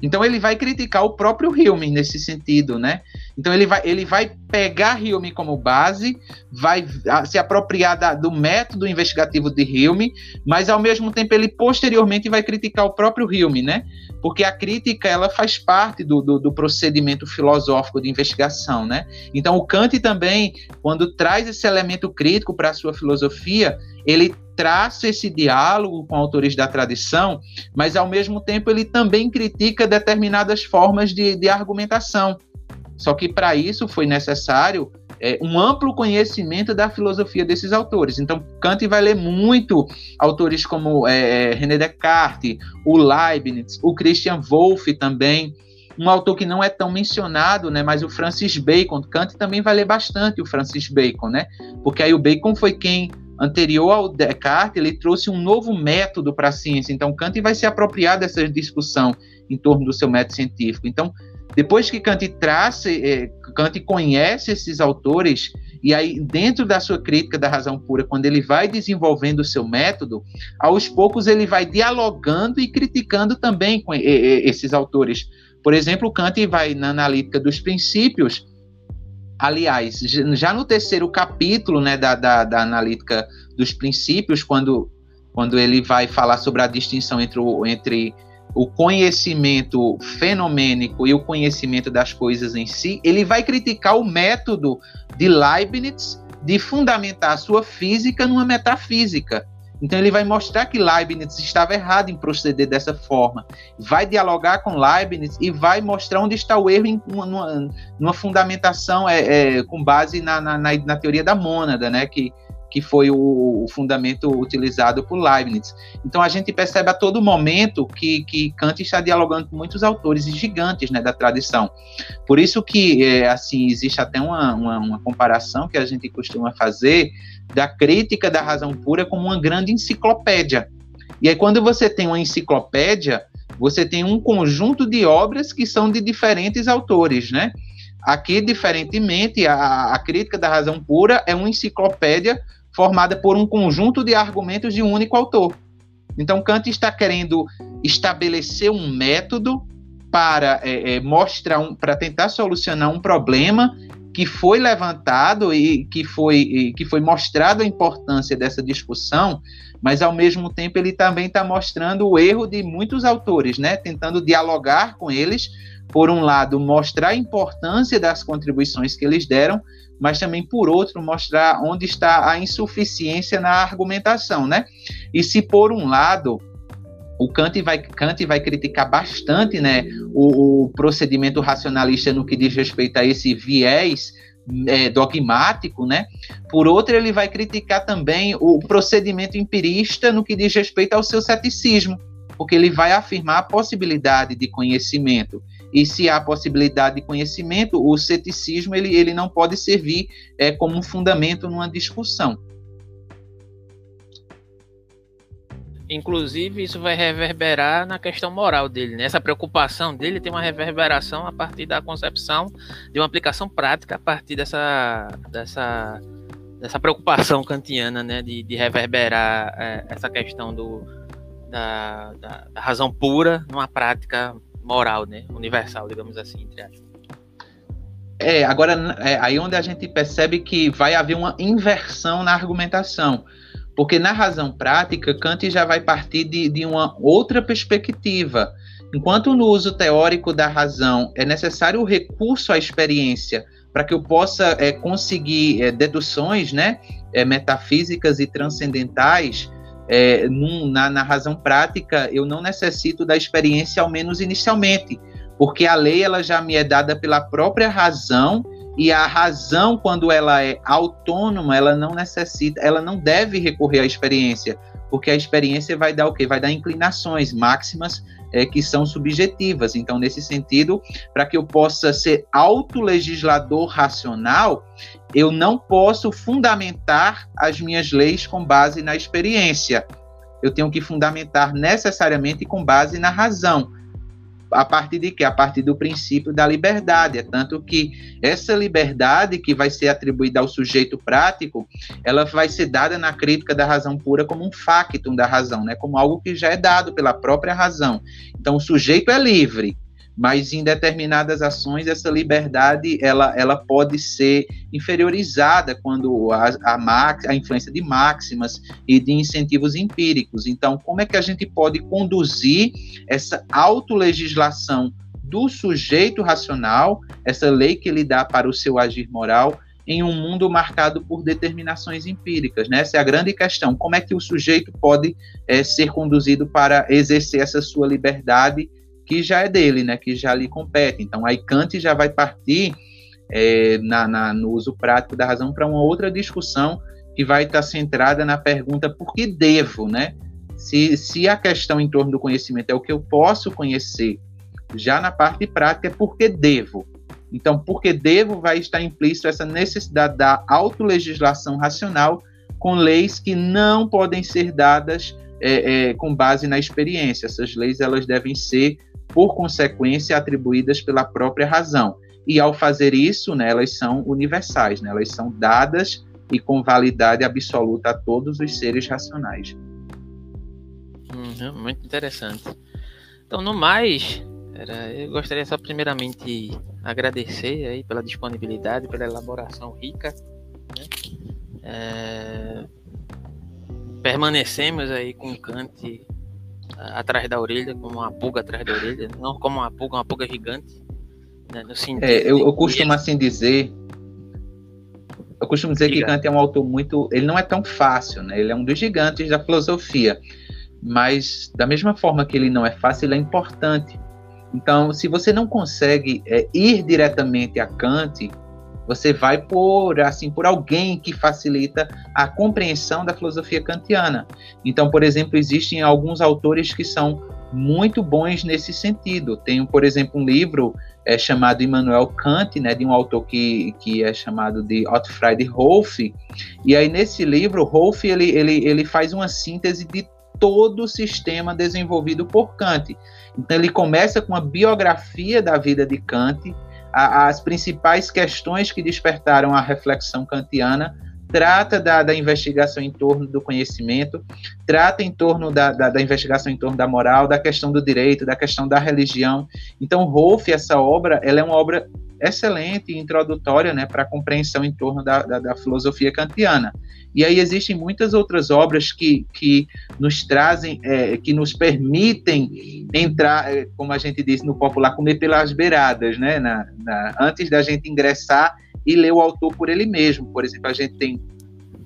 Então ele vai criticar o próprio Hume nesse sentido, né? Então ele vai, ele vai pegar Hume como base, vai se apropriar da, do método investigativo de Hume, mas ao mesmo tempo ele posteriormente vai criticar o próprio Hume, né? Porque a crítica ela faz parte do, do, do procedimento filosófico de investigação, né? Então o Kant também, quando traz esse elemento crítico para a sua filosofia, ele traça esse diálogo com autores da tradição, mas ao mesmo tempo ele também critica determinadas formas de, de argumentação. Só que para isso foi necessário é, um amplo conhecimento da filosofia desses autores. Então, Kant vai ler muito autores como é, René Descartes, o Leibniz, o Christian Wolff também, um autor que não é tão mencionado, né, mas o Francis Bacon, Kant também vai ler bastante o Francis Bacon, né, porque aí o Bacon foi quem anterior ao Descartes, ele trouxe um novo método para a ciência. Então, Kant vai se apropriar dessa discussão em torno do seu método científico. Então, depois que Kant traz, é, Kant conhece esses autores, e aí, dentro da sua crítica da razão pura, quando ele vai desenvolvendo o seu método, aos poucos ele vai dialogando e criticando também com esses autores. Por exemplo, Kant vai na analítica dos princípios, aliás, já no terceiro capítulo né, da, da, da analítica dos princípios, quando, quando ele vai falar sobre a distinção entre o, entre o conhecimento fenomênico e o conhecimento das coisas em si, ele vai criticar o método de Leibniz de fundamentar a sua física numa metafísica. Então ele vai mostrar que Leibniz estava errado em proceder dessa forma. Vai dialogar com Leibniz e vai mostrar onde está o erro em uma, numa fundamentação é, é, com base na, na, na, teoria da mônada, né? Que, que foi o, o, fundamento utilizado por Leibniz. Então a gente percebe a todo momento que, que Kant está dialogando com muitos autores gigantes né, da tradição. Por isso que é, assim existe até uma, uma, uma, comparação que a gente costuma fazer da crítica da razão pura como uma grande enciclopédia. E aí quando você tem uma enciclopédia, você tem um conjunto de obras que são de diferentes autores, né? Aqui, diferentemente, a, a crítica da razão pura é uma enciclopédia formada por um conjunto de argumentos de um único autor. Então, Kant está querendo estabelecer um método para é, é, mostrar, um, para tentar solucionar um problema que foi levantado e que foi, que foi mostrado a importância dessa discussão, mas ao mesmo tempo ele também está mostrando o erro de muitos autores, né? Tentando dialogar com eles, por um lado, mostrar a importância das contribuições que eles deram, mas também, por outro, mostrar onde está a insuficiência na argumentação, né? E se, por um lado, o Kant vai, Kant vai criticar bastante né, o, o procedimento racionalista no que diz respeito a esse viés é, dogmático, né? Por outro, ele vai criticar também o procedimento empirista no que diz respeito ao seu ceticismo, porque ele vai afirmar a possibilidade de conhecimento e se há possibilidade de conhecimento, o ceticismo ele, ele não pode servir é, como um fundamento numa discussão. Inclusive, isso vai reverberar na questão moral dele. Né? Essa preocupação dele tem uma reverberação a partir da concepção de uma aplicação prática a partir dessa, dessa, dessa preocupação kantiana né? de, de reverberar é, essa questão do, da, da, da razão pura numa prática moral, né? Universal, digamos assim, entre aspas. É, agora é aí onde a gente percebe que vai haver uma inversão na argumentação. Porque na razão prática, Kant já vai partir de, de uma outra perspectiva. Enquanto no uso teórico da razão é necessário o recurso à experiência para que eu possa é, conseguir é, deduções né, é, metafísicas e transcendentais, é, num, na, na razão prática, eu não necessito da experiência, ao menos inicialmente, porque a lei ela já me é dada pela própria razão e a razão quando ela é autônoma ela não necessita ela não deve recorrer à experiência porque a experiência vai dar o quê? Vai dar inclinações máximas é, que são subjetivas. Então nesse sentido para que eu possa ser autolegislador racional eu não posso fundamentar as minhas leis com base na experiência. Eu tenho que fundamentar necessariamente com base na razão. A partir de quê? A partir do princípio da liberdade. É tanto que essa liberdade que vai ser atribuída ao sujeito prático, ela vai ser dada na crítica da razão pura como um factum da razão, né? como algo que já é dado pela própria razão. Então, o sujeito é livre, mas em determinadas ações essa liberdade ela, ela pode ser inferiorizada quando a, a, a influência de máximas e de incentivos empíricos. Então, como é que a gente pode conduzir essa autolegislação do sujeito racional, essa lei que ele dá para o seu agir moral, em um mundo marcado por determinações empíricas. Né? Essa é a grande questão. Como é que o sujeito pode é, ser conduzido para exercer essa sua liberdade que já é dele, né, que já lhe compete. Então, aí Kant já vai partir é, na, na, no uso prático da razão para uma outra discussão que vai estar centrada na pergunta por que devo, né? Se, se a questão em torno do conhecimento é o que eu posso conhecer, já na parte prática é por que devo. Então, porque devo vai estar implícito essa necessidade da autolegislação racional com leis que não podem ser dadas é, é, com base na experiência. Essas leis elas devem ser, por consequência, atribuídas pela própria razão. E ao fazer isso, né, elas são universais, né, elas são dadas e com validade absoluta a todos os seres racionais. Uhum, muito interessante. Então, no mais, era, eu gostaria só primeiramente agradecer aí pela disponibilidade, pela elaboração rica. Né? É, permanecemos aí com Kant atrás da orelha, como uma pulga atrás da orelha, não como uma pulga, uma pulga gigante. Né? No é, eu, eu costumo assim dizer. Eu costumo dizer Diga. que Kant é um autor muito. Ele não é tão fácil, né? Ele é um dos gigantes da filosofia. Mas, da mesma forma que ele não é fácil, ele é importante então, se você não consegue é, ir diretamente a Kant, você vai por assim por alguém que facilita a compreensão da filosofia kantiana. Então, por exemplo, existem alguns autores que são muito bons nesse sentido. Tem, por exemplo, um livro é, chamado Immanuel Kant, né, de um autor que, que é chamado de Ottfried Rolf. E aí, nesse livro, Rolf ele, ele, ele faz uma síntese de todo o sistema desenvolvido por Kant. Então, ele começa com a biografia da vida de Kant, a, as principais questões que despertaram a reflexão kantiana, trata da, da investigação em torno do conhecimento, trata em torno da, da, da, investigação em torno da moral, da questão do direito, da questão da religião. Então, Rolf, essa obra, ela é uma obra excelente e introdutória né, para a compreensão em torno da, da, da, filosofia kantiana. E aí existem muitas outras obras que, que nos trazem, é, que nos permitem entrar, é, como a gente diz no popular, comer pelas beiradas, né, na, na, antes da gente ingressar e ler o autor por ele mesmo. Por exemplo, a gente tem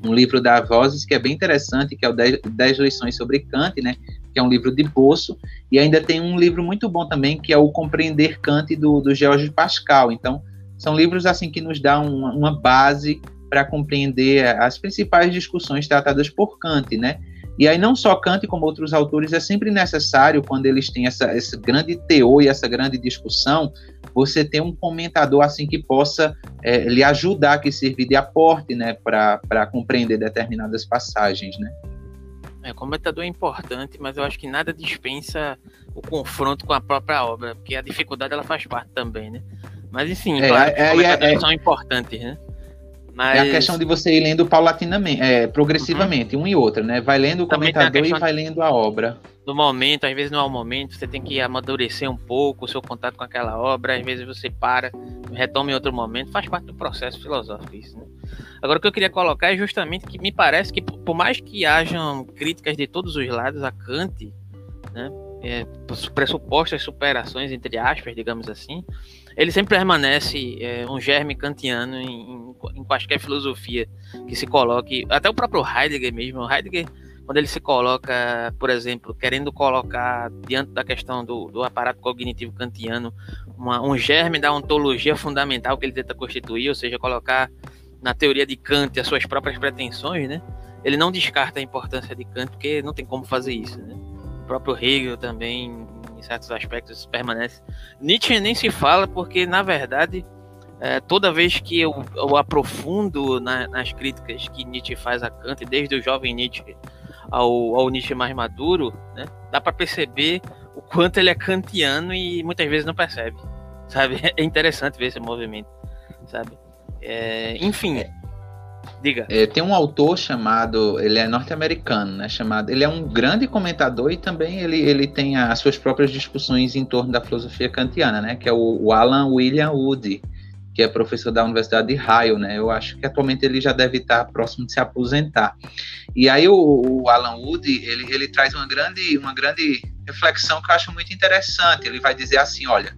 um livro da Vozes que é bem interessante, que é o 10 lições sobre Kant, né, que é um livro de bolso, e ainda tem um livro muito bom também, que é o Compreender Kant, do, do George Pascal. Então, são livros assim que nos dão uma, uma base para compreender as principais discussões tratadas por Kant, né? E aí não só Kant como outros autores é sempre necessário quando eles têm essa, esse grande teor e essa grande discussão, você ter um comentador assim que possa é, lhe ajudar, que sirva de aporte, né, para compreender determinadas passagens, né? É, comentador é importante, mas eu acho que nada dispensa o confronto com a própria obra, porque a dificuldade ela faz parte também, né? Mas enfim, é, claro, é, comentadores é, são importantes, né? Mas... É a questão de você ir lendo paulatinamente, é, progressivamente, uhum. um e outro, né? Vai lendo o Também comentador e vai lendo a obra. No momento, às vezes não é o momento, você tem que amadurecer um pouco o seu contato com aquela obra, às vezes você para, retoma em outro momento, faz parte do processo filosófico isso, né? Agora, o que eu queria colocar é justamente que me parece que, por mais que hajam críticas de todos os lados a Kant, né, é, pressupostas superações, entre aspas, digamos assim, ele sempre permanece é, um germe kantiano em, em, quaisquer filosofia que se coloque, até o próprio Heidegger mesmo, Heidegger, quando ele se coloca, por exemplo, querendo colocar diante da questão do, do aparato cognitivo kantiano uma, um germe da ontologia fundamental que ele tenta constituir, ou seja, colocar na teoria de Kant as suas próprias pretensões, né? Ele não descarta a importância de Kant, porque não tem como fazer isso, né? O próprio Hegel também, em certos aspectos, permanece. Nietzsche nem se fala, porque, na verdade, é, toda vez que eu, eu aprofundo na, nas críticas que Nietzsche faz a Kant, desde o jovem Nietzsche ao, ao Nietzsche mais maduro, né? Dá para perceber o quanto ele é kantiano e muitas vezes não percebe, sabe? É interessante ver esse movimento, sabe? É, enfim. Diga. É, tem um autor chamado, ele é norte-americano, né? Chamado, ele é um grande comentador e também ele, ele tem as suas próprias discussões em torno da filosofia kantiana, né? Que é o, o Alan William Woody, que é professor da Universidade de Ohio, né? Eu acho que atualmente ele já deve estar próximo de se aposentar. E aí o, o Alan Woody ele, ele traz uma grande uma grande reflexão que eu acho muito interessante. Ele vai dizer assim, olha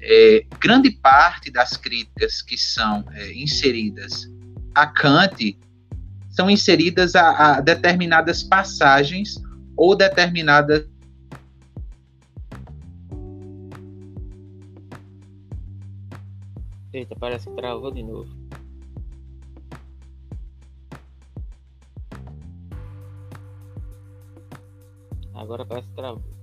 é, grande parte das críticas que são é, inseridas a Kant são inseridas a, a determinadas passagens ou determinadas Eita, parece que travou de novo. Agora parece que travou.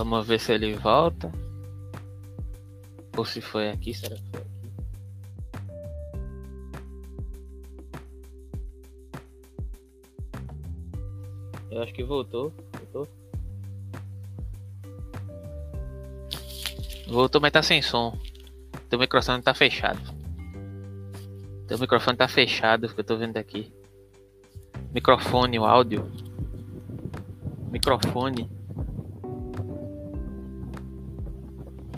Vamos ver se ele volta. Ou se foi aqui, será que foi aqui? Eu acho que voltou. Voltou? Voltou, mas tá sem som. Teu microfone tá fechado. Teu microfone tá fechado, que eu tô vendo aqui. Microfone, o áudio. Microfone.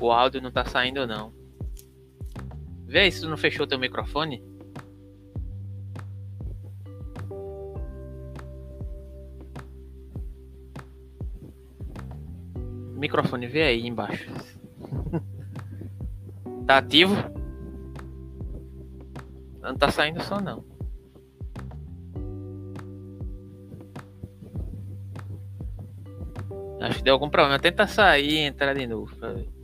O áudio não tá saindo não. Vê aí se tu não fechou teu microfone. Microfone, vê aí embaixo. tá ativo? Não tá saindo som não. Acho que deu algum problema. Tenta sair e entrar de novo pra ver.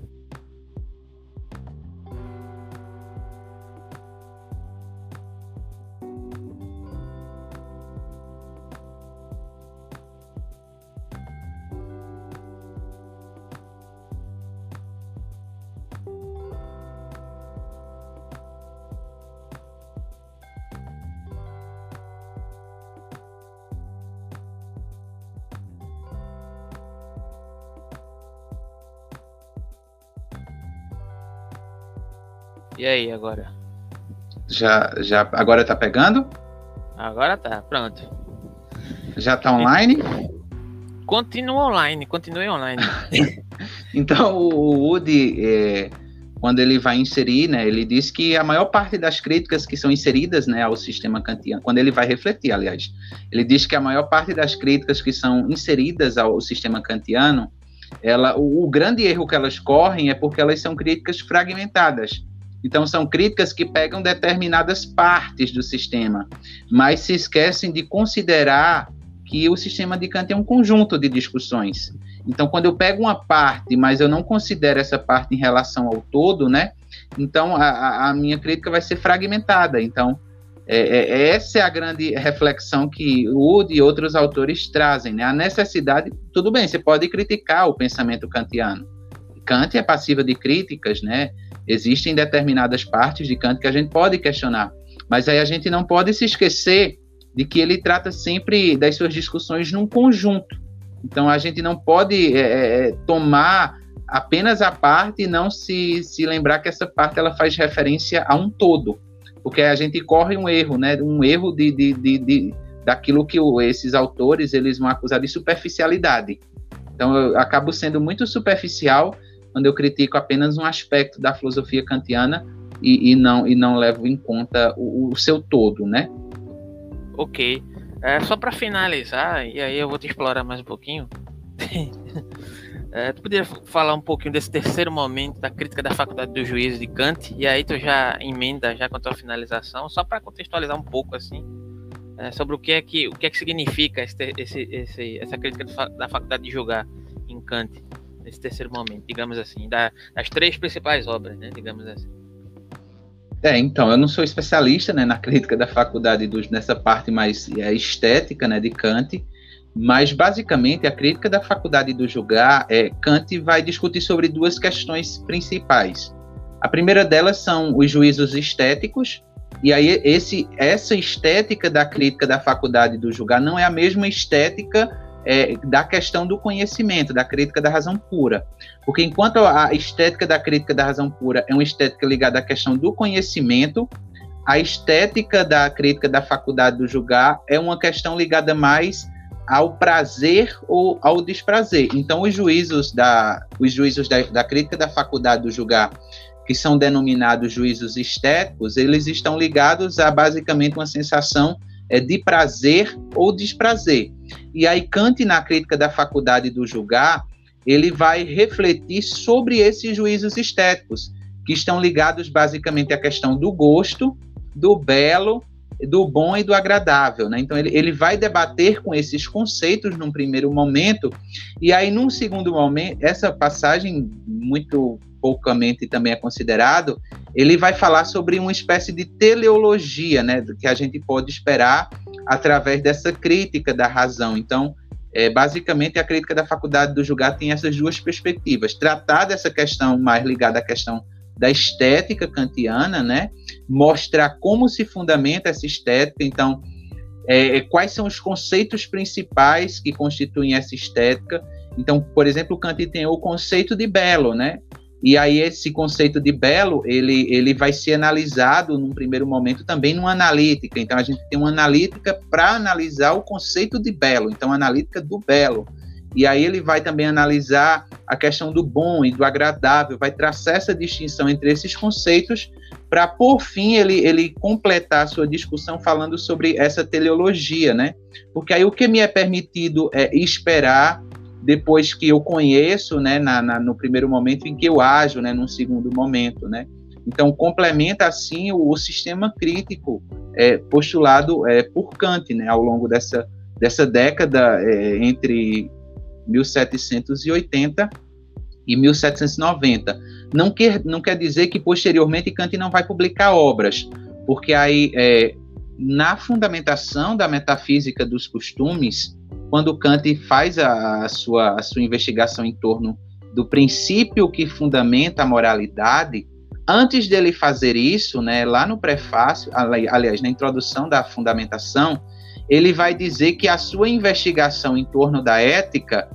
Aí, agora? Já, já, agora tá pegando? Agora tá, pronto. Já tá online? Continua online, continue online. então, o Woody, é, quando ele vai inserir, né, ele diz que a maior parte das críticas que são inseridas né, ao sistema kantiano, quando ele vai refletir, aliás, ele diz que a maior parte das críticas que são inseridas ao sistema kantiano, ela, o, o grande erro que elas correm é porque elas são críticas fragmentadas. Então, são críticas que pegam determinadas partes do sistema, mas se esquecem de considerar que o sistema de Kant é um conjunto de discussões. Então, quando eu pego uma parte, mas eu não considero essa parte em relação ao todo, né? Então, a, a minha crítica vai ser fragmentada. Então, é, é, é essa é a grande reflexão que o e outros autores trazem, né? A necessidade, tudo bem, você pode criticar o pensamento kantiano. Kant é passiva de críticas, né? Existem determinadas partes de Kant que a gente pode questionar, mas aí a gente não pode se esquecer de que ele trata sempre das suas discussões num conjunto. Então a gente não pode é, é, é, tomar apenas a parte e não se, se lembrar que essa parte ela faz referência a um todo, porque a gente corre um erro, né? Um erro de, de, de, de daquilo que esses autores eles vão acusar de superficialidade. Então eu acabo sendo muito superficial quando eu critico apenas um aspecto da filosofia kantiana e, e não, e não levo em conta o, o seu todo, né? Ok. É, só para finalizar, e aí eu vou te explorar mais um pouquinho. é, tu poderia falar um pouquinho desse terceiro momento da crítica da faculdade do juízo de Kant, e aí tu já emenda já com a tua finalização, só para contextualizar um pouco assim, é, sobre o que é que o que é que significa esse, esse, essa crítica da faculdade de julgar em Kant nesse terceiro momento, digamos assim, da, das três principais obras, né, digamos assim. É, então, eu não sou especialista né, na crítica da faculdade dos, nessa parte mais é, estética né, de Kant, mas basicamente a crítica da faculdade do julgar, é, Kant vai discutir sobre duas questões principais. A primeira delas são os juízos estéticos, e aí esse, essa estética da crítica da faculdade do julgar não é a mesma estética é, da questão do conhecimento, da crítica da razão pura. Porque enquanto a estética da crítica da razão pura é uma estética ligada à questão do conhecimento, a estética da crítica da faculdade do julgar é uma questão ligada mais ao prazer ou ao desprazer. Então, os juízos da, os juízos da, da crítica da faculdade do julgar, que são denominados juízos estéticos, eles estão ligados a basicamente uma sensação é, de prazer ou desprazer. E aí Kant, na crítica da faculdade do julgar, ele vai refletir sobre esses juízos estéticos, que estão ligados basicamente à questão do gosto do belo, do bom e do agradável. Né? Então, ele, ele vai debater com esses conceitos num primeiro momento, e aí, num segundo momento, essa passagem, muito poucamente também é considerado, ele vai falar sobre uma espécie de teleologia, né, que a gente pode esperar através dessa crítica da razão. Então, é, basicamente, a crítica da faculdade do julgar tem essas duas perspectivas: tratar dessa questão mais ligada à questão da estética kantiana, né? Mostrar como se fundamenta essa estética. Então, é, é, quais são os conceitos principais que constituem essa estética? Então, por exemplo, Kant tem o conceito de belo, né? E aí esse conceito de belo, ele, ele vai ser analisado num primeiro momento também numa analítica. Então a gente tem uma analítica para analisar o conceito de belo, então analítica do belo. E aí ele vai também analisar a questão do bom e do agradável, vai traçar essa distinção entre esses conceitos para, por fim, ele, ele completar a sua discussão falando sobre essa teleologia, né? Porque aí o que me é permitido é esperar depois que eu conheço, né, na, na, no primeiro momento em que eu ajo, né, num segundo momento, né. Então, complementa, assim, o, o sistema crítico é, postulado é, por Kant, né, ao longo dessa, dessa década é, entre 1780 e 1790. Não quer, não quer dizer que, posteriormente, Kant não vai publicar obras, porque aí, é, na fundamentação da metafísica dos costumes, quando Kant faz a, a, sua, a sua investigação em torno do princípio que fundamenta a moralidade, antes dele fazer isso, né, lá no prefácio, aliás, na introdução da fundamentação, ele vai dizer que a sua investigação em torno da ética,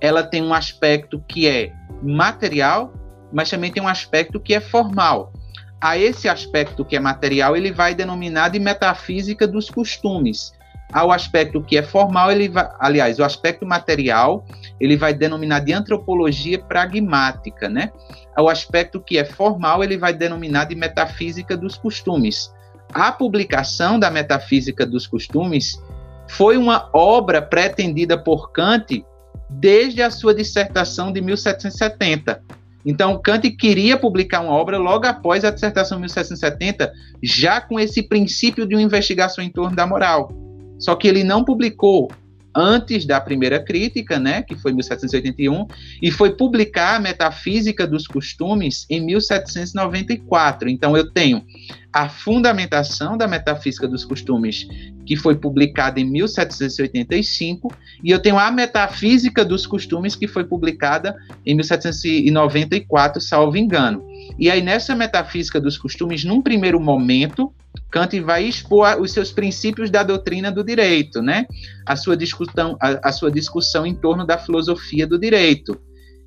ela tem um aspecto que é material, mas também tem um aspecto que é formal. A esse aspecto que é material, ele vai denominar de metafísica dos costumes ao aspecto que é formal, ele vai, aliás, o aspecto material, ele vai denominar de antropologia pragmática, né? Ao aspecto que é formal, ele vai denominar de metafísica dos costumes. A publicação da metafísica dos costumes foi uma obra pretendida por Kant desde a sua dissertação de 1770. Então, Kant queria publicar uma obra logo após a dissertação de 1770, já com esse princípio de uma investigação em torno da moral. Só que ele não publicou antes da primeira crítica, né, que foi em 1781, e foi publicar a Metafísica dos Costumes em 1794. Então eu tenho a fundamentação da Metafísica dos Costumes, que foi publicada em 1785, e eu tenho a Metafísica dos Costumes, que foi publicada em 1794, salvo engano. E aí nessa Metafísica dos Costumes, num primeiro momento, Kant vai expor os seus princípios da doutrina do direito, né? A sua discussão, a, a sua discussão em torno da filosofia do direito.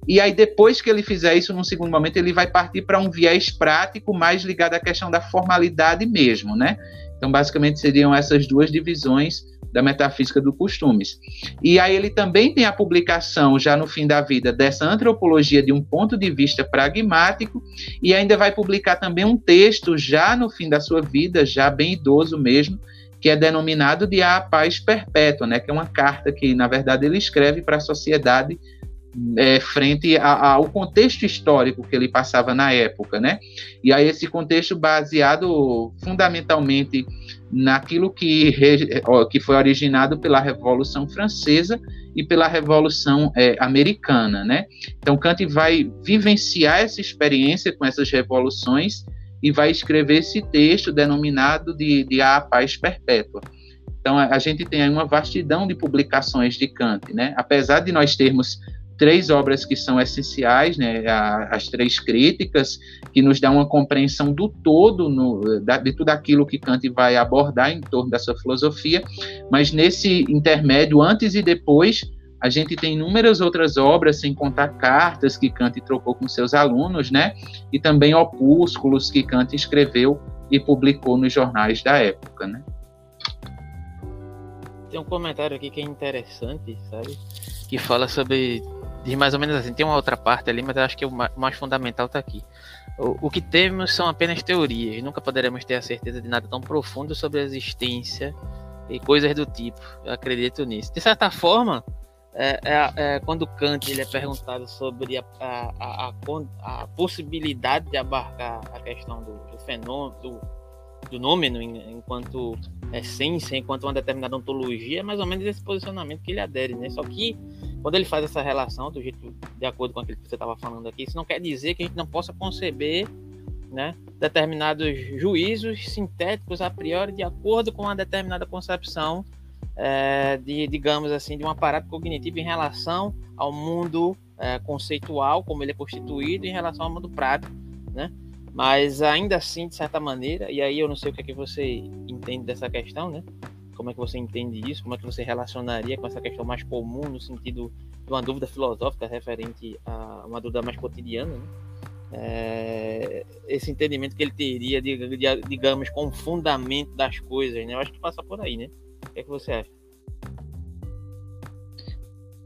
E aí, depois que ele fizer isso, num segundo momento, ele vai partir para um viés prático mais ligado à questão da formalidade mesmo, né? Então, basicamente, seriam essas duas divisões da metafísica dos costumes. E aí ele também tem a publicação, já no fim da vida, dessa antropologia de um ponto de vista pragmático, e ainda vai publicar também um texto, já no fim da sua vida, já bem idoso mesmo, que é denominado de A Paz Perpétua, né, que é uma carta que, na verdade, ele escreve para a sociedade é, frente a, ao contexto histórico que ele passava na época, né? E aí esse contexto baseado fundamentalmente naquilo que, que foi originado pela Revolução Francesa e pela Revolução é, Americana, né? Então Kant vai vivenciar essa experiência com essas revoluções e vai escrever esse texto denominado de, de A Paz Perpétua. Então a, a gente tem aí uma vastidão de publicações de Kant, né? Apesar de nós termos três obras que são essenciais, né, as três críticas, que nos dão uma compreensão do todo no, de tudo aquilo que Kant vai abordar em torno dessa filosofia, mas nesse intermédio, antes e depois, a gente tem inúmeras outras obras, sem contar cartas que Kant trocou com seus alunos, né, e também opúsculos que Kant escreveu e publicou nos jornais da época, né. Tem um comentário aqui que é interessante, sabe? Que fala sobre diz mais ou menos assim, tem uma outra parte ali, mas acho que o mais fundamental está aqui. O, o, que temos são apenas teorias, nunca poderemos ter a certeza de nada tão profundo sobre a existência e coisas do tipo. Eu acredito nisso. De certa forma, é, é, é, quando Kant ele é perguntado sobre a, a, a, a, possibilidade de abarcar a questão do, do fenômeno, do, do nome enquanto essência, enquanto uma determinada ontologia, é mais ou menos esse posicionamento que ele adere, né? Só que quando ele faz essa relação, do jeito de acordo com aquilo que você estava falando aqui, isso não quer dizer que a gente não possa conceber né, determinados juízos sintéticos a priori de acordo com uma determinada concepção é, de, digamos assim, de um aparato cognitivo em relação ao mundo é, conceitual, como ele é constituído, em relação ao mundo prático, né? Mas ainda assim, de certa maneira, e aí eu não sei o que é que você entende dessa questão, né? Como é que você entende isso? Como é que você relacionaria com essa questão mais comum no sentido de uma dúvida filosófica referente a uma dúvida mais cotidiana, né? É, esse entendimento que ele teria, de, de, digamos, com o fundamento das coisas, né? Eu acho que passa por aí, né? O que, é que você acha?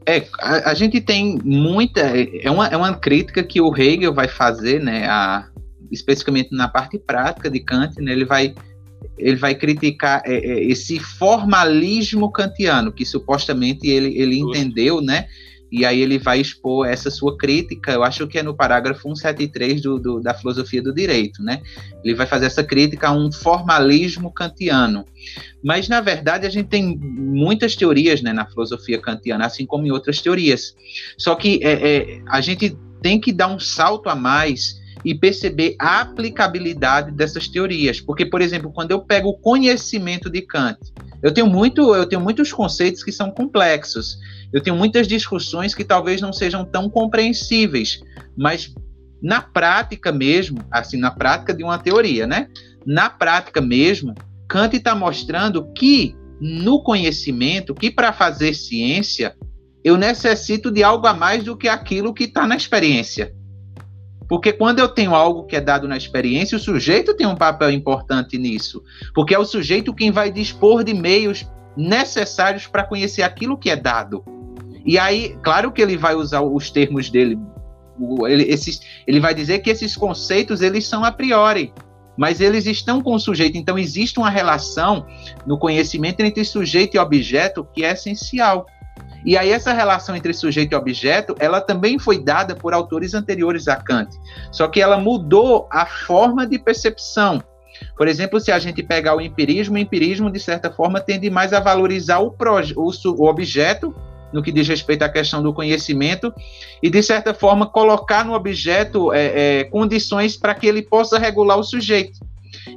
É, a, a, gente tem muita. É uma, é uma crítica que o Hegel vai fazer, né? A, especificamente na parte prática de Kant, né? Ele vai ele vai criticar é, é, esse formalismo kantiano que supostamente ele, ele entendeu, né? e aí ele vai expor essa sua crítica, eu acho que é no parágrafo 173 do, do, da filosofia do direito, né? Ele vai fazer essa crítica a um formalismo kantiano. Mas, na verdade, a gente tem muitas teorias né, na filosofia kantiana, assim como em outras teorias. Só que é, é, a gente tem que dar um salto a mais e perceber a aplicabilidade dessas teorias. Porque, por exemplo, quando eu pego o conhecimento de Kant, eu tenho, muito, eu tenho muitos conceitos que são complexos eu tenho muitas discussões que talvez não sejam tão compreensíveis, mas na prática mesmo, assim, na prática de uma teoria, né? Na prática mesmo, Kant está mostrando que no conhecimento, que para fazer ciência, eu necessito de algo a mais do que aquilo que está na experiência. Porque quando eu tenho algo que é dado na experiência, o sujeito tem um papel importante nisso. Porque é o sujeito quem vai dispor de meios necessários para conhecer aquilo que é dado. E aí, claro que ele vai usar os termos dele, ele, esses, ele vai dizer que esses conceitos eles são a priori, mas eles estão com o sujeito. Então existe uma relação no conhecimento entre sujeito e objeto que é essencial. E aí essa relação entre sujeito e objeto, ela também foi dada por autores anteriores a Kant. Só que ela mudou a forma de percepção. Por exemplo, se a gente pegar o empirismo, o empirismo, de certa forma, tende mais a valorizar o, o, o objeto no que diz respeito à questão do conhecimento e, de certa forma, colocar no objeto é, é, condições para que ele possa regular o sujeito.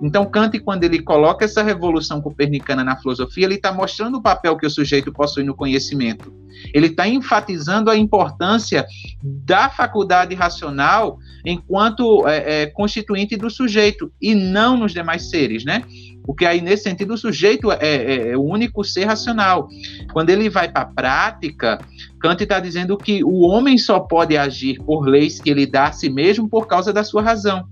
Então, Kant, quando ele coloca essa revolução copernicana na filosofia, ele está mostrando o papel que o sujeito possui no conhecimento. Ele está enfatizando a importância da faculdade racional enquanto é, é, constituinte do sujeito e não nos demais seres, né? Porque aí, nesse sentido, o sujeito é, é, é o único ser racional. Quando ele vai para a prática, Kant está dizendo que o homem só pode agir por leis que ele dá a si mesmo por causa da sua razão.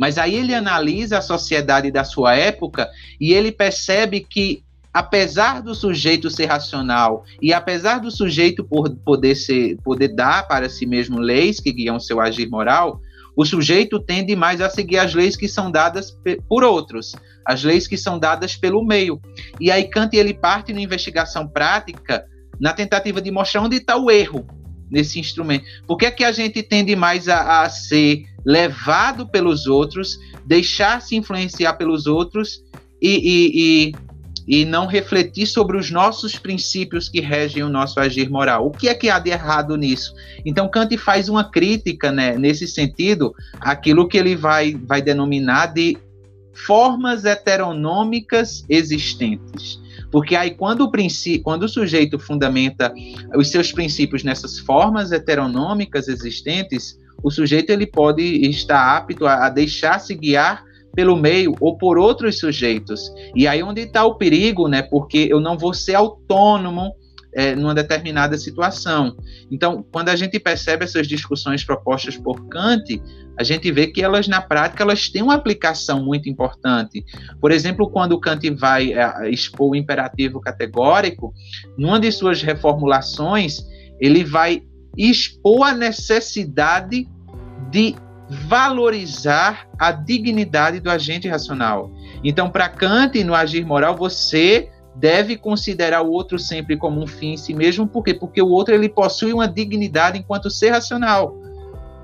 Mas aí ele analisa a sociedade da sua época e ele percebe que, apesar do sujeito ser racional e apesar do sujeito poder, ser, poder dar para si mesmo leis que guiam seu agir moral, o sujeito tende mais a seguir as leis que são dadas por outros, as leis que são dadas pelo meio. E aí Kant ele parte na investigação prática na tentativa de mostrar onde está o erro nesse instrumento. Por que é que a gente tende mais a, a ser levado pelos outros, deixar-se influenciar pelos outros e, e, e e não refletir sobre os nossos princípios que regem o nosso agir moral. O que é que há de errado nisso? Então Kant faz uma crítica, né, nesse sentido, aquilo que ele vai, vai denominar de formas heteronômicas existentes. Porque aí, quando o, quando o sujeito fundamenta os seus princípios nessas formas heteronômicas existentes, o sujeito ele pode estar apto a, a deixar-se guiar pelo meio ou por outros sujeitos. E aí onde está o perigo, né? Porque eu não vou ser autônomo é, numa determinada situação. Então, quando a gente percebe essas discussões propostas por Kant, a gente vê que elas na prática elas têm uma aplicação muito importante. Por exemplo, quando Kant vai é, expor o imperativo categórico, numa de suas reformulações, ele vai expor a necessidade de valorizar a dignidade do agente racional. Então, para Kant, no agir moral, você deve considerar o outro sempre como um fim em si mesmo, por quê? Porque o outro ele possui uma dignidade enquanto ser racional.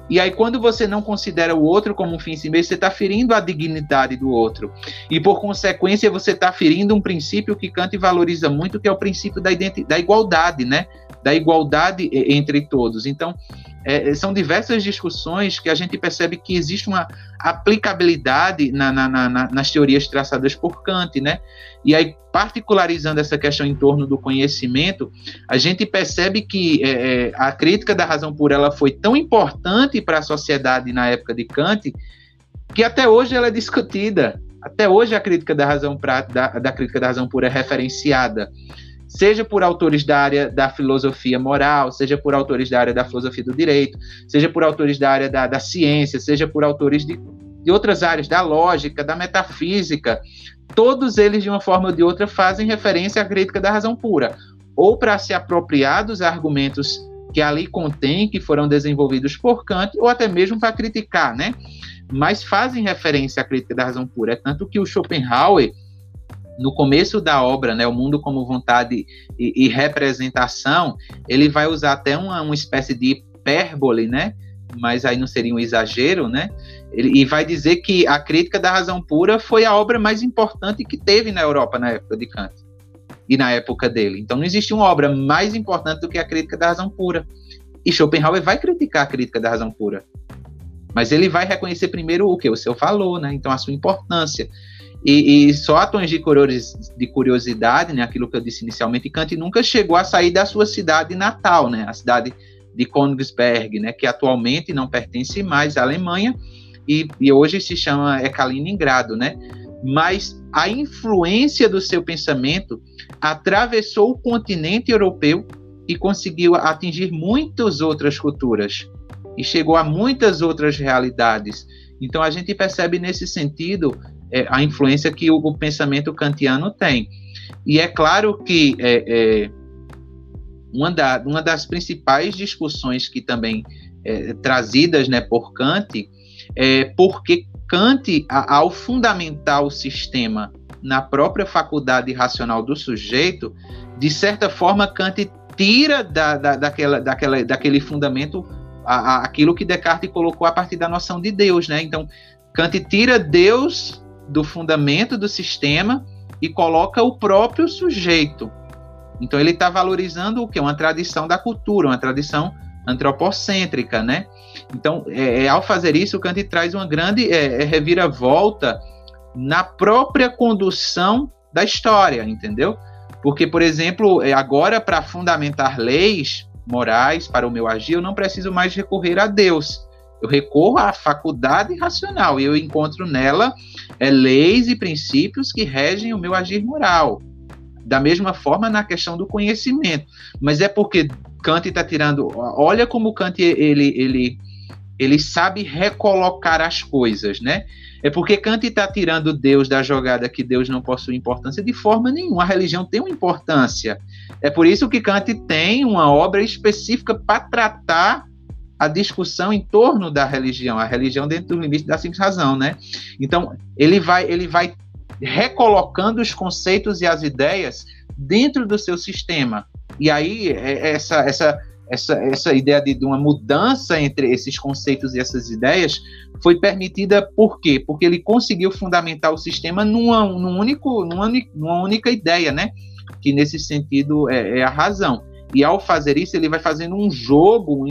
E aí, quando você não considera o outro como um fim em si mesmo, você está ferindo a dignidade do outro. E, por consequência, você está ferindo um princípio que Kant valoriza muito, que é o princípio da, da igualdade, né? Da igualdade entre todos. Então, é, são diversas discussões que a gente percebe que existe uma aplicabilidade na, na, na, nas teorias traçadas por Kant, né? E aí, particularizando essa questão em torno do conhecimento, a gente percebe que é, é a crítica da razão pura ela foi tão importante para a sociedade na época de Kant que até hoje ela é discutida. Até hoje a crítica da razão pra, da, da crítica da razão pura é referenciada seja por autores da área da filosofia moral, seja por autores da área da filosofia do direito, seja por autores da área da, da ciência, seja por autores de, de outras áreas, da lógica, da metafísica, todos eles, de uma forma ou de outra, fazem referência à crítica da razão pura, ou para se apropriar dos argumentos que ali contém, que foram desenvolvidos por Kant, ou até mesmo para criticar, né? Mas fazem referência à crítica da razão pura. É tanto que o Schopenhauer, no começo da obra, né, o mundo como vontade e, e representação, ele vai usar até uma, uma espécie de hipérbole, né, mas aí não seria um exagero, né, ele, e vai dizer que a crítica da razão pura foi a obra mais importante que teve na Europa na época de Kant e na época dele. Então não existe uma obra mais importante do que a crítica da razão pura. E Schopenhauer vai criticar a crítica da razão pura. Mas ele vai reconhecer primeiro o que o seu falou, né? Então a sua importância. E, e só a tons de, de curiosidade, né, aquilo que eu disse inicialmente, Kant nunca chegou a sair da sua cidade natal, né, a cidade de Königsberg, né, que atualmente não pertence mais à Alemanha e, e hoje se chama Kaliningrado, né? Mas a influência do seu pensamento atravessou o continente europeu e conseguiu atingir muitas outras culturas e chegou a muitas outras realidades. Então a gente percebe nesse sentido é, a influência que o, o, pensamento kantiano tem. E é claro que é, é, uma, da, uma das principais discussões que também é, trazidas né, por Kant é porque Kant, ao fundamentar o sistema na própria faculdade racional do sujeito, de certa forma, Kant tira da, da, daquela, daquela, daquele fundamento a, a, aquilo que Descartes colocou a partir da noção de Deus, né? Então, Kant tira Deus do fundamento do sistema e coloca o próprio sujeito. Então ele está valorizando o que? Uma tradição da cultura, uma tradição antropocêntrica, né? Então, é, é, ao fazer isso, o Kant traz uma grande é, é reviravolta na própria condução da história, entendeu? Porque, por exemplo, é, agora para fundamentar leis morais para o meu agir, eu não preciso mais recorrer a Deus. Eu recorro à faculdade racional e eu encontro nela é, leis e princípios que regem o meu agir moral. Da mesma forma na questão do conhecimento. Mas é porque Kant está tirando. Olha como Kant ele, ele, ele sabe recolocar as coisas, né? É porque Kant está tirando Deus da jogada que Deus não possui importância de forma nenhuma. A religião tem uma importância. É por isso que Kant tem uma obra específica para tratar a discussão em torno da religião, a religião dentro do limite da simples razão, né? Então, ele vai, ele vai recolocando os conceitos e as ideias dentro do seu sistema. E aí, é, essa, essa, essa, essa ideia de, de uma mudança entre esses conceitos e essas ideias foi permitida por quê? Porque ele conseguiu fundamentar o sistema numa, num único, numa, numa única ideia, né? Que nesse sentido é, é a razão. E ao fazer isso, ele vai fazendo um jogo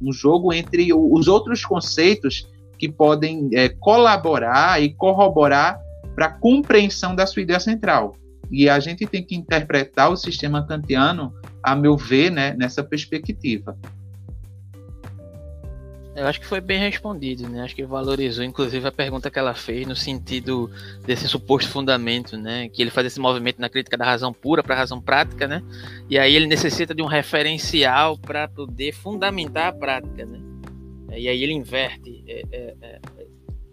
um jogo entre os outros conceitos que podem é, colaborar e corroborar para a compreensão da sua ideia central. E a gente tem que interpretar o sistema kantiano, a meu ver, né, nessa perspectiva. Eu acho que foi bem respondido, né? Acho que valorizou, inclusive, a pergunta que ela fez no sentido desse suposto fundamento, né? Que ele faz esse movimento na crítica da razão pura para a razão prática, né? E aí ele necessita de um referencial para poder fundamentar a prática, né? E aí ele inverte é, é, é,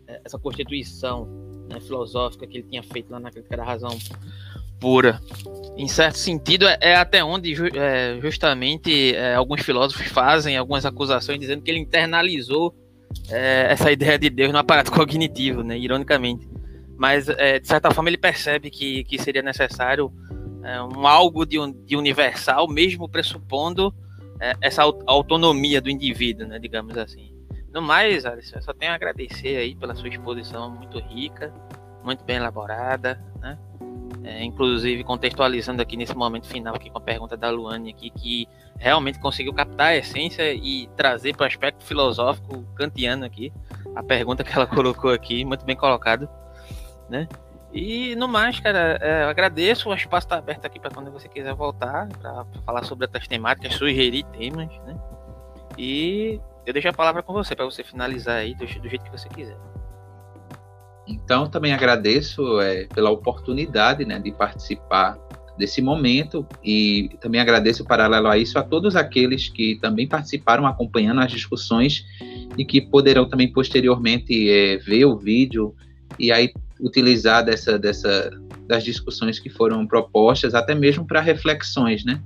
é, essa constituição né, filosófica que ele tinha feito lá na crítica da razão pura. Em certo sentido, é, é até onde é, justamente é, alguns filósofos fazem algumas acusações dizendo que ele internalizou é, essa ideia de Deus no aparato cognitivo, né, ironicamente. Mas, é, de certa forma, ele percebe que, que seria necessário um algo de, de, universal, mesmo pressupondo essa autonomia do indivíduo, né, digamos assim. No mais, Alisson, só tenho a agradecer aí pela sua exposição muito rica, muito bem elaborada, né? É, inclusive contextualizando aqui nesse momento final aqui com a pergunta da Luane aqui, que realmente conseguiu captar a essência e trazer para o aspecto filosófico kantiano aqui, a pergunta que ela colocou aqui, muito bem colocado, né? E no mais, cara, é, eu agradeço, o espaço está aberto aqui para quando você quiser voltar, para falar sobre outras temáticas, sugerir temas, né? E eu deixo a palavra com você, para você finalizar aí do, do jeito que você quiser. Então, também agradeço é, pela oportunidade né, de participar desse momento e também agradeço, paralelo a isso, a todos aqueles que também participaram acompanhando as discussões e que poderão também posteriormente é, ver o vídeo e aí utilizar dessa, dessa, das discussões que foram propostas, até mesmo para reflexões, né?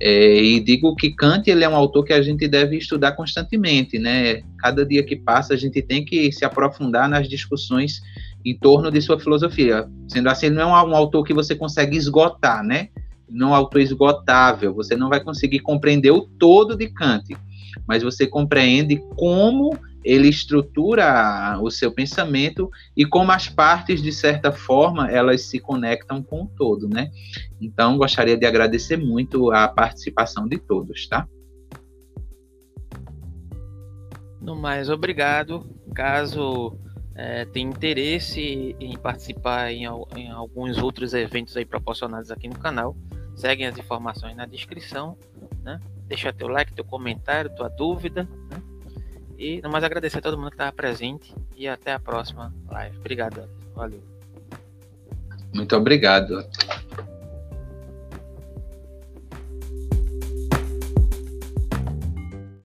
É, e digo que Kant ele é um autor que a gente deve estudar constantemente, né? Cada dia que passa a gente tem que se aprofundar nas discussões em torno de sua filosofia. Sendo assim, não é um, um autor que você consegue esgotar, né? Não é um autor esgotável. Você não vai conseguir compreender o todo de Kant, mas você compreende como ele estrutura o seu pensamento e como as partes, de certa forma, elas se conectam com o todo, né? Então, gostaria de agradecer muito a participação de todos, tá? No mais, obrigado. Caso é, tenha interesse em participar em, em, alguns outros eventos aí proporcionados aqui no canal, seguem as informações na descrição, né? Deixa teu like, teu comentário, tua dúvida, né? E mais agradecer a todo mundo que estava presente e até a próxima live. Obrigado, valeu. Muito obrigado.